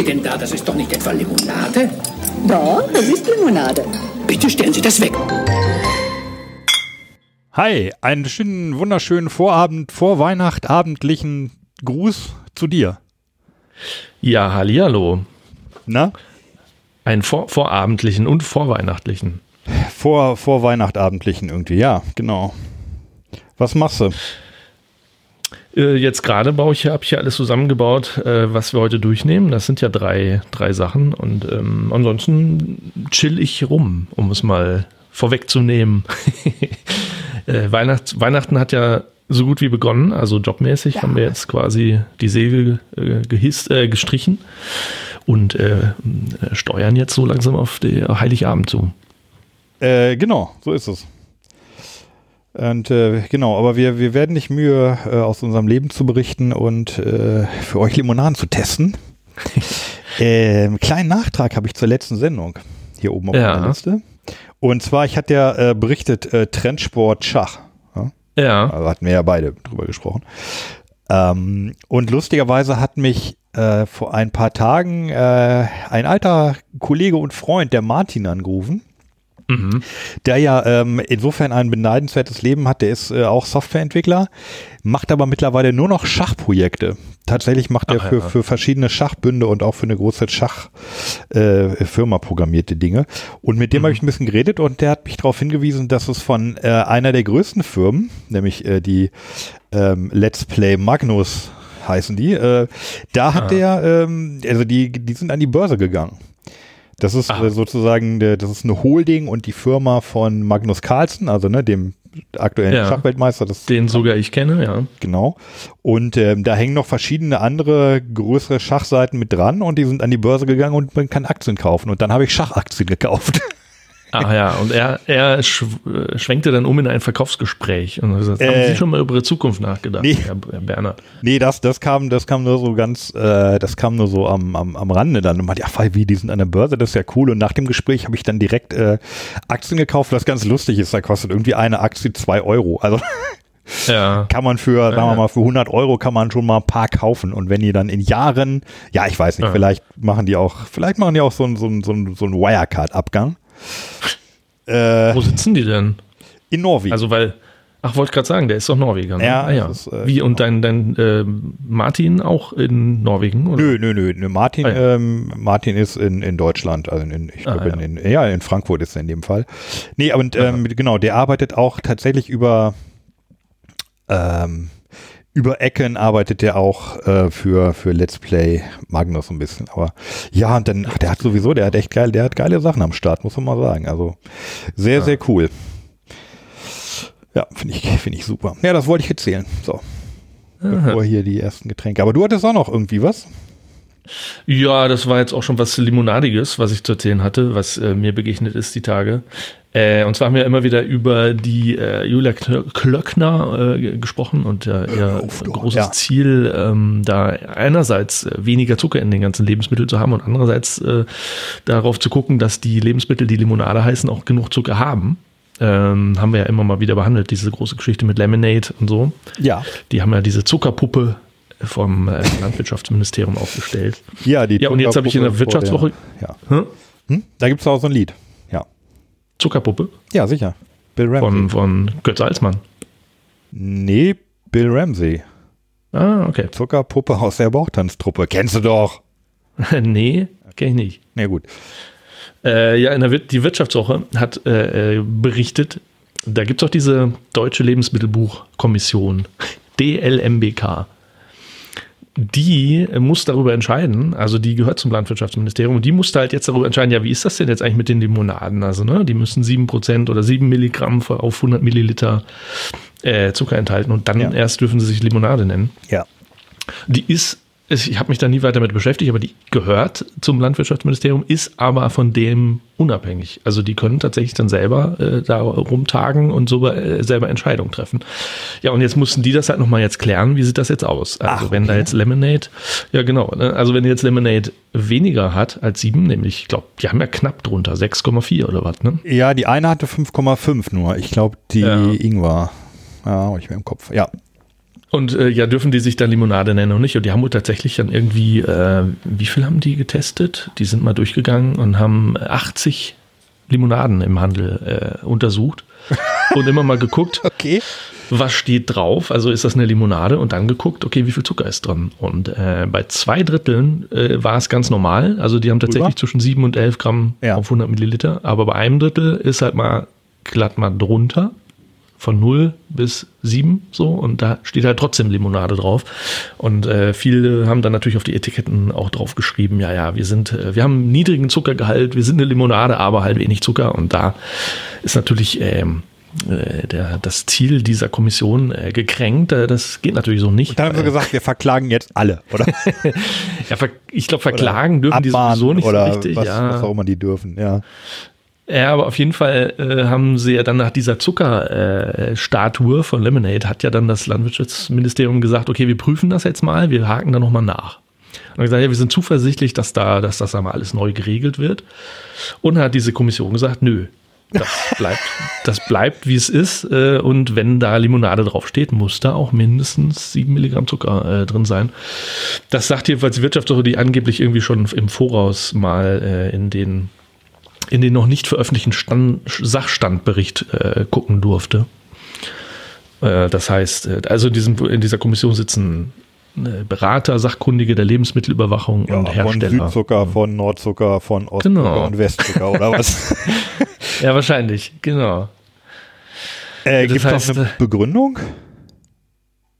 Sie denn da? Das ist doch nicht etwa Limonade? Doch, das ist Limonade. Bitte stellen Sie das weg. Hi, einen schönen, wunderschönen Vorabend, Vorweihnacht, abendlichen Gruß zu dir. Ja, hallihallo. Na? Einen vor vorabendlichen und vorweihnachtlichen. Vor, vorweihnachtabendlichen irgendwie, ja, genau. Was machst du? Äh, jetzt gerade baue ich, habe ich ja alles zusammengebaut, äh, was wir heute durchnehmen. Das sind ja drei, drei Sachen. Und ähm, ansonsten chill ich rum, um es mal vorwegzunehmen. äh, Weihnacht, Weihnachten hat ja so gut wie begonnen. Also jobmäßig ja. haben wir jetzt quasi die Segel äh, gehisst, äh, gestrichen und äh, steuern jetzt so langsam auf den Heiligabend zu. Äh, genau, so ist es. Und äh, genau, aber wir, wir werden nicht Mühe, äh, aus unserem Leben zu berichten und äh, für euch Limonaden zu testen. ähm, kleinen Nachtrag habe ich zur letzten Sendung hier oben auf ja. der Liste. Und zwar, ich hatte ja äh, berichtet, äh, Trendsport Schach. Ja. ja. Also hatten wir ja beide drüber gesprochen. Ähm, und lustigerweise hat mich äh, vor ein paar Tagen äh, ein alter Kollege und Freund, der Martin, angerufen Mhm. Der ja ähm, insofern ein beneidenswertes Leben hat. Der ist äh, auch Softwareentwickler, macht aber mittlerweile nur noch Schachprojekte. Tatsächlich macht er für, ja. für verschiedene Schachbünde und auch für eine große Schachfirma äh, programmierte Dinge. Und mit dem mhm. habe ich ein bisschen geredet und der hat mich darauf hingewiesen, dass es von äh, einer der größten Firmen, nämlich äh, die ähm, Let's Play Magnus heißen die, äh, da hat ah. der, ähm, also die, die sind an die Börse gegangen. Das ist Ach. Äh, sozusagen, das ist eine Holding und die Firma von Magnus Carlsen, also ne, dem aktuellen ja, Schachweltmeister. Das den sogar ich kenne, ja. Genau. Und ähm, da hängen noch verschiedene andere größere Schachseiten mit dran und die sind an die Börse gegangen und man kann Aktien kaufen. Und dann habe ich Schachaktien gekauft. Ach ja, und er, er schwenkte dann um in ein Verkaufsgespräch und gesagt, haben Sie äh, schon mal über Ihre Zukunft nachgedacht, nee, Herr, Herr Bernhard? Nee, das, das kam, das kam nur so ganz, äh, das kam nur so am, am, am Rande dann und meinte, ja, wie, die sind an der Börse, das ist ja cool. Und nach dem Gespräch habe ich dann direkt äh, Aktien gekauft, was ganz lustig ist, da kostet irgendwie eine Aktie zwei Euro. Also ja. kann man für, sagen wir mal, für 100 Euro kann man schon mal ein paar kaufen. Und wenn die dann in Jahren, ja, ich weiß nicht, ja. vielleicht machen die auch, vielleicht machen die auch so einen so ein, so ein, so ein Wirecard-Abgang. Äh, Wo sitzen die denn? In Norwegen. Also, weil, ach, wollte gerade sagen, der ist doch Norweger. Ne? Ja, ah, ja. Ist, äh, Wie, und dein, dein äh, Martin auch in Norwegen? Oder? Nö, nö, nö. nö. Martin, ah, ja. ähm, Martin ist in, in Deutschland, also in, ich glaube, ah, ja. In, in, ja, in Frankfurt ist er in dem Fall. Nee, aber ähm, genau, der arbeitet auch tatsächlich über ähm, über Ecken arbeitet er auch äh, für, für Let's Play Magnus ein bisschen. Aber ja, und dann, ach, der hat sowieso, der hat echt geil, der hat geile Sachen am Start, muss man mal sagen. Also sehr, ja. sehr cool. Ja, finde ich, finde ich super. Ja, das wollte ich erzählen. So. Aha. Bevor hier die ersten Getränke. Aber du hattest auch noch irgendwie was? Ja, das war jetzt auch schon was Limonadiges, was ich zu erzählen hatte, was äh, mir begegnet ist die Tage. Äh, und zwar haben wir immer wieder über die äh, Julia Klöckner äh, gesprochen und äh, ihr großes ja. Ziel, ähm, da einerseits äh, weniger Zucker in den ganzen Lebensmitteln zu haben und andererseits äh, darauf zu gucken, dass die Lebensmittel, die Limonade heißen, auch genug Zucker haben. Ähm, haben wir ja immer mal wieder behandelt, diese große Geschichte mit Lemonade und so. Ja. Die haben ja diese Zuckerpuppe vom äh, Landwirtschaftsministerium aufgestellt. Ja, die Ja, und jetzt habe ich in der Wirtschaftswoche. Der, ja. Hm? Hm? Da gibt es auch so ein Lied. Zuckerpuppe? Ja, sicher. Bill Ramsey. Von, von Götz Alsmann. Nee, Bill Ramsey. Ah, okay. Zuckerpuppe aus der Bauchtanztruppe. Kennst du doch. nee, kenn ich nicht. Na nee, gut. Äh, ja, in der Wir die Wirtschaftswoche hat äh, äh berichtet, da gibt es auch diese Deutsche Lebensmittelbuchkommission, DLMBK die muss darüber entscheiden, also die gehört zum Landwirtschaftsministerium und die musste halt jetzt darüber entscheiden, ja, wie ist das denn jetzt eigentlich mit den Limonaden? Also, ne, die müssen 7% oder 7 Milligramm auf 100 Milliliter äh, Zucker enthalten und dann ja. erst dürfen sie sich Limonade nennen. Ja. Die ist ich habe mich da nie weiter damit beschäftigt, aber die gehört zum Landwirtschaftsministerium, ist aber von dem unabhängig. Also die können tatsächlich dann selber äh, da rumtagen und so äh, selber Entscheidungen treffen. Ja, und jetzt mussten die das halt nochmal jetzt klären, wie sieht das jetzt aus? Also Ach, wenn da jetzt Lemonade, ja genau, ne? also wenn jetzt Lemonade weniger hat als sieben, nämlich, ich glaube, die haben ja knapp drunter, 6,4 oder was, ne? Ja, die eine hatte 5,5 nur. Ich glaube, die ja. Ingwer. Ja, ich mir im Kopf. Ja, Und äh, ja, dürfen die sich dann Limonade nennen und nicht? Und die haben wohl tatsächlich dann irgendwie, äh, wie viel haben die getestet? Die sind mal durchgegangen und haben 80 Limonaden im Handel äh, untersucht und immer mal geguckt, Okay. was steht drauf. Also ist das eine Limonade und dann geguckt, okay, wie viel Zucker ist drin. Und äh, bei zwei Dritteln äh, war es ganz normal. Also die haben tatsächlich Drüber? zwischen 7 und 11 Gramm Ja. auf 100 Milliliter. Aber bei einem Drittel ist halt mal glatt mal drunter. Von 0 bis 7 so und da steht halt trotzdem Limonade drauf. Und äh, viele haben dann natürlich auf die Etiketten auch drauf geschrieben, ja, ja, wir sind, äh, wir haben einen niedrigen Zuckergehalt, wir sind eine Limonade, aber halt wenig Zucker. Und da ist natürlich ähm, äh, der, das Ziel dieser Kommission äh, gekränkt. Äh, das geht natürlich so nicht. Dann haben sie weil- gesagt, wir verklagen jetzt alle, oder? ja, ver ich glaube, verklagen dürfen die sowieso nicht oder so richtig. was, ja. was auch immer die dürfen, ja. Ja, aber auf jeden Fall äh, haben sie ja dann nach dieser Zuckerstatue äh, von Lemonade hat ja dann das Landwirtschaftsministerium gesagt, okay, wir prüfen das jetzt mal, wir haken da nochmal nach. Und gesagt, ja, wir sind zuversichtlich, dass da, dass das einmal alles neu geregelt wird. Und hat diese Kommission gesagt, nö, das bleibt, das bleibt wie es ist. Äh, und wenn da Limonade draufsteht, muss da auch mindestens 7 Milligramm Zucker äh, drin sein. Das sagt jedenfalls die Wirtschaftswoche, die angeblich irgendwie schon im Voraus mal äh, in den in den noch nicht veröffentlichten Stand, Sachstandbericht äh, gucken durfte. Äh, das heißt, äh, also in, diesem, in dieser Kommission sitzen äh, Berater, Sachkundige der Lebensmittelüberwachung ja und von Hersteller. Südzucker, von Nordzucker, von Ostzucker Genau. und Westzucker oder was? Ja, wahrscheinlich, genau. äh, Gibt es noch eine Begründung?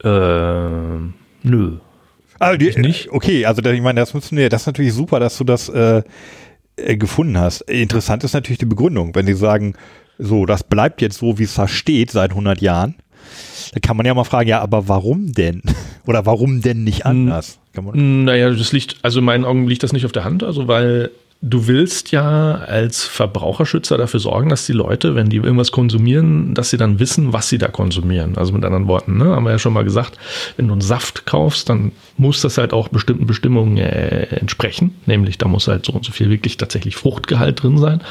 Äh, nö. Ah, die, nicht. Okay, also ich meine, das müssen wir, das ist natürlich super, dass du das äh, äh, gefunden hast. Interessant ist natürlich die Begründung, wenn die sagen, so, das bleibt jetzt so, wie es da steht seit 100 Jahren. Da kann man ja mal fragen, ja, aber warum denn? Oder warum denn nicht anders? Kann man, Naja, das liegt, also in meinen Augen liegt das nicht auf der Hand, also weil du willst ja als Verbraucherschützer dafür sorgen, dass die Leute, wenn die irgendwas konsumieren, dass sie dann wissen, was sie da konsumieren. Also mit anderen Worten, ne, haben wir ja schon mal gesagt, wenn du einen Saft kaufst, dann muss das halt auch bestimmten Bestimmungen äh, entsprechen. Nämlich, da muss halt so und so viel wirklich tatsächlich Fruchtgehalt drin sein.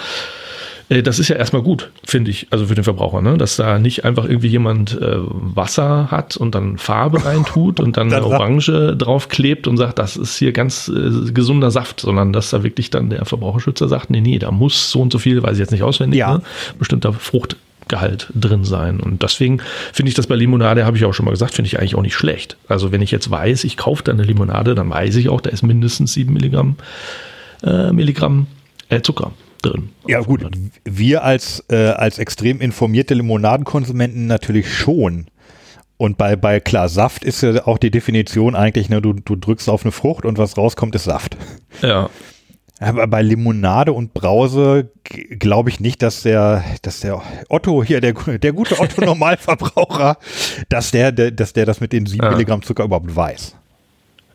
Äh, Das ist ja erstmal gut, finde ich, also für den Verbraucher, ne? dass da nicht einfach irgendwie jemand äh, Wasser hat und dann Farbe reintut und dann Dann Orange draufklebt und sagt, das ist hier ganz äh, gesunder Saft, sondern dass da wirklich dann der Verbraucherschützer sagt, nee, nee, da muss so und so viel, weiß ich jetzt nicht auswendig, Ja. ne? bestimmter Fruchtgehalt drin sein. Und deswegen finde ich das bei Limonade, habe ich auch schon mal gesagt, finde ich eigentlich auch nicht schlecht. Also wenn ich jetzt weiß, ich kaufe da eine Limonade, dann weiß ich auch, da ist mindestens 7 Milligramm, äh, Milligramm äh, Zucker drin. ja gut, 100. wir als, äh, als extrem informierte Limonadenkonsumenten natürlich schon. Und bei, bei klar, Saft ist ja auch die Definition eigentlich, ne, du, du drückst auf eine Frucht und was rauskommt, ist Saft. Ja, Aber bei Limonade und Brause glaube ich nicht, dass der, dass der Otto hier, der, der gute Otto Normalverbraucher, dass der, der, dass der das mit den 7 Ja. Milligramm Zucker überhaupt weiß.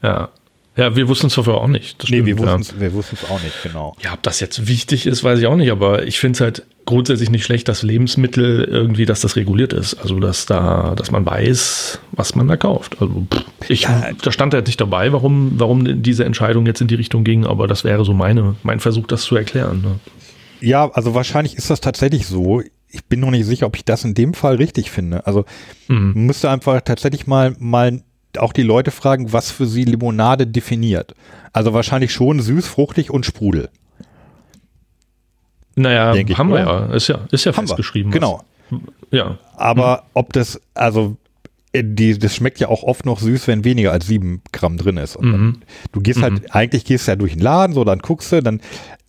ja. Ja, wir wussten es vorher auch nicht. Das Nee, wir stimmt, ja. wussten es wir wussten's auch nicht, genau. Ja, ob das jetzt wichtig ist, weiß ich auch nicht, aber ich finde es halt grundsätzlich nicht schlecht, dass Lebensmittel irgendwie, dass das reguliert ist. Also, dass da, dass man weiß, was man da kauft. Also, pff, ich, da stand halt nicht dabei, warum, warum diese Entscheidung jetzt in die Richtung ging, aber das wäre so meine, mein Versuch, das zu erklären. Ne? Ja, also wahrscheinlich ist das tatsächlich so. Ich bin noch nicht sicher, ob ich das in dem Fall richtig finde. Also Mhm. müsste einfach tatsächlich mal, mal auch die Leute fragen, was für sie Limonade definiert. Also wahrscheinlich schon süß, fruchtig und Sprudel. Naja, Denke ich, haben wir oder? ja. Ist ja, ist ja Haben wir. festgeschrieben. Genau. Was, ja. Aber ob das, also äh, die, das schmeckt ja auch oft noch süß, wenn weniger als sieben Gramm drin ist. Und dann, du gehst halt, eigentlich gehst du ja durch den Laden, so dann guckst du, dann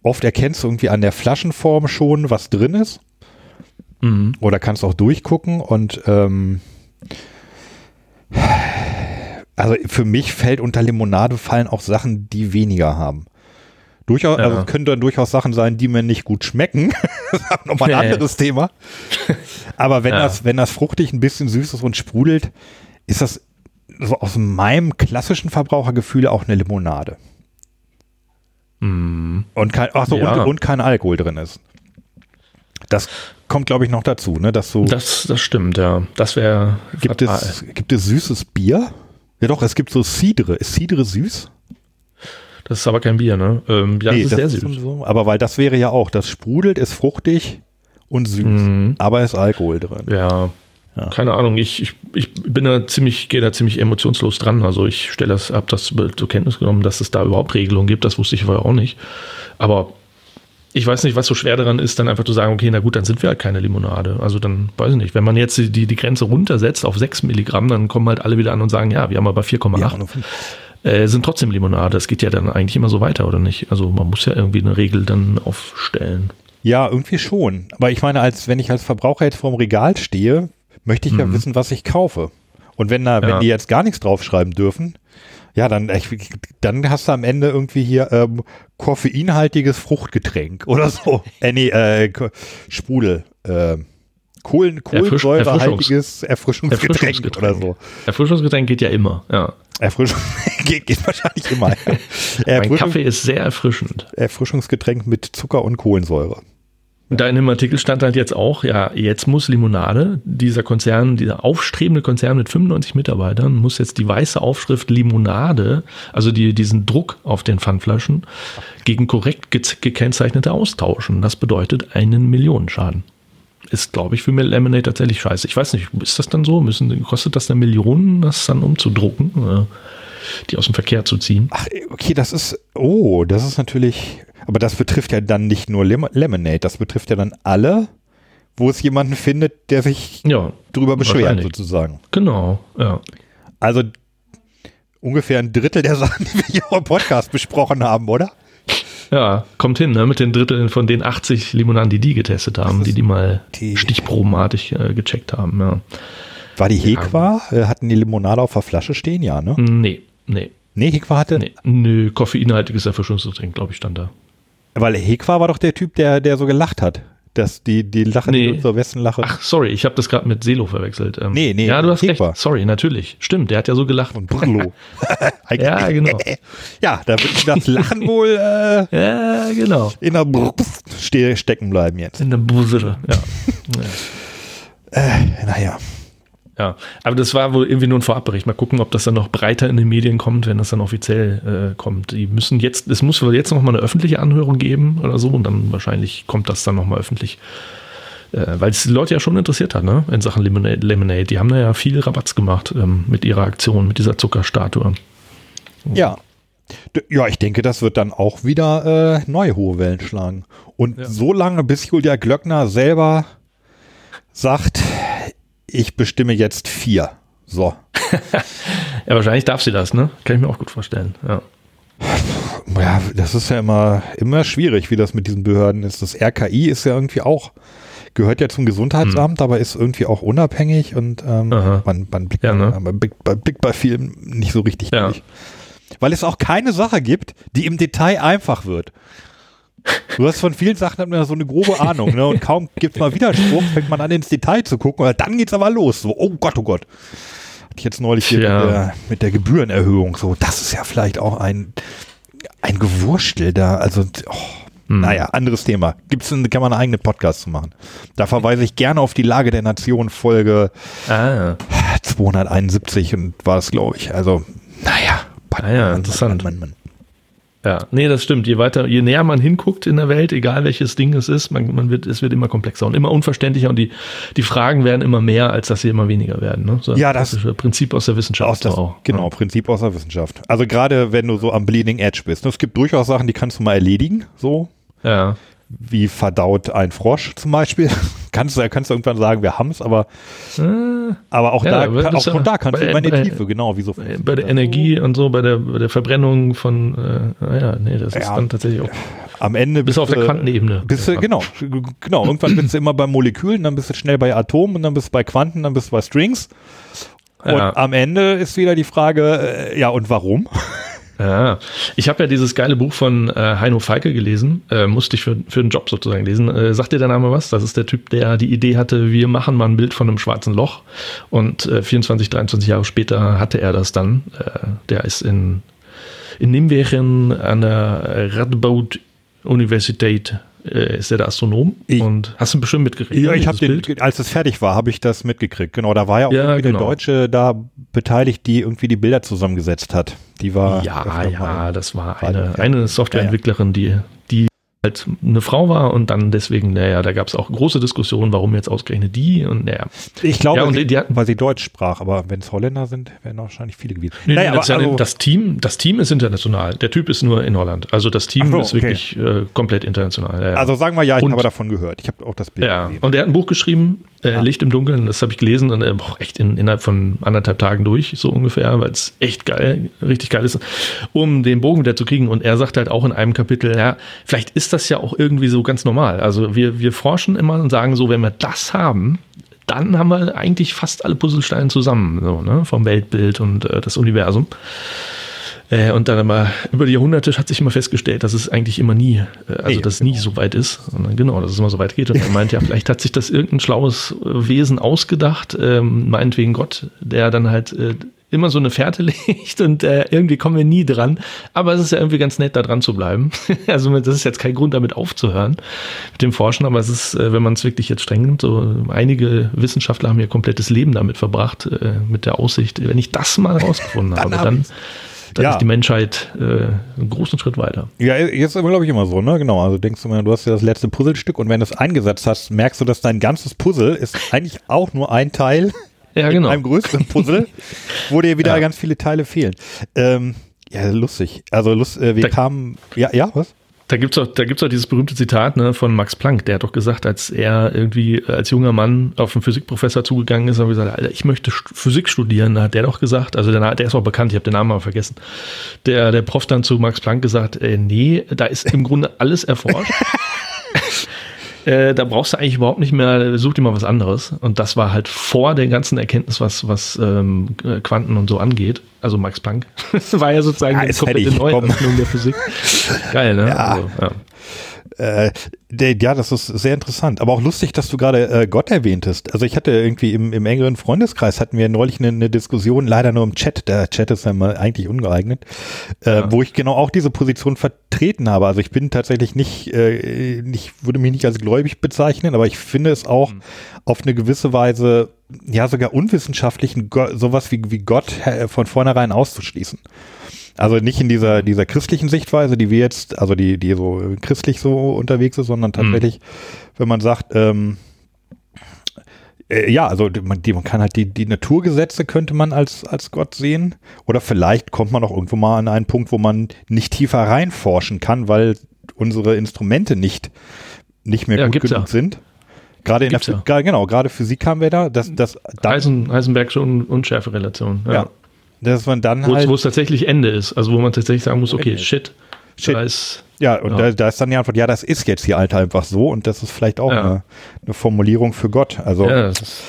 oft erkennst du irgendwie an der Flaschenform schon, was drin ist. Mhm. Oder kannst auch durchgucken und ähm, also für mich fällt unter Limonade fallen auch Sachen, die weniger haben. Durchaus, Ja. also es können dann durchaus Sachen sein, die mir nicht gut schmecken. das ist nochmal ein anderes Thema. Aber wenn Ja. das, wenn das fruchtig ein bisschen süß ist und sprudelt, ist das so aus meinem klassischen Verbrauchergefühl auch eine Limonade. Mhm. Und kein, ach so, Ja. und, und kein Alkohol drin ist. Das kommt, glaube ich, noch dazu, ne? Dass so Das, das stimmt, ja. Das wäre gibt es, gibt es süßes Bier? Ja doch, es gibt so Cidre. Ist Cidre süß? Das ist aber kein Bier, ne? Ähm, ja, Nee, das ist sehr süß. So, aber weil das wäre ja auch, das sprudelt, ist fruchtig und süß. Mhm. Aber ist Alkohol drin. Ja. Ja. Keine Ahnung, ich, ich, ich bin da ziemlich, gehe da ziemlich emotionslos dran. Also ich stelle das, habe das zur Kenntnis genommen, dass es da überhaupt Regelungen gibt. Das wusste ich vorher auch nicht. Aber ich weiß nicht, was so schwer daran ist, dann einfach zu sagen, okay, na gut, dann sind wir halt keine Limonade. Also dann, weiß ich nicht, wenn man jetzt die, die Grenze runtersetzt auf 6 Milligramm, dann kommen halt alle wieder an und sagen, ja, wir haben aber 4,8. Ja, nur fünf. äh, sind trotzdem Limonade. Das geht ja dann eigentlich immer so weiter, oder nicht? Also man muss ja irgendwie eine Regel dann aufstellen. Ja, irgendwie schon. Aber ich meine, als wenn ich als Verbraucher jetzt vorm Regal stehe, möchte ich ja Mhm. wissen, was ich kaufe. Und wenn da, Ja. wenn die jetzt gar nichts draufschreiben dürfen, ja, dann, ich, dann hast du am Ende irgendwie hier ähm, koffeinhaltiges Fruchtgetränk oder so. äh, nee, äh, Sprudel. Äh, Kohlen, Kohlensäurehaltiges Erfrischungsgetränk Erfrischungsgetränk. oder so. Erfrischungsgetränk geht ja immer, ja. Erfrischung geht, geht wahrscheinlich immer. Mein Erfrischung, Kaffee ist sehr erfrischend. Erfrischungsgetränk mit Zucker und Kohlensäure. Da in dem Artikel stand halt jetzt auch, ja, jetzt muss Limonade, dieser Konzern, dieser aufstrebende Konzern mit 95 Mitarbeitern, muss jetzt die weiße Aufschrift Limonade, also die, diesen Druck auf den Pfandflaschen, gegen korrekt ge gekennzeichnete austauschen. Das bedeutet einen Millionenschaden. Ist, glaube ich, für Lemonade tatsächlich scheiße. Ich weiß nicht, ist das dann so? Müssen, kostet das eine Million, das dann umzudrucken, oder die aus dem Verkehr zu ziehen? Ach, okay, das ist, oh, das ist natürlich, aber das betrifft ja dann nicht nur Lim Lemonade, das betrifft ja dann alle, wo es jemanden findet, der sich Ja, drüber beschwert, sozusagen. genau, ja. Also ungefähr ein Drittel der Sachen, die wir hier im Podcast besprochen haben, oder? Ja, kommt hin, ne? Mit den Dritteln von den 80 Limonaden, die die getestet haben, die die mal die- stichprobenartig äh, gecheckt haben, ja. War die Hekwa? Äh, hatten die Limonade auf der Flasche stehen? Ja, ne? Nee, nee, Nee, Hekwa hatte, nee. Nö, koffeinhaltiges Erfrischungsgetränk, glaube ich, stand da. weil Hekwa war doch der Typ, der, der so gelacht hat. Dass die, die Lache, die Nee. unsere Westenlache. Ach, sorry, ich habe das gerade mit Selo verwechselt. Ähm, Nee, nee, Ja, du hast Kepa. recht. Sorry, natürlich. Stimmt, der hat ja so gelacht. Und Brillo. Ja, genau. Ja, da wird das Lachen wohl äh, Ja, genau. in der Brust ste stecken bleiben jetzt. In der Busere, ja. Naja. Ja, aber das war wohl irgendwie nur ein Vorabbericht. Mal gucken, ob das dann noch breiter in den Medien kommt, wenn das dann offiziell äh, kommt. Die müssen jetzt, es muss wohl jetzt noch mal eine öffentliche Anhörung geben oder so und dann wahrscheinlich kommt das dann noch mal öffentlich. Äh, weil es die Leute ja schon interessiert hat, ne? In Sachen Lemonade. Lemonade. Die haben da ja viel Rabatz gemacht ähm, mit ihrer Aktion, mit dieser Zuckerstatue. Ja. Ja, ich denke, das wird dann auch wieder äh, neue hohe Wellen schlagen. Und Ja. so lange, bis Julia Glöckner selber sagt, ich bestimme jetzt vier. So. Ja, wahrscheinlich darf sie das, ne? Kann ich mir auch gut vorstellen. Ja. Ja, das ist ja immer, immer schwierig, wie das mit diesen Behörden ist. Das RKI ist ja irgendwie auch, gehört ja zum Gesundheitsamt, aber ist irgendwie auch unabhängig und ähm, man, man, blickt, Ja, ne? man, blickt, man blickt bei vielen nicht so richtig Ja. durch. Weil es auch keine Sache gibt, die im Detail einfach wird. Du hast von vielen Sachen hat man ja so eine grobe Ahnung, ne? Und kaum gibt es mal Widerspruch, fängt man an ins Detail zu gucken, und dann geht's aber los. So, oh Gott, oh Gott. Hatte ich jetzt neulich hier Tja. mit, der, mit der Gebührenerhöhung. So, das ist ja vielleicht auch ein, ein Gewurstel da. Also, oh, Hm. naja, anderes Thema. Gibt's kann man einen eigenen Podcast zu machen. Da verweise ich gerne auf die Lage der Nation Folge Ah, 271 und war es, glaube ich. Also, naja. Ah ja, interessant. Mann, Mann, Mann. Ja, nee, das stimmt. Je weiter, je näher man hinguckt in der Welt, egal welches Ding es ist, man, man wird, es wird immer komplexer und immer unverständlicher und die, die Fragen werden immer mehr, als dass sie immer weniger werden. Ne? So Ja, das- klassische Prinzip aus der Wissenschaft Aus das, auch. genau, Prinzip aus der Wissenschaft. Also gerade wenn du so am Bleeding Edge bist. ne, Es gibt durchaus Sachen, die kannst du mal erledigen, so Ja. wie verdaut ein Frosch zum Beispiel. Kannst du, kannst du irgendwann sagen, wir haben's, aber, Äh, aber auch, Ja, da, kann, auch von ja da kannst du immer in die Tiefe, genau, wie so. bei der Energie und so, bei der, bei der Verbrennung von, äh, naja, nee, das ist Ja. dann tatsächlich auch Am Ende bis auf der Quantenebene. Bist du, genau, genau. Irgendwann bist du immer bei Molekülen, dann bist du schnell bei Atomen und dann bist du bei Quanten, dann bist du bei Strings. Und Ja. am Ende ist wieder die Frage, äh, ja, und warum? Ja, ich habe ja dieses geile Buch von äh, Heino Falke gelesen, äh, musste ich für, für den Job sozusagen lesen. Äh, sagt dir der Name was? Das ist der Typ, der die Idee hatte, wir machen mal ein Bild von einem schwarzen Loch. Und äh, 24, 23 Jahre später hatte er das dann. Äh, der ist in, in Nimwegen an der Radboud Universität äh, ist er der Astronom. Ich- und hast du bestimmt mitgekriegt. Ja, ne, ich habe als es fertig war, habe ich das mitgekriegt. Genau, da war ja auch Ja, genau. eine Deutsche da beteiligt, die irgendwie die Bilder zusammengesetzt hat. Die war Ja, ja, das war eine, eine Softwareentwicklerin, die halt eine Frau war und dann deswegen, naja, da gab es auch große Diskussionen, warum jetzt ausgerechnet die und naja. Ich glaube, Ja, und die- die hatten- weil sie Deutsch sprach, aber wenn es Holländer sind, wären wahrscheinlich viele gewesen. Nee, Naja, das, aber also- das, Team, das Team ist international. Der Typ ist nur in Holland. Also das Team so, ist okay. wirklich äh, komplett international. Ja, ja. Also sagen wir ja, ich Und- habe davon gehört. Ich habe auch das Bild Ja, gesehen. und er hat ein Buch geschrieben, äh. Licht im Dunkeln, das habe ich gelesen und äh, boah, echt in, innerhalb von anderthalb Tagen durch, so ungefähr, weil es echt geil, richtig geil ist, um den Bogen wieder zu kriegen. Und er sagt halt auch in einem Kapitel, ja, vielleicht ist das ja auch irgendwie so ganz normal. Also wir, wir forschen immer und sagen so, wenn wir das haben, dann haben wir eigentlich fast alle Puzzlesteine zusammen, so, ne, vom Weltbild und äh, das Universum. Äh, und dann aber über die Jahrhunderte hat sich immer festgestellt, dass es eigentlich immer nie, äh, also Nee, dass es nie so weit ist. Dann, genau, dass es immer so weit geht. Und er meint ja, vielleicht hat sich das irgendein schlaues äh, Wesen ausgedacht, ähm, meinetwegen Gott, der dann halt äh, immer so eine Fährte legt und äh, irgendwie kommen wir nie dran. Aber es ist ja irgendwie ganz nett, da dran zu bleiben. also das ist jetzt kein Grund, damit aufzuhören mit dem Forschen, aber es ist, äh, wenn man es wirklich jetzt streng nimmt, so einige Wissenschaftler haben ihr komplettes Leben damit verbracht, äh, mit der Aussicht, wenn ich das mal rausgefunden habe, hab dann, ich's. Dann Ja. ist die Menschheit äh, einen großen Schritt weiter. Ja, jetzt ist glaube ich immer so, ne? Genau. Also denkst du mal, du hast ja das letzte Puzzlestück und wenn du es eingesetzt hast, merkst du, dass dein ganzes Puzzle ist eigentlich auch nur ein Teil Ja, in genau. einem größeren Puzzle, wo dir wieder Ja. ganz viele Teile fehlen. Ähm, ja, lustig. Also lust, äh, wir Da- kamen. Ja, ja, was? Da gibt's auch, da gibt's auch dieses berühmte Zitat ne, von Max Planck, der hat doch gesagt, als er irgendwie als junger Mann auf einen Physikprofessor zugegangen ist, er gesagt, Alter, ich möchte Physik studieren. Da hat der doch gesagt, also der, der ist auch bekannt, ich habe den Namen mal vergessen. Der, der Prof dann zu Max Planck gesagt, äh, nee, da ist im Grunde alles erforscht. Äh, da brauchst du eigentlich überhaupt nicht mehr, such dir mal was anderes. Und das war halt vor der ganzen Erkenntnis, was, was ähm, äh, Quanten und so angeht. Also Max Planck. Das war ja sozusagen Ja, hätte komplette. Neueröffnung der Physik. Geil, ne? Ja. Also, ja. Äh, der, ja, das ist sehr interessant. Aber auch lustig, dass du gerade äh, Gott erwähntest. Also ich hatte irgendwie im, im engeren Freundeskreis hatten wir neulich eine, eine Diskussion, leider nur im Chat. Der Chat ist ja mal eigentlich ungeeignet, äh, Ja. wo ich genau auch diese Position vertreten habe. Also ich bin tatsächlich nicht, äh, nicht, würde mich nicht als gläubig bezeichnen, aber ich finde es auch auf eine gewisse Weise, ja sogar unwissenschaftlich, ein Go- sowas wie, wie Gott von vornherein auszuschließen. Also nicht in dieser, dieser christlichen Sichtweise, die wir jetzt, also die, die so christlich so unterwegs ist, sondern tatsächlich, wenn man sagt, ähm, äh, ja, also man, die, man kann halt die, die Naturgesetze könnte man als, als Gott sehen. Oder vielleicht kommt man auch irgendwo mal an einen Punkt, wo man nicht tiefer reinforschen kann, weil unsere Instrumente nicht, nicht mehr Ja, gut genug ja. sind. Gerade in der, Gibt's ja. Phy- genau, gerade Physik haben wir da, dass, dann, Eisen, Heisenbergsche Un Unschärferelation. Ja. ja, dass man dann Wo, halt, es- wo es tatsächlich Ende ist. Also wo man tatsächlich sagen muss, okay, Ende shit. Shit. Da ist, Ja, und Ja. Da, da ist dann die Antwort, ja, das ist jetzt hier Alter einfach so und das ist vielleicht auch Ja. eine, eine Formulierung für Gott. Also, ja, ist,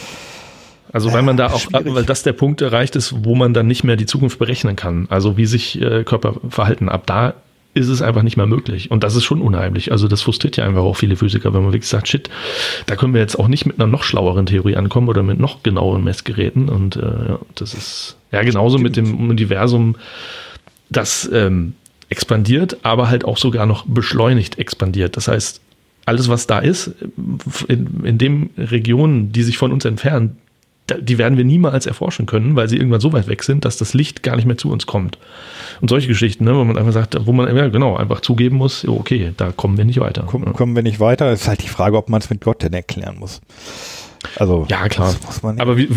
also weil man da auch, schwierig. weil das der Punkt erreicht ist, wo man dann nicht mehr die Zukunft berechnen kann. Also wie sich äh, Körper verhalten. Ab da ist es einfach nicht mehr möglich. Und das ist schon unheimlich. Also das frustriert ja einfach auch viele Physiker, wenn man wirklich sagt, shit, da können wir jetzt auch nicht mit einer noch schlaueren Theorie ankommen oder mit noch genaueren Messgeräten. Und äh, ja, das ist ja genauso mit dem Universum, das ähm, expandiert, aber halt auch sogar noch beschleunigt expandiert. Das heißt, alles, was da ist, in, in den Regionen, die sich von uns entfernen, die werden wir niemals erforschen können, weil sie irgendwann so weit weg sind, dass das Licht gar nicht mehr zu uns kommt. Und solche Geschichten, ne, wo man einfach sagt, wo man ja, genau einfach zugeben muss, okay, da kommen wir nicht weiter. kommen, kommen wir nicht weiter. Es ist halt die Frage, ob man es mit Gott denn erklären muss. Also, Ja, klar. das muss man Aber wie,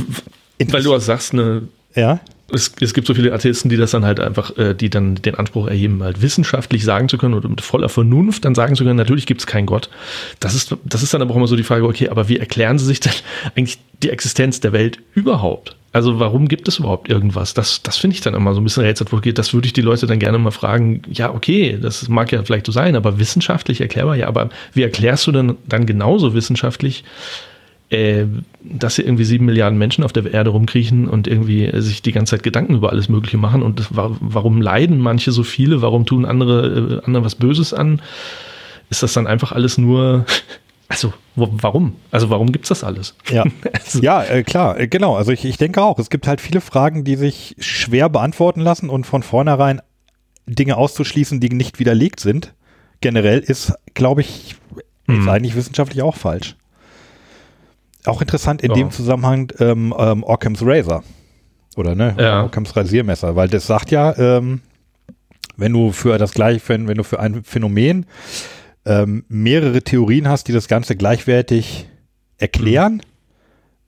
weil du auch sagst, ne, ja, es, es gibt so viele Atheisten, die das dann halt einfach, äh, die dann den Anspruch erheben, halt wissenschaftlich sagen zu können oder mit voller Vernunft dann sagen zu können, natürlich gibt es keinen Gott. Das ist, das ist dann aber auch immer so die Frage, okay, aber wie erklären sie sich denn eigentlich die Existenz der Welt überhaupt? Also warum gibt es überhaupt irgendwas? Das, das finde ich dann immer so ein bisschen rätselhaft. Das würde ich die Leute dann gerne mal fragen. Ja, okay, das mag ja vielleicht so sein, aber wissenschaftlich erklärbar, ja, aber wie erklärst du denn dann genauso wissenschaftlich, äh, dass hier irgendwie sieben Milliarden Menschen auf der Erde rumkriechen und irgendwie sich die ganze Zeit Gedanken über alles Mögliche machen und das, wa- warum leiden manche so viele, warum tun andere, äh, anderen was Böses an? Ist das dann einfach alles nur, also warum? Also warum gibt's das alles? ja. Also, Ja, äh, klar, äh, genau. Also ich, ich denke auch, es gibt halt viele Fragen, die sich schwer beantworten lassen und von vornherein Dinge auszuschließen, die nicht widerlegt sind, generell ist, glaube ich, ist Hm. eigentlich wissenschaftlich auch falsch. Auch interessant in Ja. dem Zusammenhang ähm, ähm, Occam's Razor. Oder ne? Ja. Occam's Rasiermesser, weil das sagt ja, ähm, wenn du für das gleiche, wenn, wenn du für ein Phänomen ähm, mehrere Theorien hast, die das Ganze gleichwertig erklären,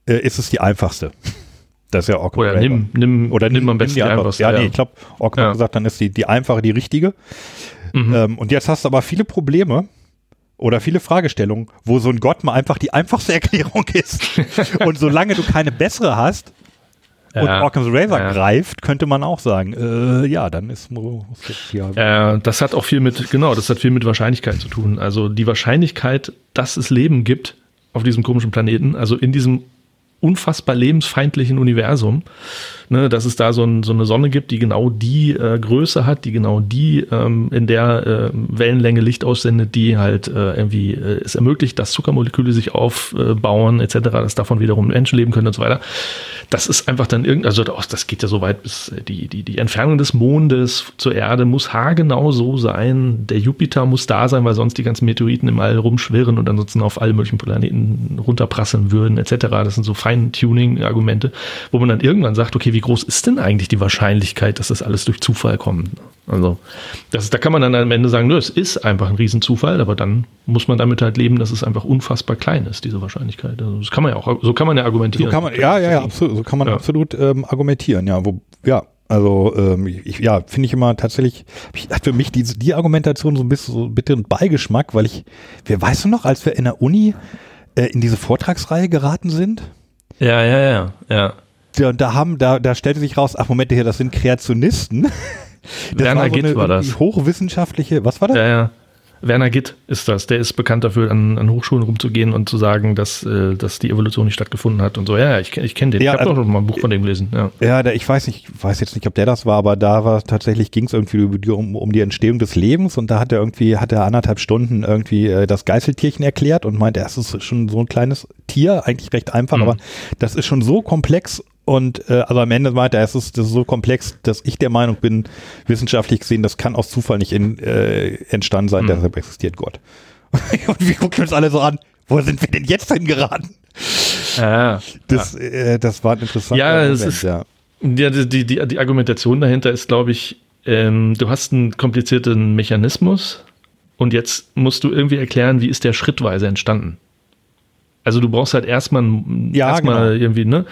äh, ist es die einfachste. Das ist ja Occam Oder nimm, nimm, Oder nimm am besten die einfach- einfachste. Ja, nee, ich glaube, Occam Ja. hat gesagt, dann ist die, die einfache die richtige. Mhm. Ähm, und jetzt hast du aber viele Probleme oder viele Fragestellungen, wo so ein Gott mal einfach die einfachste Erklärung ist. und solange du keine bessere hast und Ja. Occam's Razor Ja. greift, könnte man auch sagen, äh, ja, dann ist hier. Äh, das hat auch viel mit, genau, das hat viel mit Wahrscheinlichkeit zu tun. Also die Wahrscheinlichkeit, dass es Leben gibt auf diesem komischen Planeten, also in diesem unfassbar lebensfeindlichen Universum, ne, dass es da so, ein, so eine Sonne gibt, die genau die äh, Größe hat, die genau die ähm, in der äh, Wellenlänge Licht aussendet, die halt äh, irgendwie äh, es ermöglicht, dass Zuckermoleküle sich aufbauen etc., dass davon wiederum Menschen leben können und so weiter. Das ist einfach dann irgend, also das das geht ja so weit bis äh, die, die, die Entfernung des Mondes zur Erde muss haargenau so sein. Der Jupiter muss da sein, weil sonst die ganzen Meteoriten im All rumschwirren und ansonsten auf alle möglichen Planeten runterprasseln würden, etc. Das sind so Feintuning-Argumente, wo man dann irgendwann sagt, okay, wie groß ist denn eigentlich die Wahrscheinlichkeit, dass das alles durch Zufall kommt? Also, das, da kann man dann am Ende sagen, nö, es ist einfach ein Riesenzufall, aber dann muss man damit halt leben, dass es einfach unfassbar klein ist, diese Wahrscheinlichkeit. Also, das kann man ja auch, so kann man ja So argumentieren. kann man, ja, ja, ja, absolut, so kann man Ja. absolut ähm, argumentieren, ja, wo, ja. Also ähm, ich, ja, finde ich immer tatsächlich, ich hat für mich diese, die Argumentation so ein bisschen so bitteren Beigeschmack, weil ich, wer weißt du noch, als wir in der Uni äh, in diese Vortragsreihe geraten sind? Ja, ja, ja, ja. Ja, und da haben, da, da stellte sich raus, ach Moment, hier, das sind Kreationisten. Das Werner war so Gitt eine war das. hochwissenschaftliche, was war das? Ja, ja. Werner Gitt ist das. Der ist bekannt dafür, an, an Hochschulen rumzugehen und zu sagen, dass, äh, dass die Evolution nicht stattgefunden hat und so. Ja, ja, ich, ich kenne den. Ja, ich habe also- doch schon mal ein Buch von dem gelesen. Ja. Ja, der, ich weiß nicht, ich weiß jetzt nicht, ob der das war, aber da war tatsächlich ging es irgendwie um, um die Entstehung des Lebens und da hat er irgendwie, hat er anderthalb Stunden irgendwie äh, das Geißeltierchen erklärt und meinte, es ist schon so ein kleines Tier, eigentlich recht einfach, Mhm. aber das ist schon so komplex und äh, also am Ende meinte er, es ist, das ist so komplex, dass ich der Meinung bin, wissenschaftlich gesehen, das kann aus Zufall nicht in, äh, entstanden sein, Mhm. deshalb existiert Gott. und wir gucken uns alle so an, wo sind wir denn jetzt hingeraten? Ja, Das, äh, das war ein interessanter Ja, es Moment, ist- ja. ja die, die, die, die Argumentation dahinter ist, glaube ich, ähm, du hast einen komplizierten Mechanismus und jetzt musst du irgendwie erklären, wie ist der schrittweise entstanden. Also du brauchst halt erstmal, Ja, erstmal genau. irgendwie ne,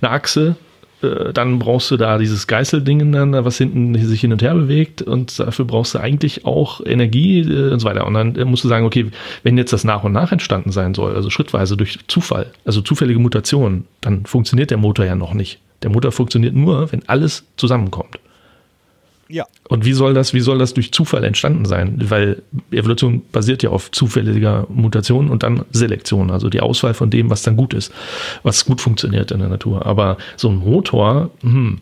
eine Achse, äh, dann brauchst du da dieses Geißelding, dann, was hinten sich hin und her bewegt und dafür brauchst du eigentlich auch Energie äh, und so weiter. Und dann äh, musst du sagen, okay, wenn jetzt das nach und nach entstanden sein soll, also schrittweise durch Zufall, also zufällige Mutationen, dann funktioniert der Motor ja noch nicht. Der Motor funktioniert nur, wenn alles zusammenkommt. Ja. Und wie soll das, wie soll das durch Zufall entstanden sein? Weil Evolution basiert ja auf zufälliger Mutation und dann Selektion, also die Auswahl von dem, was dann gut ist, was gut funktioniert in der Natur. Aber so ein Motor, hm,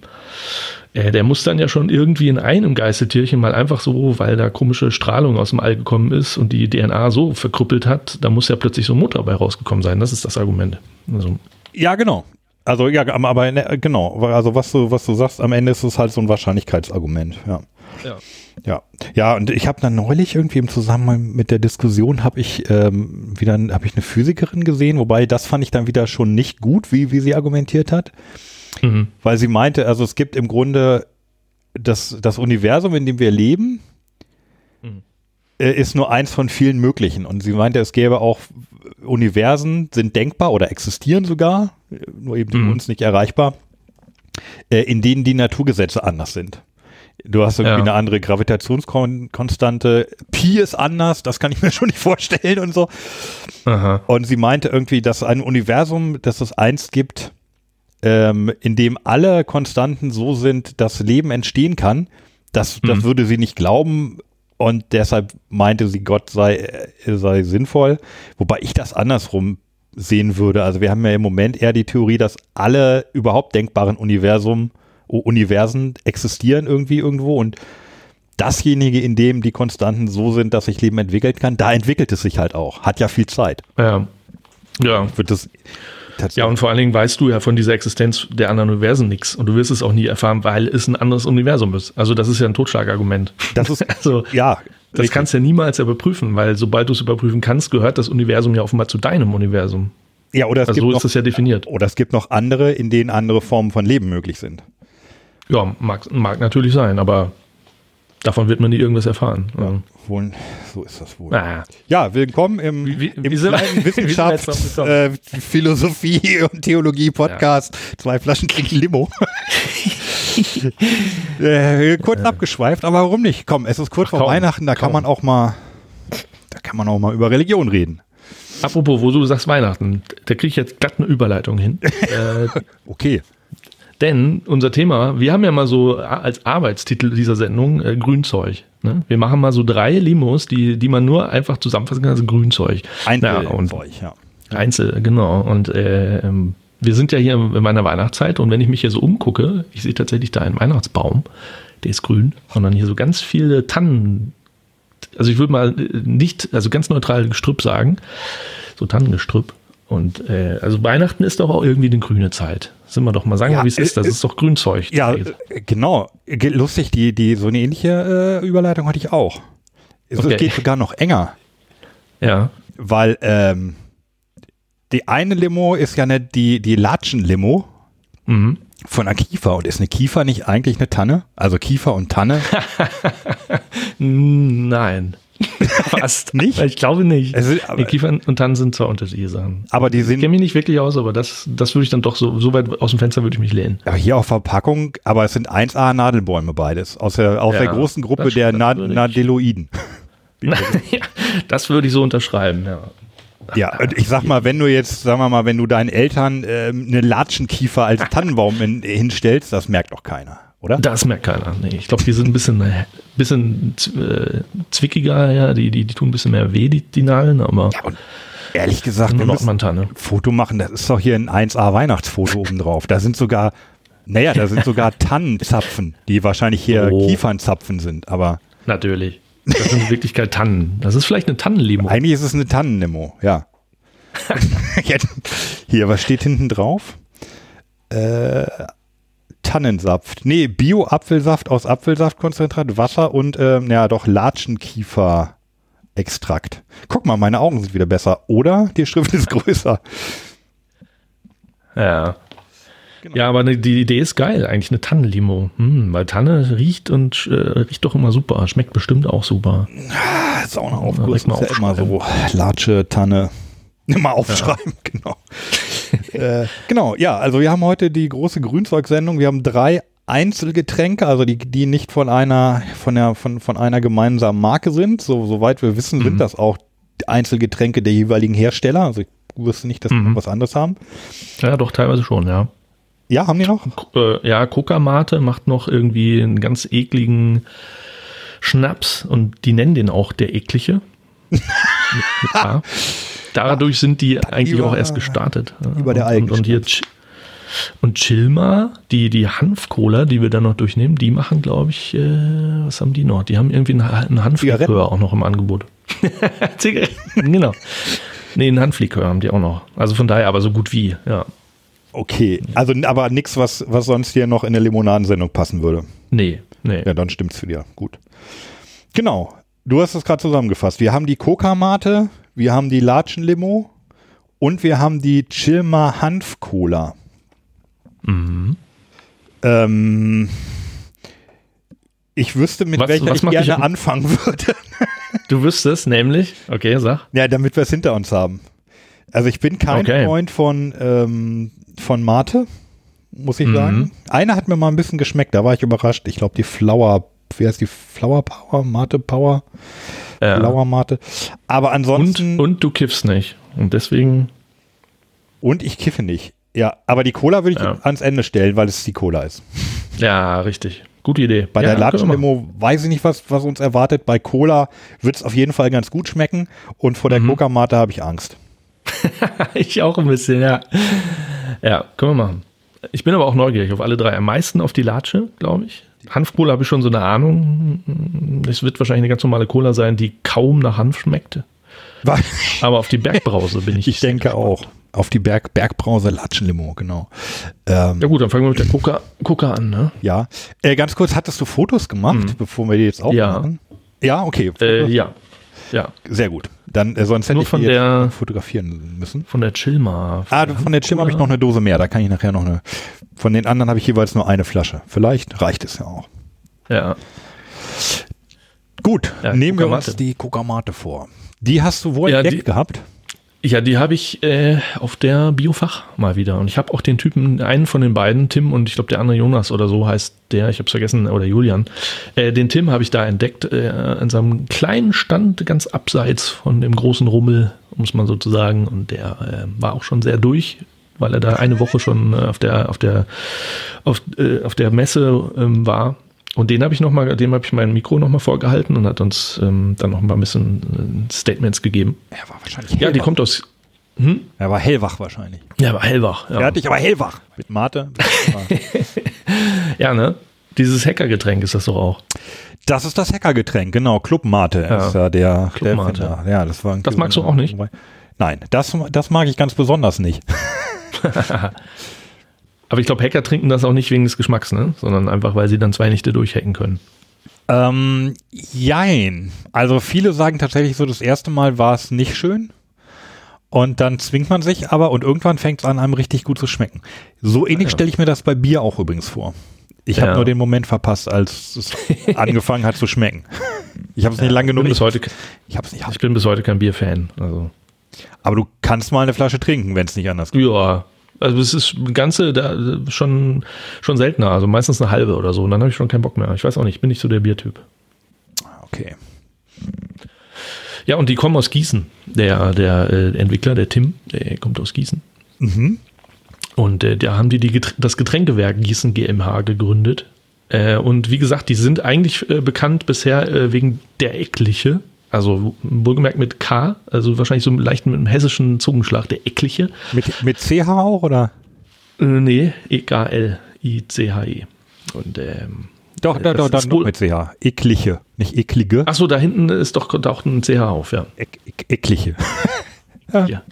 äh, der muss dann ja schon irgendwie in einem Geißeltierchen mal einfach so, weil da komische Strahlung aus dem All gekommen ist und die DNA so verkrüppelt hat, da muss ja plötzlich so ein Motor bei rausgekommen sein. Das ist das Argument. Also, Ja, genau. Also ja, aber ne, genau, also was du was du sagst, am Ende ist es halt so ein Wahrscheinlichkeitsargument, ja. ja. Ja, ja, und ich habe dann neulich irgendwie im Zusammenhang mit der Diskussion habe ich ähm, wieder habe ich eine Physikerin gesehen, wobei das fand ich dann wieder schon nicht gut, wie wie sie argumentiert hat, Mhm. weil sie meinte, also es gibt im Grunde das das Universum, in dem wir leben, Mhm. äh, ist nur eins von vielen möglichen und sie meinte, es gäbe auch Universen sind denkbar oder existieren sogar, nur eben für Mhm. uns nicht erreichbar, äh, in denen die Naturgesetze anders sind. Du hast irgendwie Ja. eine andere Gravitationskonstante. Pi ist anders, das kann ich mir schon nicht vorstellen und so. Aha. Und sie meinte irgendwie, dass ein Universum, dass es eins gibt, ähm, in dem alle Konstanten so sind, dass Leben entstehen kann. Das, das Mhm. würde sie nicht glauben. Und deshalb meinte sie, Gott sei, äh, sei sinnvoll. Wobei ich das andersrum sehen würde. Also wir haben ja im Moment eher die Theorie, dass alle überhaupt denkbaren Universum, Universen existieren irgendwie irgendwo und dasjenige, in dem die Konstanten so sind, dass sich Leben entwickeln kann, da entwickelt es sich halt auch. Hat ja viel Zeit. Ja. Ja. Wird das. Ja, und vor allen Dingen weißt du ja von dieser Existenz der anderen Universen nichts. Und du wirst es auch nie erfahren, weil es ein anderes Universum ist. Also das ist ja ein Totschlagargument. das ist, Also ja. Das richtig. kannst du ja niemals überprüfen, weil sobald du es überprüfen kannst, gehört das Universum ja offenbar zu deinem Universum. ja, oder es Also gibt so noch, ist das ja definiert. oder es gibt noch andere, in denen andere Formen von Leben möglich sind. Ja, mag, mag natürlich sein, aber Davon wird man nie irgendwas erfahren. Ja. Wohl, so ist das wohl. Ah, Ja, willkommen im, Wie- im wie kleinen Wissenschafts-, äh, Philosophie und Theologie-Podcast. Zwei Flaschen trinken Limo. äh, kurz abgeschweift, aber warum nicht? Komm, es ist kurz vor kaum, Weihnachten, da kann kaum. man auch mal, da kann man auch mal über Religion reden. apropos, wo du sagst Weihnachten, da kriege ich jetzt glatt eine Überleitung hin. äh, Okay. Denn unser Thema, wir haben ja mal so a- als Arbeitstitel dieser Sendung äh, Grünzeug. Ne? Wir machen mal so drei Limos, die, die man nur einfach zusammenfassen kann, also Grünzeug. Ein Ja, und ja. Einzel, genau. Und äh, ähm, wir sind ja hier in meiner Weihnachtszeit und wenn ich mich hier so umgucke, ich sehe tatsächlich da einen Weihnachtsbaum, der ist grün, sondern hier so ganz viele Tannen. Also ich würde mal äh, nicht, also ganz neutral Gestrüpp sagen, so Tannengestrüpp. Und äh, also Weihnachten ist doch auch irgendwie eine grüne Zeit. Sind wir doch mal sagen, Ja, wie es ist. Das äh, ist doch Grünzeug. Ja, äh, genau. Ge- Lustig, die, die, so eine ähnliche äh, Überleitung hatte ich auch. Es Okay. geht sogar noch enger. ja. Weil ähm, die eine Limo ist ja eine, die, die Latschen-Limo Mhm. von einer Kiefer. Und ist eine Kiefer nicht eigentlich eine Tanne? Also Kiefer und Tanne? Nein. Fast. Nicht? Ich glaube nicht. Ist- aber- Die Kiefern und Tannen sind zwar unterschiedliche Sachen. aber die Ich kenne sind mich nicht wirklich aus, aber das, das würde ich dann doch so, so weit aus dem Fenster würde ich mich lehnen. aber hier auf Verpackung, aber es sind 1A Nadelbäume beides. Aus der, aus Ja, der großen Gruppe der Na Nadeloiden. ja, das würde ich so unterschreiben, ja. Ja, ich sag mal, wenn du jetzt, sagen wir mal, wenn du deinen Eltern ähm, eine Latschenkiefer als Tannenbaum in, hinstellst, das merkt doch keiner, oder? Das merkt keiner. Nee, ich glaube, die sind ein bisschen, äh, bisschen äh, zwickiger, ja. Die, die, die tun ein bisschen mehr weh, die, die Nadeln, aber Ja, ehrlich gesagt, nur müssen Nordmantanne. ein Foto machen, das ist doch hier ein 1A Weihnachtsfoto obendrauf. Da sind sogar, naja, da sind sogar Tannenzapfen, die wahrscheinlich hier Oh. Kiefernzapfen sind, aber Natürlich. Das sind in Wirklichkeit Tannen. Das ist vielleicht eine Tannenlimo. eigentlich ist es eine Tannennimo, ja. Hier, was steht hinten drauf? Äh, Tannensaft. Nee, Bio-Apfelsaft aus Apfelsaftkonzentrat, Wasser und, ähm, ja, doch Latschenkiefer-Extrakt. Guck mal, meine Augen sind wieder besser. Oder die Schrift ist größer. Ja. Genau. Ja, aber ne, die Idee ist geil, eigentlich eine Tannenlimo. Hm, weil Tanne riecht und äh, riecht doch immer super. Schmeckt bestimmt auch super. Saunaaufguss direkt mal ist ja immer so Latsche, Tanne. Immer aufschreiben, genau. äh, genau, ja, also wir haben heute die große Grünzeugsendung. Wir haben drei Einzelgetränke, also die, die nicht von einer, von der, von, von einer gemeinsamen Marke sind. So, soweit wir wissen, sind Mhm. das auch Einzelgetränke der jeweiligen Hersteller. Also ich wusste nicht, dass die Mhm. noch was anderes haben. Ja, doch, teilweise schon, ja. Ja, haben die noch? Äh, ja, Coca-Mate macht noch irgendwie einen ganz ekligen Schnaps und die nennen den auch der eklige. mit, mit A. Dadurch sind die eigentlich über- auch erst gestartet. ja. über der und, Algen und, und hier Ch- und Chilma, die, die Hanf-Cola, die wir dann noch durchnehmen, die machen, glaube ich, äh, was haben die noch? Die haben irgendwie einen, einen Hanflikör auch noch im Angebot. Zigaretten, genau. Nee, einen Hanflikör haben die auch noch. Also von daher aber so gut wie, ja. Okay, also aber nichts, was, was sonst hier noch in der Limonadensendung passen würde. Nee, nee. Ja, dann stimmt's für dir. Gut. Genau. Du hast es gerade zusammengefasst. Wir haben die Coca-Mate, wir haben die Latschen-Limo und wir haben die Chilma Hanf-Cola. Mhm. Ähm, ich wüsste, mit Was- welcher was ich gerne dich- anfangen würde. Du wüsstest nämlich, okay, sag. ja, damit wir es hinter uns haben. Also ich bin kein Okay. Freund von, ähm, von Mate, muss ich Mhm. sagen. Eine hat mir mal ein bisschen geschmeckt, da war ich überrascht. Ich glaube, die Flower, wie heißt die Flower Power? Mate Power? Ja. Flower Mate. Aber Und, ansonsten. und du kiffst nicht. Und deswegen, Und ich kiffe nicht. Ja, aber die Cola würde ich Ja. ans Ende stellen, weil es die Cola ist. ja, richtig. Gute Idee. Bei ja, der. Latschen-Limo weiß ich nicht, was, was uns erwartet. Bei Cola wird es auf jeden Fall ganz gut schmecken. Und vor der Mhm. Coca-Mate habe ich Angst. Ich auch ein bisschen, ja. Ja, können wir machen. Ich bin aber auch neugierig auf alle drei. Am meisten auf die Latsche, glaube ich. Hanfcola habe ich schon so eine Ahnung. Es wird wahrscheinlich eine ganz normale Cola sein, die kaum nach Hanf schmeckt. Weil- Aber auf die Bergbrause bin ich. Ich denke auch. Auf die Berg, Bergbrause Latschen-Limo, genau. Ähm, Ja gut, dann fangen wir mit der Coca, Coca an, ne? ja. Äh, ganz kurz, hattest du Fotos gemacht, bevor wir die jetzt auch Mhm. Ja. machen? Ja, okay. Äh, ja. Ja, Sehr gut. Dann, äh, sonst hätte Nur ich von der- fotografieren müssen. von der Chilma. Ah, von der Chim habe ich noch eine Dose mehr. Da kann ich nachher noch eine. Von den anderen habe ich jeweils nur eine Flasche. Vielleicht reicht es ja auch. Ja. Gut, Ja, nehmen wir uns die Kokamate vor. Die hast du wohl Ja, entdeckt die- gehabt? Ja, die habe ich äh, auf der Biofach mal wieder. Und ich habe auch den Typen, einen von den beiden, Tim und ich glaube der andere Jonas oder so heißt der, ich habe es vergessen, oder Julian. Äh, den Tim habe ich da entdeckt äh, an seinem kleinen Stand ganz abseits von dem großen Rummel, muss man sozusagen. Und der äh, war auch schon sehr durch, weil er da eine Woche schon äh, auf der auf der auf, äh, auf der Messe ähm, war. Und den habe ich noch mal, dem habe ich mein Mikro noch mal vorgehalten und hat uns ähm, dann noch mal ein bisschen äh, Statements gegeben. Er war wahrscheinlich Ja, die hellwach. kommt aus. Er war hellwach wahrscheinlich. Ja, aber hellwach. Ja, Fertig, aber hellwach. Mit Mate. ja ne? Dieses Hackergetränk ist das doch auch. Das ist das Hackergetränk, genau. Club Mate Ja. ist ja der, Club der Mate. Ja, das war Das magst du auch nicht? Nein, das, das mag ich ganz besonders nicht. Aber ich glaube, Hacker trinken das auch nicht wegen des Geschmacks, ne? Sondern einfach, weil sie dann zwei Nächte durchhacken können. Ähm, jein. Also viele sagen tatsächlich so, das erste Mal war es nicht schön. Und dann zwingt man sich aber und irgendwann fängt es an, einem richtig gut zu schmecken. So ähnlich Ja. stelle ich mir das bei Bier auch übrigens vor. Ich habe Ja. nur den Moment verpasst, als es angefangen hat zu schmecken. Ich habe es nicht lange Ich bin, genug. bis heute, Ich habe es nicht. ich bin bis heute kein Bierfan. Also, Aber du kannst mal eine Flasche trinken, wenn es nicht anders geht. ja. Also es ist eine ganze da, schon, schon seltener, also meistens eine halbe oder so. Und dann habe ich schon keinen Bock mehr. Ich weiß auch nicht, ich bin nicht so der Biertyp. Okay. Ja, und die kommen aus Gießen. Der, der äh, Entwickler, der Tim, der kommt aus Gießen. Mhm. Und äh, da haben die, die Getr- das Getränkewerk Gießen GmbH gegründet. Äh, und wie gesagt, die sind eigentlich äh, bekannt bisher äh, wegen der Eckliche. Also wohlgemerkt mit K, also wahrscheinlich so leicht mit einem hessischen Zungenschlag, der Eckliche. Mit, mit CH auch oder? Äh, nee, E-K-L-I-C-H-E. Und ähm, Doch, doch, das doch, doch, mit CH. Eklige, nicht eklige. achso, da hinten ist doch taucht ein CH auf, ja. Ek, eklige. Ja.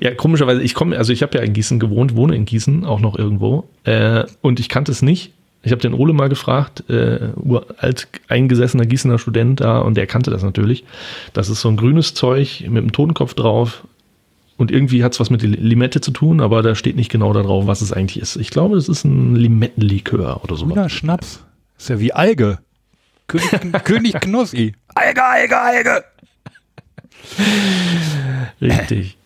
ja, komischerweise, ich komme, also ich habe ja in Gießen gewohnt, wohne in Gießen auch noch irgendwo. Äh, und ich kannte es nicht. Ich habe den Ole mal gefragt, äh, uralt eingesessener Gießener Student da, und der kannte das natürlich. Das ist so ein grünes Zeug mit einem Totenkopf drauf. Und irgendwie hat es was mit der Limette zu tun, aber da steht nicht genau da drauf, was es eigentlich ist. Ich glaube, es ist ein Limettenlikör oder so. Grüner Schnaps. Ist ja wie Alge. König, König Knossi. Alge, Alge, Alge. Richtig.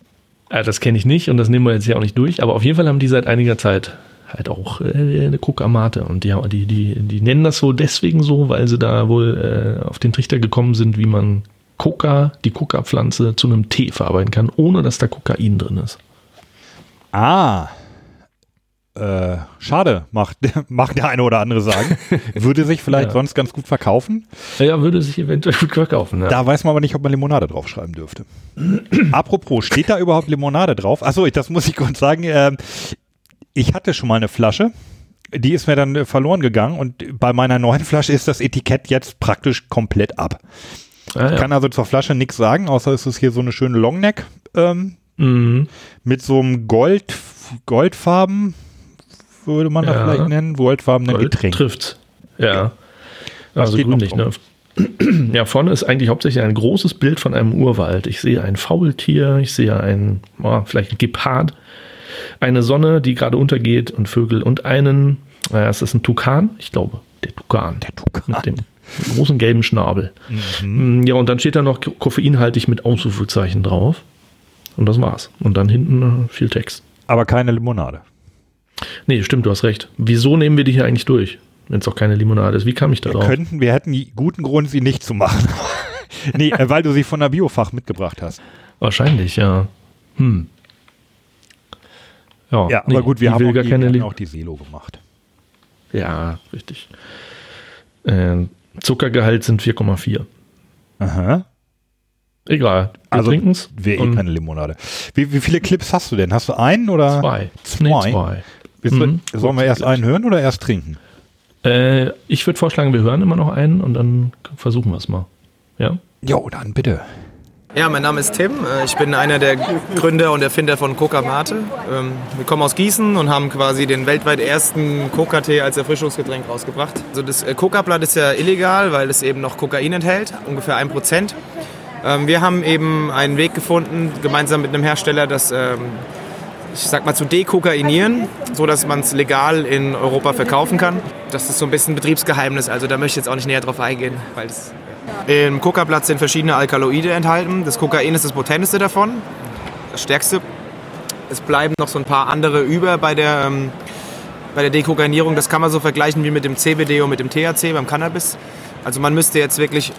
Ja, das kenne ich nicht und das nehmen wir jetzt ja auch nicht durch, aber auf jeden Fall haben die seit einiger Zeit halt auch äh, eine Coca-Mate und die, die, die, die nennen das wohl deswegen so, weil sie da wohl äh, auf den Trichter gekommen sind, wie man Coca, die Coca-Pflanze zu einem Tee verarbeiten kann, ohne dass da Kokain drin ist. Ah. Äh, schade, macht, macht der eine oder andere sagen. Würde sich vielleicht Ja. sonst ganz gut verkaufen. Ja, würde sich eventuell gut verkaufen. Ja. Da weiß man aber nicht, ob man Limonade draufschreiben dürfte. Apropos, steht da überhaupt Limonade drauf? Achso, das muss ich kurz sagen. Ähm, ich hatte schon mal eine Flasche. Die ist mir dann äh, verloren gegangen und bei meiner neuen Flasche ist das Etikett jetzt praktisch komplett ab. ah, Ich ja. kann also zur Flasche nichts sagen, außer es ist hier so eine schöne Longneck ähm, Mhm. mit so einem Gold, Goldfarben, würde man das Ja. vielleicht nennen, goldfarbenen Gold Getränk. trifft's. Ja. Was Also grünlich, ne? Ja, vorne ist eigentlich hauptsächlich ein großes Bild von einem Urwald. Ich sehe ein Faultier, ich sehe ein, oh, vielleicht ein Gepard, eine Sonne, die gerade untergeht und Vögel und einen, naja, es ist ein Tukan, ich glaube, der Tukan. Der Tukan. Mit dem großen gelben Schnabel. Mm, Ja, und dann steht da noch koffeinhaltig mit Ausrufezeichen drauf. Und das war's. Und dann hinten äh, viel Text. Aber keine Limonade. Nee, stimmt, du hast recht. Wieso nehmen wir die hier eigentlich durch, wenn es auch keine Limonade ist? Wie kam ich da Wir drauf? könnten, wir hätten guten Grund, sie nicht zu machen. nee, äh, weil du sie von der Biofach mitgebracht hast. Wahrscheinlich, ja. Hm. Ja, Ja, nee, aber gut, wir haben auch, gar keine wir haben auch die Selo gemacht. Ja, richtig. Ähm, Zuckergehalt sind 4,4. Aha. Egal. Wir Also trinken's. wäre eh keine Limonade. Wie, wie viele Clips hast du denn? Hast du einen oder? Zwei. Zwei? Nee, zwei. Willst du, Mhm. Sollen wir erst einen hören oder erst trinken? Äh, ich würde vorschlagen, wir hören immer noch einen und dann versuchen wir es mal. Ja? Jo, dann bitte. Ja, mein Name ist Tim. Äh, Ich bin einer der Gründer und Erfinder von Coca Mate. Ähm, Wir kommen aus Gießen und haben quasi den weltweit ersten Coca-Tee als Erfrischungsgetränk rausgebracht. Also das äh, Coca-Blatt ist ja illegal, weil es eben noch Kokain enthält, ungefähr 1%. Ähm, Wir haben eben einen Weg gefunden, gemeinsam mit einem Hersteller, das ähm, ich sag mal zu dekokainieren, so dass man es legal in Europa verkaufen kann. das ist so ein bisschen Betriebsgeheimnis, also da möchte ich jetzt auch nicht näher drauf eingehen. Weil das, Im Coca-Blatt sind verschiedene Alkaloide enthalten. Das Kokain ist das potenteste davon, das stärkste. Es bleiben noch so ein paar andere über bei der, ähm, bei der Dekokainierung. Das kann man so vergleichen wie mit dem CBD und mit dem THC beim Cannabis. Also man müsste jetzt wirklich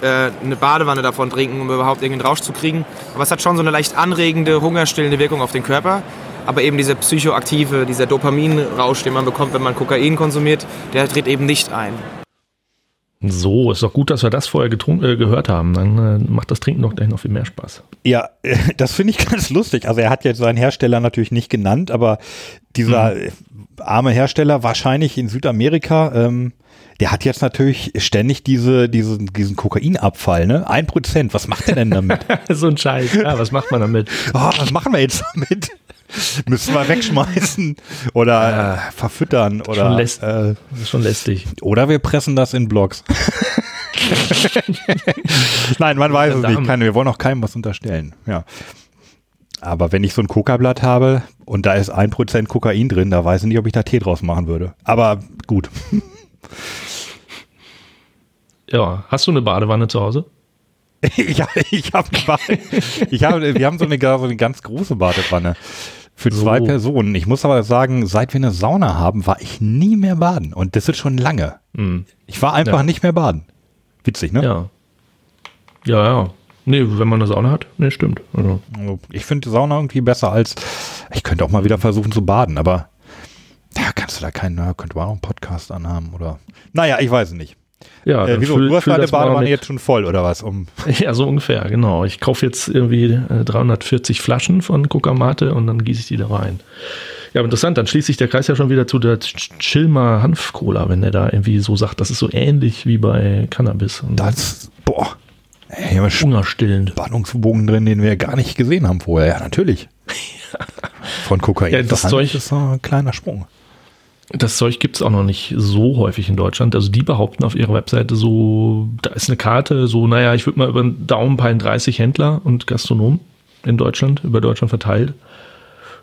äh, eine Badewanne davon trinken, um überhaupt irgendeinen Rausch zu kriegen. Aber es hat schon so eine leicht anregende, hungerstillende Wirkung auf den Körper. Aber eben dieser psychoaktive, dieser Dopaminrausch, den man bekommt, wenn man Kokain konsumiert, der tritt eben nicht ein. So, ist doch gut, dass wir das vorher getrunken, äh, gehört haben. Dann äh, macht das Trinken doch gleich noch viel mehr Spaß. Ja, das finde ich ganz lustig. Also er hat jetzt seinen Hersteller natürlich nicht genannt, aber dieser mhm. arme Hersteller wahrscheinlich in Südamerika, ähm, der hat jetzt natürlich ständig diese, diesen, diesen Kokainabfall, ne? Ein Prozent, was macht er denn damit? so ein Scheiß, ja, was macht man damit? Oh, was machen wir jetzt damit? Müssen wir wegschmeißen oder äh, verfüttern oder. Schon läst, äh, das ist schon lästig. Oder wir pressen das in Blogs. Nein, man weiß es nicht. Keine, wir wollen auch keinem was unterstellen. Ja. Aber wenn ich so ein Coca-Blatt habe und da ist ein Prozent Kokain drin, da weiß ich nicht, ob ich da Tee draus machen würde. Aber gut. Ja, hast du eine Badewanne zu Hause? ja, ich habe ich hab, wir haben so eine, so eine ganz große Badewanne für zwei so. Personen. Ich muss aber sagen, seit wir eine Sauna haben, war ich nie mehr baden. Und das ist schon lange. Mhm. Ich war einfach ja. nicht mehr baden. Witzig, ne? Ja. Ja, ja. Nee, wenn man eine Sauna hat, nee, stimmt. Also. also ich finde die Sauna irgendwie besser als, ich könnte auch mal wieder versuchen zu baden, aber da kannst du da keinen, könnte man auch einen Podcast anhaben oder, naja, ich weiß es nicht. Ja, äh, wieso? Du hast deine Badewanne jetzt schon voll oder was? Um ja, so ungefähr, genau. Ich kaufe jetzt irgendwie äh, 340 Flaschen von Coca-Mate und dann gieße ich die da rein. Ja, interessant, dann schließt sich der Kreis ja schon wieder zu der Chilmer Hanf-Cola, wenn der da irgendwie so sagt, das ist so ähnlich wie bei Cannabis. Und das, boah. Hey, Hungerstillend. Spannungsbogen drin, den wir gar nicht gesehen haben vorher. Ja, natürlich. Von Kokain. Ja, das Zeug ist so ein kleiner Sprung. Das Zeug gibt es auch noch nicht so häufig in Deutschland. Also die behaupten auf ihrer Webseite so, da ist eine Karte, so, naja, ich würde mal über den Daumen peilen 30 Händler und Gastronomen in Deutschland, über Deutschland verteilt.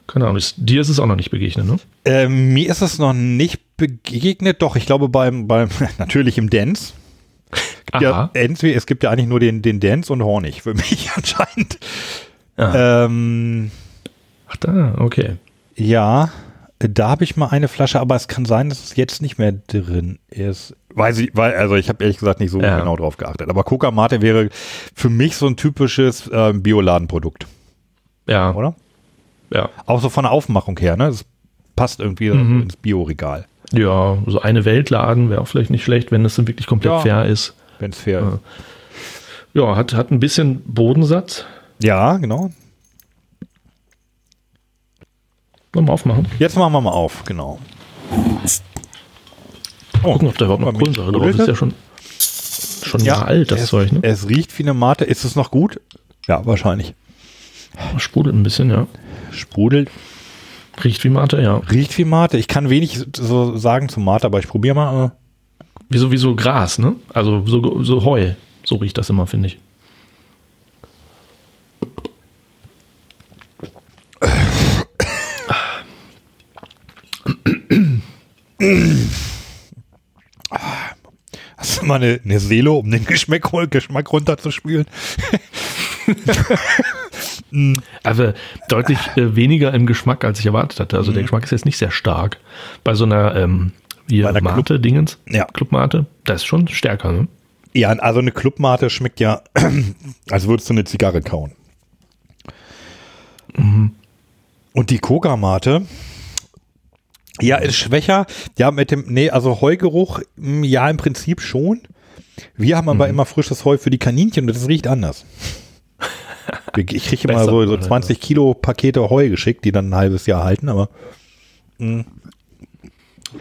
Keine Ahnung, ist, dir ist es auch noch nicht begegnet, ne? Ähm, mir ist es noch nicht begegnet, doch, ich glaube beim, beim natürlich im Dance. Ja, es gibt ja eigentlich nur den, den Dance und Hornig für mich anscheinend. Ähm, Ach da, okay. Ja, da habe ich mal eine Flasche, aber es kann sein, dass es jetzt nicht mehr drin ist. Weiß ich, weil, also ich habe ehrlich gesagt nicht so ja. genau drauf geachtet. Aber Coca Mate wäre für mich so ein typisches äh, Bioladenprodukt. Ja. Oder? Ja. Auch so von der Aufmachung her, ne? Das passt irgendwie mhm. ins Bioregal. Ja, so eine Weltladen wäre auch vielleicht nicht schlecht, wenn es dann wirklich komplett ja, fair ist. Wenn es fair ja. ist. Ja, hat, hat ein bisschen Bodensatz. Ja, genau. Wollen wir aufmachen? Jetzt machen wir mal auf, genau. Oh, Gucken, ob da überhaupt noch Kohlensäure drauf ist. ist ja schon, schon ja, alt, das es, Zeug. Ne? Es riecht wie eine Mate. Ist es noch gut? Ja, wahrscheinlich. Sprudelt ein bisschen, ja. Sprudelt. Riecht wie Mate, ja. Riecht wie Mate. Ich kann wenig so sagen zu Mate, aber ich probiere mal. Wie so, wie so Gras, ne? Also so, so Heu. So riecht das immer, finde ich. Hast du mal eine, eine Selo, um den Geschmack, Geschmack runterzuspülen? Aber deutlich äh, weniger im Geschmack, als ich erwartet hatte. Also mhm. der Geschmack ist jetzt nicht sehr stark. Bei so einer, ähm, wie Mate-Dingens, ja. Clubmate, das ist schon stärker, ne? Ja, also eine Clubmate schmeckt ja, als würdest du eine Zigarre kauen. Mhm. Und die Koga-Mate, ja, ist schwächer. Ja, mit dem, nee, also Heugeruch, hm, ja, im Prinzip schon. Wir haben aber mhm. immer frisches Heu für die Kaninchen und das riecht anders. Ich kriege immer so, so 20 Kilo Pakete Heu geschickt, die dann ein halbes Jahr halten, aber. Mh. Hm.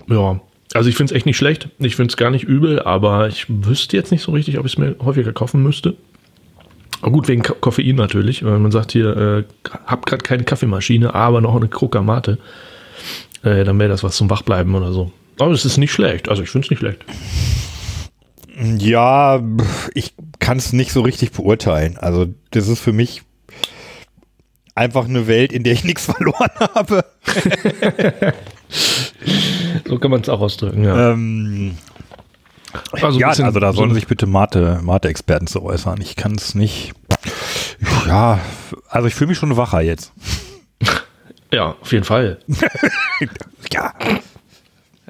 Ja, also ich finde es echt nicht schlecht. Ich finde es gar nicht übel, aber ich wüsste jetzt nicht so richtig, ob ich es mir häufiger kaufen müsste. Aber gut, wegen Koffein natürlich, weil man sagt hier, äh, hab gerade keine Kaffeemaschine, aber noch eine Krokamate. Äh, dann wäre das was zum Wachbleiben oder so. Aber es ist nicht schlecht. Also ich finde es nicht schlecht. Ja, ich kann es nicht so richtig beurteilen. Also das ist für mich einfach eine Welt, in der ich nichts verloren habe. so kann man es auch ausdrücken, ja. Ähm, Also ja, also da so sollen sich bitte Mathe, Mathe-Experten zu äußern. Ich kann es nicht. Ja, also ich fühle mich schon wacher jetzt. Ja, auf jeden Fall. Ja.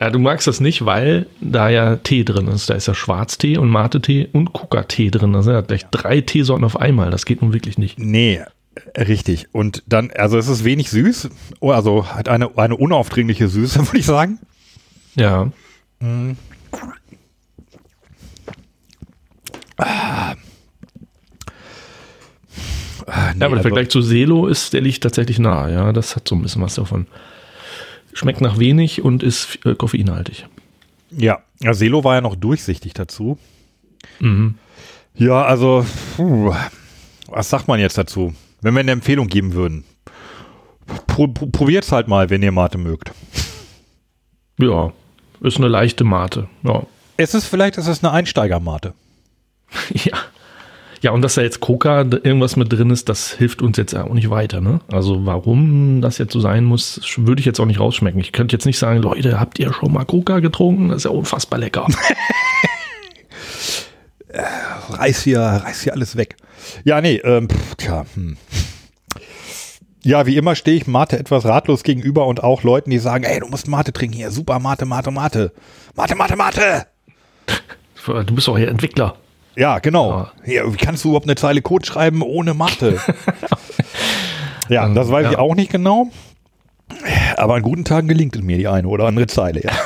Ja, du magst das nicht, weil da ja Tee drin ist. Da ist ja Schwarztee und Mate-Tee und Coca-Tee drin. Da sind ja gleich drei Teesorten auf einmal. Das geht nun wirklich nicht. Nee, richtig. Und dann, also es ist wenig süß. Oh, Also hat eine, eine unaufdringliche Süße, würde ich sagen. Ja. Ah, nee, Ja, aber der also- Vergleich zu Selo ist, der liegt tatsächlich nahe. Ja, das hat so ein bisschen was davon. Schmeckt nach wenig und ist äh, koffeinhaltig. Ja, ja, Selo war ja noch durchsichtig dazu. Mhm. Ja, also, puh, was sagt man jetzt dazu? Wenn wir eine Empfehlung geben würden, pro, pro, probiert's halt mal, wenn ihr Mate mögt. Ja, ist eine leichte Mate. Ja. Es ist vielleicht, es ist eine Einsteigermate. ja. Ja, und dass da jetzt Coca irgendwas mit drin ist, das hilft uns jetzt auch nicht weiter. Ne? Also warum das jetzt so sein muss, würde ich jetzt auch nicht rausschmecken. Ich könnte jetzt nicht sagen, Leute, habt ihr schon mal Coca getrunken? Das ist ja unfassbar lecker. Reiß hier, reiß hier alles weg. Ja, nee, ähm, pff, tja, hm. Ja, wie immer stehe ich Mate etwas ratlos gegenüber und auch Leuten, die sagen, ey, du musst Mate trinken hier, super Mate, Mate, Mate. Mate, Mate, Mate. du bist doch hier Entwickler. Ja, genau. Ja. Wie kannst du überhaupt eine Zeile Code schreiben ohne Mate? ja, das weiß ich ja. auch nicht genau. Aber an guten Tagen gelingt es mir die eine oder andere Zeile, ja.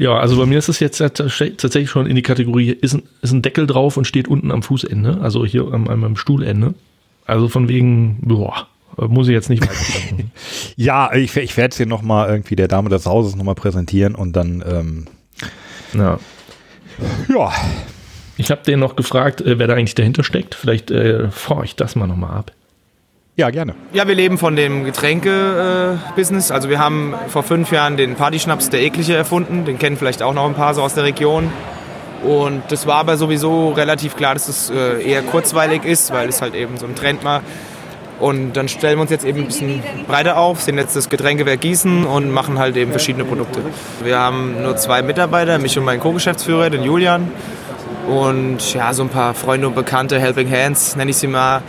Ja, also bei mir ist es jetzt tatsächlich schon in die Kategorie, ist ein, ist ein Deckel drauf und steht unten am Fußende, also hier am, am, am Stuhlende. Also von wegen, boah, muss ich jetzt nicht weiter. Ja, ich, ich werde es hier nochmal irgendwie der Dame des Hauses nochmal präsentieren und dann, ähm, ja. ja, Ich habe den noch gefragt, äh, wer da eigentlich dahinter steckt. Vielleicht äh, fahre ich das mal nochmal ab. ja, gerne. Ja, wir leben von dem Getränke-Business. also wir haben vor fünf Jahren den Partyschnaps der Eklige erfunden. Den kennen vielleicht auch noch ein paar so aus der Region. Und das war aber sowieso relativ klar, dass es äh, eher kurzweilig ist, weil es halt eben so ein Trend war. Und dann stellen wir uns jetzt eben ein bisschen breiter auf, sind jetzt das Getränkewerk Gießen und machen halt eben verschiedene Produkte. Wir haben nur zwei Mitarbeiter, mich und meinen Co-Geschäftsführer, den Julian. Und ja, so ein paar Freunde und Bekannte, Helping Hands, nenne ich sie mal,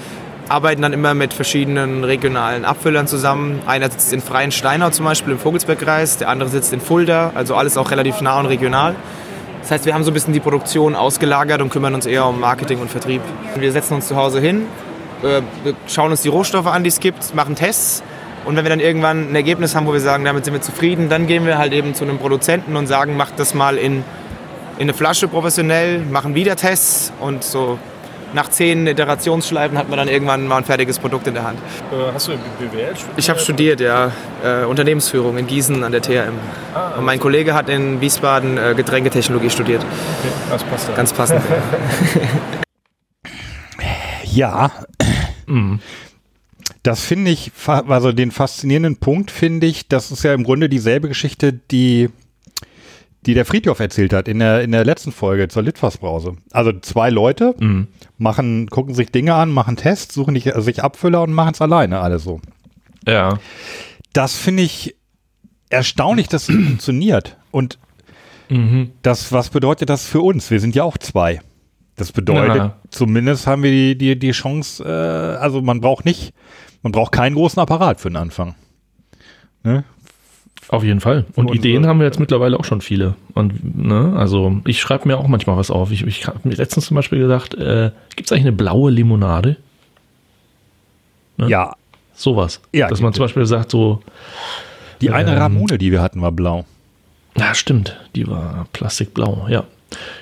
arbeiten dann immer mit verschiedenen regionalen Abfüllern zusammen. Einer sitzt in Freien Steinau zum Beispiel im Vogelsbergkreis, der andere sitzt in Fulda, also alles auch relativ nah und regional. Das heißt, wir haben so ein bisschen die Produktion ausgelagert und kümmern uns eher um Marketing und Vertrieb. Wir setzen uns zu Hause hin, äh, schauen uns die Rohstoffe an, die es gibt, machen Tests. Und wenn wir dann irgendwann ein Ergebnis haben, wo wir sagen, damit sind wir zufrieden, dann gehen wir halt eben zu einem Produzenten und sagen, macht das mal in, in eine Flasche professionell, machen wieder Tests und so nach zehn Iterationsschleifen hat man dann irgendwann mal ein fertiges Produkt in der Hand. Hast du BWL Ich habe studiert, ja, äh, Unternehmensführung in Gießen an der THM. Und mein Kollege hat in Wiesbaden äh, Getränketechnologie studiert. Das passt ja. Ganz passend. Ja. Das finde ich, also den faszinierenden Punkt finde ich, das ist ja im Grunde dieselbe Geschichte, die, die der Friedhof erzählt hat in der, in der letzten Folge zur Litfaßbrause. Also zwei Leute machen, gucken sich Dinge an, machen Tests, suchen sich, sich Abfüller und machen es alleine alle so. Ja. Das finde ich erstaunlich, dass es funktioniert. Und das, was bedeutet das für uns? Wir sind ja auch zwei. Das bedeutet, Ja. zumindest haben wir die, die, die Chance, äh, also man braucht nicht, man braucht keinen großen Apparat für den Anfang. Ne? Auf jeden Fall. Und Ideen haben wir jetzt mittlerweile auch schon viele. Und ne, also ich schreibe mir auch manchmal was auf. Ich, ich habe mir letztens zum Beispiel gedacht, äh, gibt es eigentlich eine blaue Limonade? Ne? Ja, Sowas. Ja, Dass man zum Beispiel sagt, so, die eine Ähm, Ramune, die wir hatten, war blau. ja, stimmt, die war plastikblau, ja.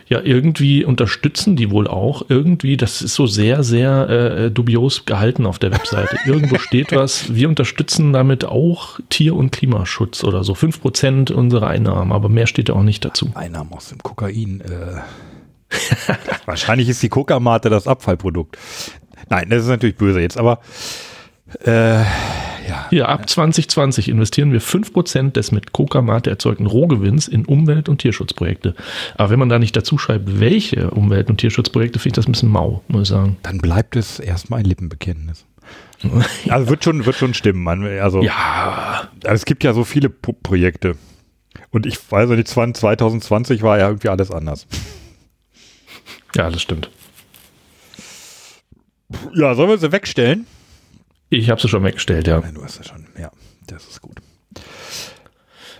Ja, irgendwie unterstützen die wohl auch. Irgendwie, das ist so sehr, sehr äh, dubios gehalten auf der Webseite. Irgendwo steht was, wir unterstützen damit auch Tier- und Klimaschutz oder so. 5% unserer Einnahmen, aber mehr steht da auch nicht dazu. Einnahmen aus dem Kokain. Äh. Wahrscheinlich ist die Kokamate das Abfallprodukt. Nein, das ist natürlich böse jetzt, aber äh, Hier, ab 2020 investieren wir 5% des mit Coca-Mate erzeugten Rohgewinns in Umwelt- und Tierschutzprojekte. Aber wenn man da nicht dazu schreibt, welche Umwelt- und Tierschutzprojekte, finde ich das ein bisschen mau, muss ich sagen. dann bleibt es erstmal ein Lippenbekenntnis. Also wird schon, wird schon stimmen. Man, also, Ja, also es gibt ja so viele Pro Projekte. Und ich weiß nicht, 2020 war ja irgendwie alles anders. Ja, das stimmt. Ja, sollen wir sie wegstellen? Ich habe sie schon weggestellt, ja. Nein, du hast ja schon. Ja, das ist gut.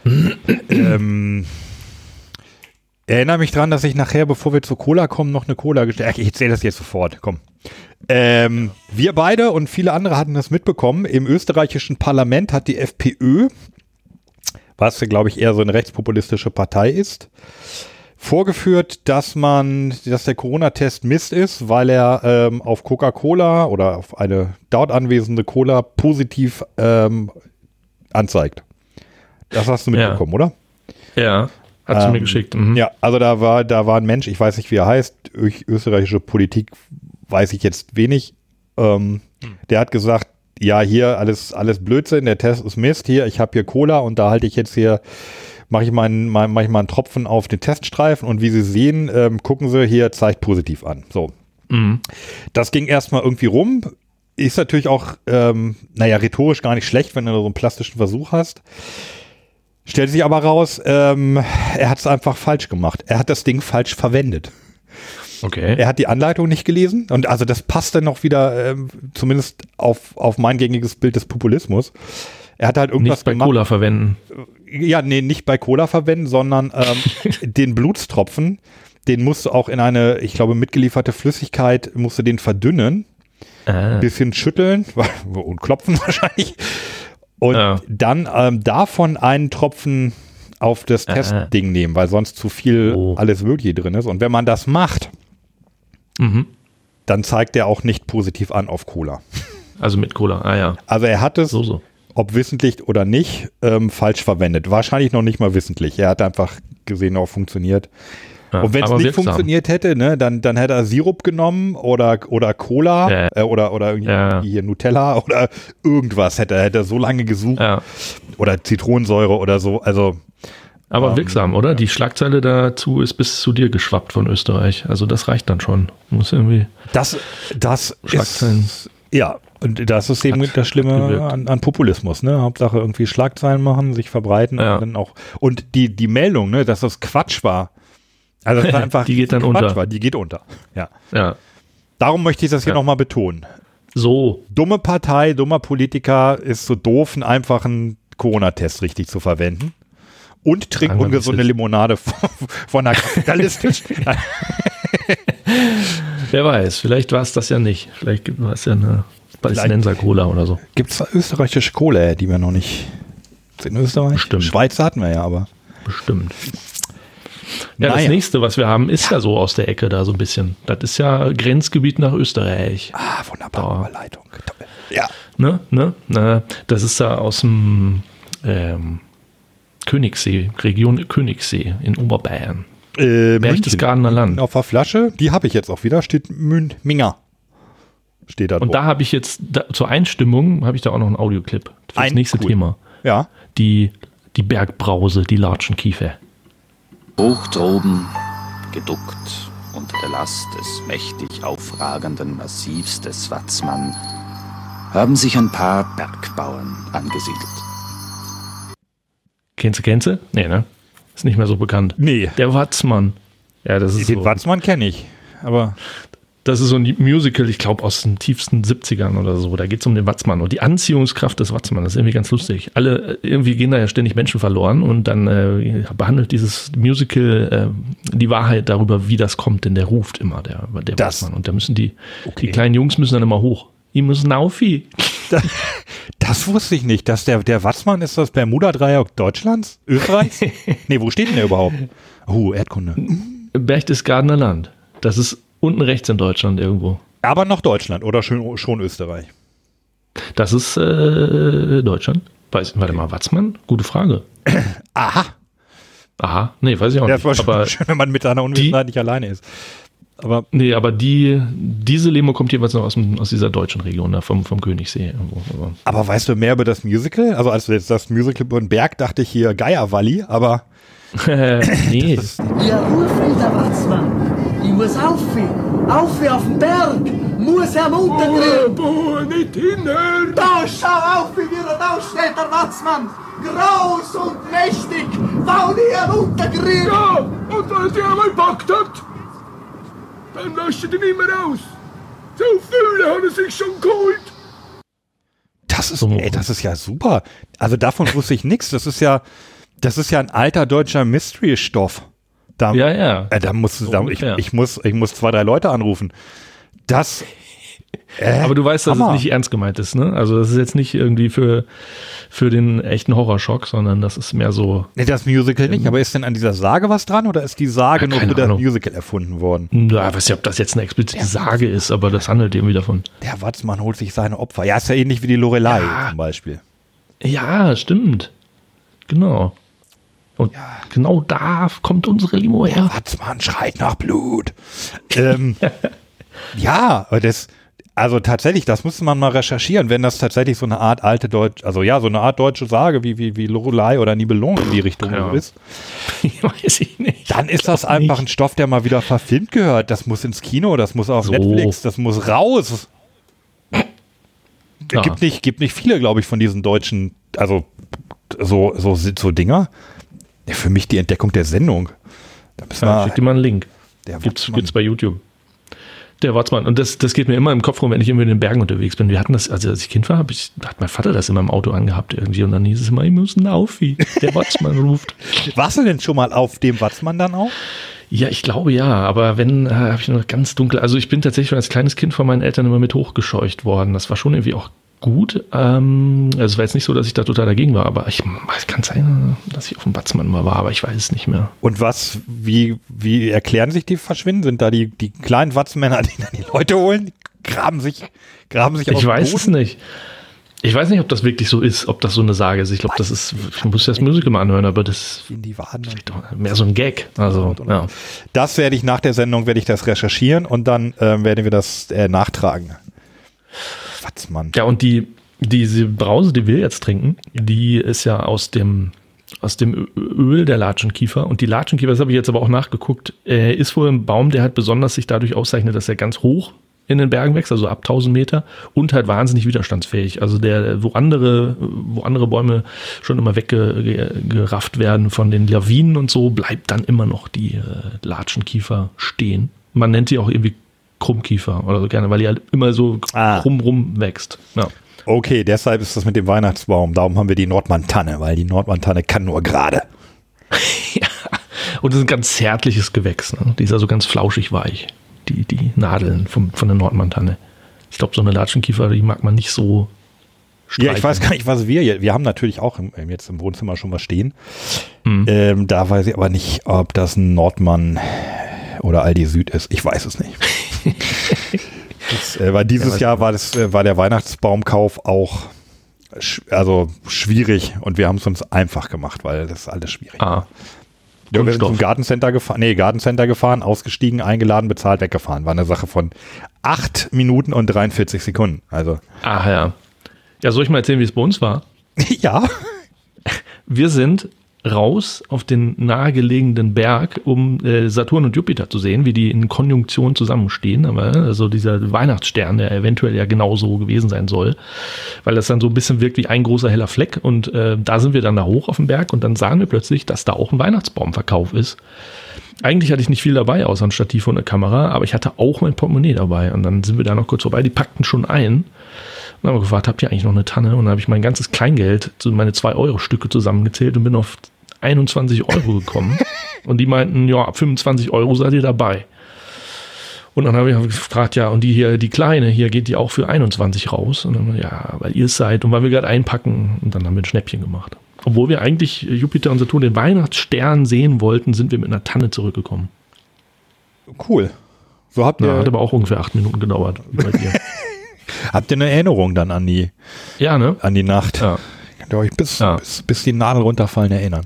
ähm, erinnere mich dran, dass ich nachher, bevor wir zur Cola kommen, noch eine Cola gestellt habe. Ich erzähle das jetzt sofort. Komm. Ähm, wir beide und viele andere hatten das mitbekommen. Im österreichischen Parlament hat die FPÖ, was glaube ich eher so eine rechtspopulistische Partei ist, vorgeführt, dass man, dass der Corona-Test Mist ist, weil er ähm, auf Coca-Cola oder auf eine dort anwesende Cola positiv ähm, anzeigt. Das hast du Ja. mitbekommen, oder? Ja, hat sie Ähm, mir geschickt. Mhm. Ja, also da war, da war ein Mensch, ich weiß nicht, wie er heißt, österreichische Politik weiß ich jetzt wenig. Ähm, Der hat gesagt, ja, hier alles, alles Blödsinn, der Test ist Mist, hier, ich habe hier Cola und da halte ich jetzt hier, mache ich, meinen, mein, mach ich mal einen Tropfen auf den Teststreifen und wie Sie sehen, ähm, gucken Sie, hier zeigt positiv an. So. Mhm. Das ging erstmal irgendwie rum. Ist natürlich auch, ähm, naja, rhetorisch gar nicht schlecht, wenn du so einen plastischen Versuch hast. Stellt sich aber raus, ähm, er hat es einfach falsch gemacht. Er hat das Ding falsch verwendet. Okay. Er hat die Anleitung nicht gelesen und also das passt dann noch wieder ähm, zumindest auf, auf mein gängiges Bild des Populismus. Er hat halt irgendwas Nicht bei gemacht. Cola verwenden. Ja, nee, nicht bei Cola verwenden, sondern ähm, den Blutstropfen, den musst du auch in eine, ich glaube, mitgelieferte Flüssigkeit, musst du den verdünnen, Ah. bisschen schütteln und klopfen wahrscheinlich. Und Ja. dann ähm, davon einen Tropfen auf das Ah. Testding nehmen, weil sonst zu viel Oh. alles Mögliche drin ist. Und wenn man das macht, Mhm. dann zeigt er auch nicht positiv an auf Cola. Also mit Cola. Ah ja. Also er hat es, So, so. Ob wissentlich oder nicht, ähm, falsch verwendet. Wahrscheinlich noch nicht mal wissentlich. Er hat einfach gesehen, auch funktioniert. Ja, Und wenn es nicht wirksam. funktioniert hätte, ne, dann, dann hätte er Sirup genommen oder, oder Cola Ja. äh, oder, oder irgendwie Ja. hier Nutella oder irgendwas hätte er hätte er so lange gesucht. Oder Zitronensäure oder so. Also Aber Ähm, wirksam, oder? Die Schlagzeile dazu ist bis zu dir geschwappt von Österreich. Also das reicht dann schon. Muss irgendwie. das, das Schlagzeilen. ist, ja, und das ist eben das Schlimme an, an Populismus, ne? Hauptsache irgendwie Schlagzeilen machen, sich verbreiten Ja. und dann auch. Und die, die Meldung, ne, dass das Quatsch war. Also das war einfach Die geht dann Quatsch unter. War, die geht unter. Ja. Ja. Darum möchte ich das hier Ja. nochmal betonen. So. Dumme Partei, dummer Politiker ist so doof, einen einfachen Corona-Test richtig zu verwenden. Und trinkt wir, ungesunde. Limonade von, von einer kapitalistisch. Wer weiß, vielleicht war es das ja nicht. Vielleicht war es ja eine Palästinenser-Cola oder so. Gibt es österreichische Kohle, die wir noch nicht in Österreich? Bestimmt. Schweiz hatten wir ja, aber. Bestimmt. Ja, das Naja. nächste, was wir haben, ist ja so aus der Ecke da so ein bisschen. Das ist ja Grenzgebiet nach Österreich. Ah, wunderbare Da. Überleitung. Toll. Ja. Ne? Ne? Na, das ist da aus dem ähm, Königssee, Region Königssee in Oberbayern. Äh, Berchtesgadener Land. Auf der Flasche, die habe ich jetzt auch wieder, steht Mün Minger. Steht da Und da habe ich jetzt, da, zur Einstimmung, habe ich da auch noch einen Audioclip für das Ein- nächste cool. Thema. ja. Die, die Bergbrause, die Latschenkiefer. Hoch droben, geduckt unter der Last des mächtig aufragenden Massivs des Watzmann, haben sich ein paar Bergbauern angesiedelt. Kennst du, kennst du? Nee, ne? Ist nicht mehr so bekannt. Nee, Der Watzmann. Ja, das ist den so. Watzmann kenne ich. Aber Das ist so ein Musical, ich glaube, aus den tiefsten 70ern oder so. Da geht es um den Watzmann und die Anziehungskraft des Watzmann. Das ist irgendwie ganz lustig. Alle, äh, irgendwie gehen da ja ständig Menschen verloren und dann äh, behandelt dieses Musical äh, die Wahrheit darüber, wie das kommt, denn der ruft immer, der, der Das- Watzmann. Und da müssen die, die kleinen Jungs müssen dann immer hoch. Die müssen aufi. das wusste ich nicht, dass der, der Watzmann ist das Bermuda-Dreieck Deutschlands? Österreichs? nee, wo steht denn der überhaupt? Oh, Erdkunde. Berchtesgadener Land. Das ist unten rechts in Deutschland irgendwo. Aber noch Deutschland oder schon, schon Österreich? Das ist äh, Deutschland. Weiß, warte mal, Watzmann? Gute Frage. Aha. Aha, nee, weiß ich auch Ja, nicht. das war schon Aber schön, wenn man mit seiner Unwissenheit nicht alleine ist. Aber Nee, aber die, diese Limo kommt jeweils noch aus, dem, aus dieser deutschen Region, da vom, vom Königssee irgendwo. Aber Aber weißt du mehr über das Musical? Also als du jetzt das Musical über den Berg dachte ich hier Geierwalli, aber nee, Ja, Urfelder Watzmann, muss. Auf wie auf den Berg! Muss er runterkriegen! Boah, nicht hinhören! Da, schau auf, wie wir da steht, der Watzmann! Groß und mächtig! Bau die herunterkriegen! Ja, und wenn sie einmal gepackt hat, dann löschen die nicht mehr aus. So viele haben sich schon geholt. Das ist, ey, das ist ja super. Also davon wusste ich nichts. Das ist ja, das ist ja ein alter deutscher Mystery-Stoff. Da, Ja, ja. Äh, da muss, da, ich, ich, muss, ich muss zwei, drei Leute anrufen. Das. Äh, Aber du weißt, dass Hammer. es nicht ernst gemeint ist, ne? Also das ist jetzt nicht irgendwie für, für den echten Horrorschock, sondern das ist mehr so. Nee, das Musical nicht, aber ist denn an dieser Sage was dran oder ist die Sage Ja, nur für das Ahnung. Musical erfunden worden? Ja, weiß nicht, ob das jetzt eine explizite Sage ist, aber das handelt irgendwie davon. Der Watzmann holt sich seine Opfer. Ja, ist ja ähnlich wie die Lorelei zum Beispiel. Ja, stimmt. Genau. Und genau da kommt unsere Limo her. Watzmann schreit nach Blut. ähm, ja, aber das, also tatsächlich, das müsste man mal recherchieren, wenn das tatsächlich so eine Art alte Deutsch, also ja, so eine Art deutsche Sage wie, wie, wie Lorelei oder Nibelung in die Richtung Ja. ist, Weiß ich nicht. dann ist das einfach ein nicht. Stoff, der mal wieder verfilmt gehört. Das muss ins Kino, das muss auf So. Netflix, das muss raus. Ja. Gibt nicht, gibt nicht viele, glaube ich, von diesen deutschen, also so, so, so Dinger. Ja, für mich die Entdeckung der Sendung. Da müssen Ja, wir, schick dir mal einen Link. der Gibt's, gibt's bei YouTube. Der Watzmann. Und das, das geht mir immer im Kopf rum, wenn ich irgendwie in den Bergen unterwegs bin. Wir hatten das, also als ich Kind war, ich, hat mein Vater das in meinem Auto angehabt irgendwie. Und dann hieß es immer, ich muss einen Aufi. Der Watzmann ruft. Warst du denn schon mal auf dem Watzmann dann auch? Ja, ich glaube ja, aber wenn, äh, habe ich noch ganz dunkel. Also ich bin tatsächlich schon als kleines Kind von meinen Eltern immer mit hochgescheucht worden. Das war schon irgendwie auch gut. Ähm, also es war jetzt nicht so, dass ich da total dagegen war, aber ich kann sein, dass ich auf dem Watzmann mal war, aber ich weiß es nicht mehr. Und was, wie, wie erklären sich die Verschwinden? Sind da die, die kleinen Watzmänner, die dann die Leute holen, graben sich, graben sich aus Ich weiß es nicht. Ich weiß nicht, ob das wirklich so ist, ob das so eine Sage ist. Ich glaube, das ist, ich muss das Musical mal anhören, aber das In die Waden. ist mehr so ein Gag. Also, ja. Das werde ich nach der Sendung, werde ich das recherchieren und dann ähm, werden wir das äh, nachtragen. Watzmann. Ja, und die, diese Brause, die wir jetzt trinken, die ist ja aus dem, aus dem Öl der Latschenkiefer. Und die Latschenkiefer, das habe ich jetzt aber auch nachgeguckt, äh, ist wohl ein Baum, der halt besonders sich dadurch auszeichnet, dass er ganz hoch in den Bergen wächst, also ab 1000 Meter und halt wahnsinnig widerstandsfähig. Also der, wo andere, wo andere Bäume schon immer weggerafft werden von den Lawinen und so, bleibt dann immer noch die äh, Latschenkiefer stehen. Man nennt die auch irgendwie Krummkiefer oder so gerne, weil die halt immer so Ah. krumm rum wächst. Ja. Okay, deshalb ist das mit dem Weihnachtsbaum. Darum haben wir die Nordmantanne, weil die Nordmantanne kann nur gerade. ja. Und das ist ein ganz zärtliches Gewächs. Ne? Die ist also ganz flauschig weich. Die, die Nadeln vom, von der Nordmantanne. Ich glaube, so eine Latschenkiefer, die mag man nicht so. Ja, ich weiß gar nicht, was wir jetzt. Wir haben natürlich auch im- jetzt im Wohnzimmer schon was stehen. Mhm. Ähm, da weiß ich aber nicht, ob das ein Nordmann oder Aldi Süd ist. Ich weiß es nicht. das, äh, weil dieses weiß Jahr war, das, äh, war der Weihnachtsbaumkauf auch sch also schwierig und wir haben es uns einfach gemacht, weil das ist alles schwierig. Ah, Ja, wir sind zum Gartencenter gefahren, nee, Gartencenter gefahren, ausgestiegen, eingeladen, bezahlt, weggefahren. War eine Sache von 8 Minuten und 43 Sekunden. Also, ah ja. Ja, soll ich mal erzählen, wie es bei uns war? ja. Wir sind raus auf den nahegelegenen Berg, um äh, Saturn und Jupiter zu sehen, wie die in Konjunktion zusammenstehen. Aber also dieser Weihnachtsstern, der eventuell ja genauso gewesen sein soll, weil das dann so ein bisschen wirkt wie ein großer heller Fleck. Und äh, da sind wir dann da hoch auf dem Berg und dann sahen wir plötzlich, dass da auch ein Weihnachtsbaumverkauf ist. Eigentlich hatte ich nicht viel dabei, außer ein Stativ und eine Kamera, aber ich hatte auch mein Portemonnaie dabei. Und dann sind wir da noch kurz vorbei, die packten schon ein. Und haben wir gefragt, habt ihr eigentlich noch eine Tanne? Und dann habe ich mein ganzes Kleingeld, meine 2-Euro-Stücke zusammengezählt und bin auf 21 Euro gekommen. und die meinten, ja, ab 25 Euro seid ihr dabei. Und dann habe ich gefragt, ja, und die hier, die kleine, hier geht die auch für 21 raus. Und dann, ja, weil ihr es seid und weil wir gerade einpacken. Und dann haben wir ein Schnäppchen gemacht. Obwohl wir eigentlich Jupiter und Saturn den Weihnachtsstern sehen wollten, sind wir mit einer Tanne zurückgekommen. Cool. So habt ihr, Ja, hat aber auch ungefähr acht Minuten gedauert, wie bei dir. habt ihr eine Erinnerung dann an die, ja, ne? an die Nacht? Ja. Könnt ihr euch bis, Ja. bis, bis die Nadel runterfallen erinnern?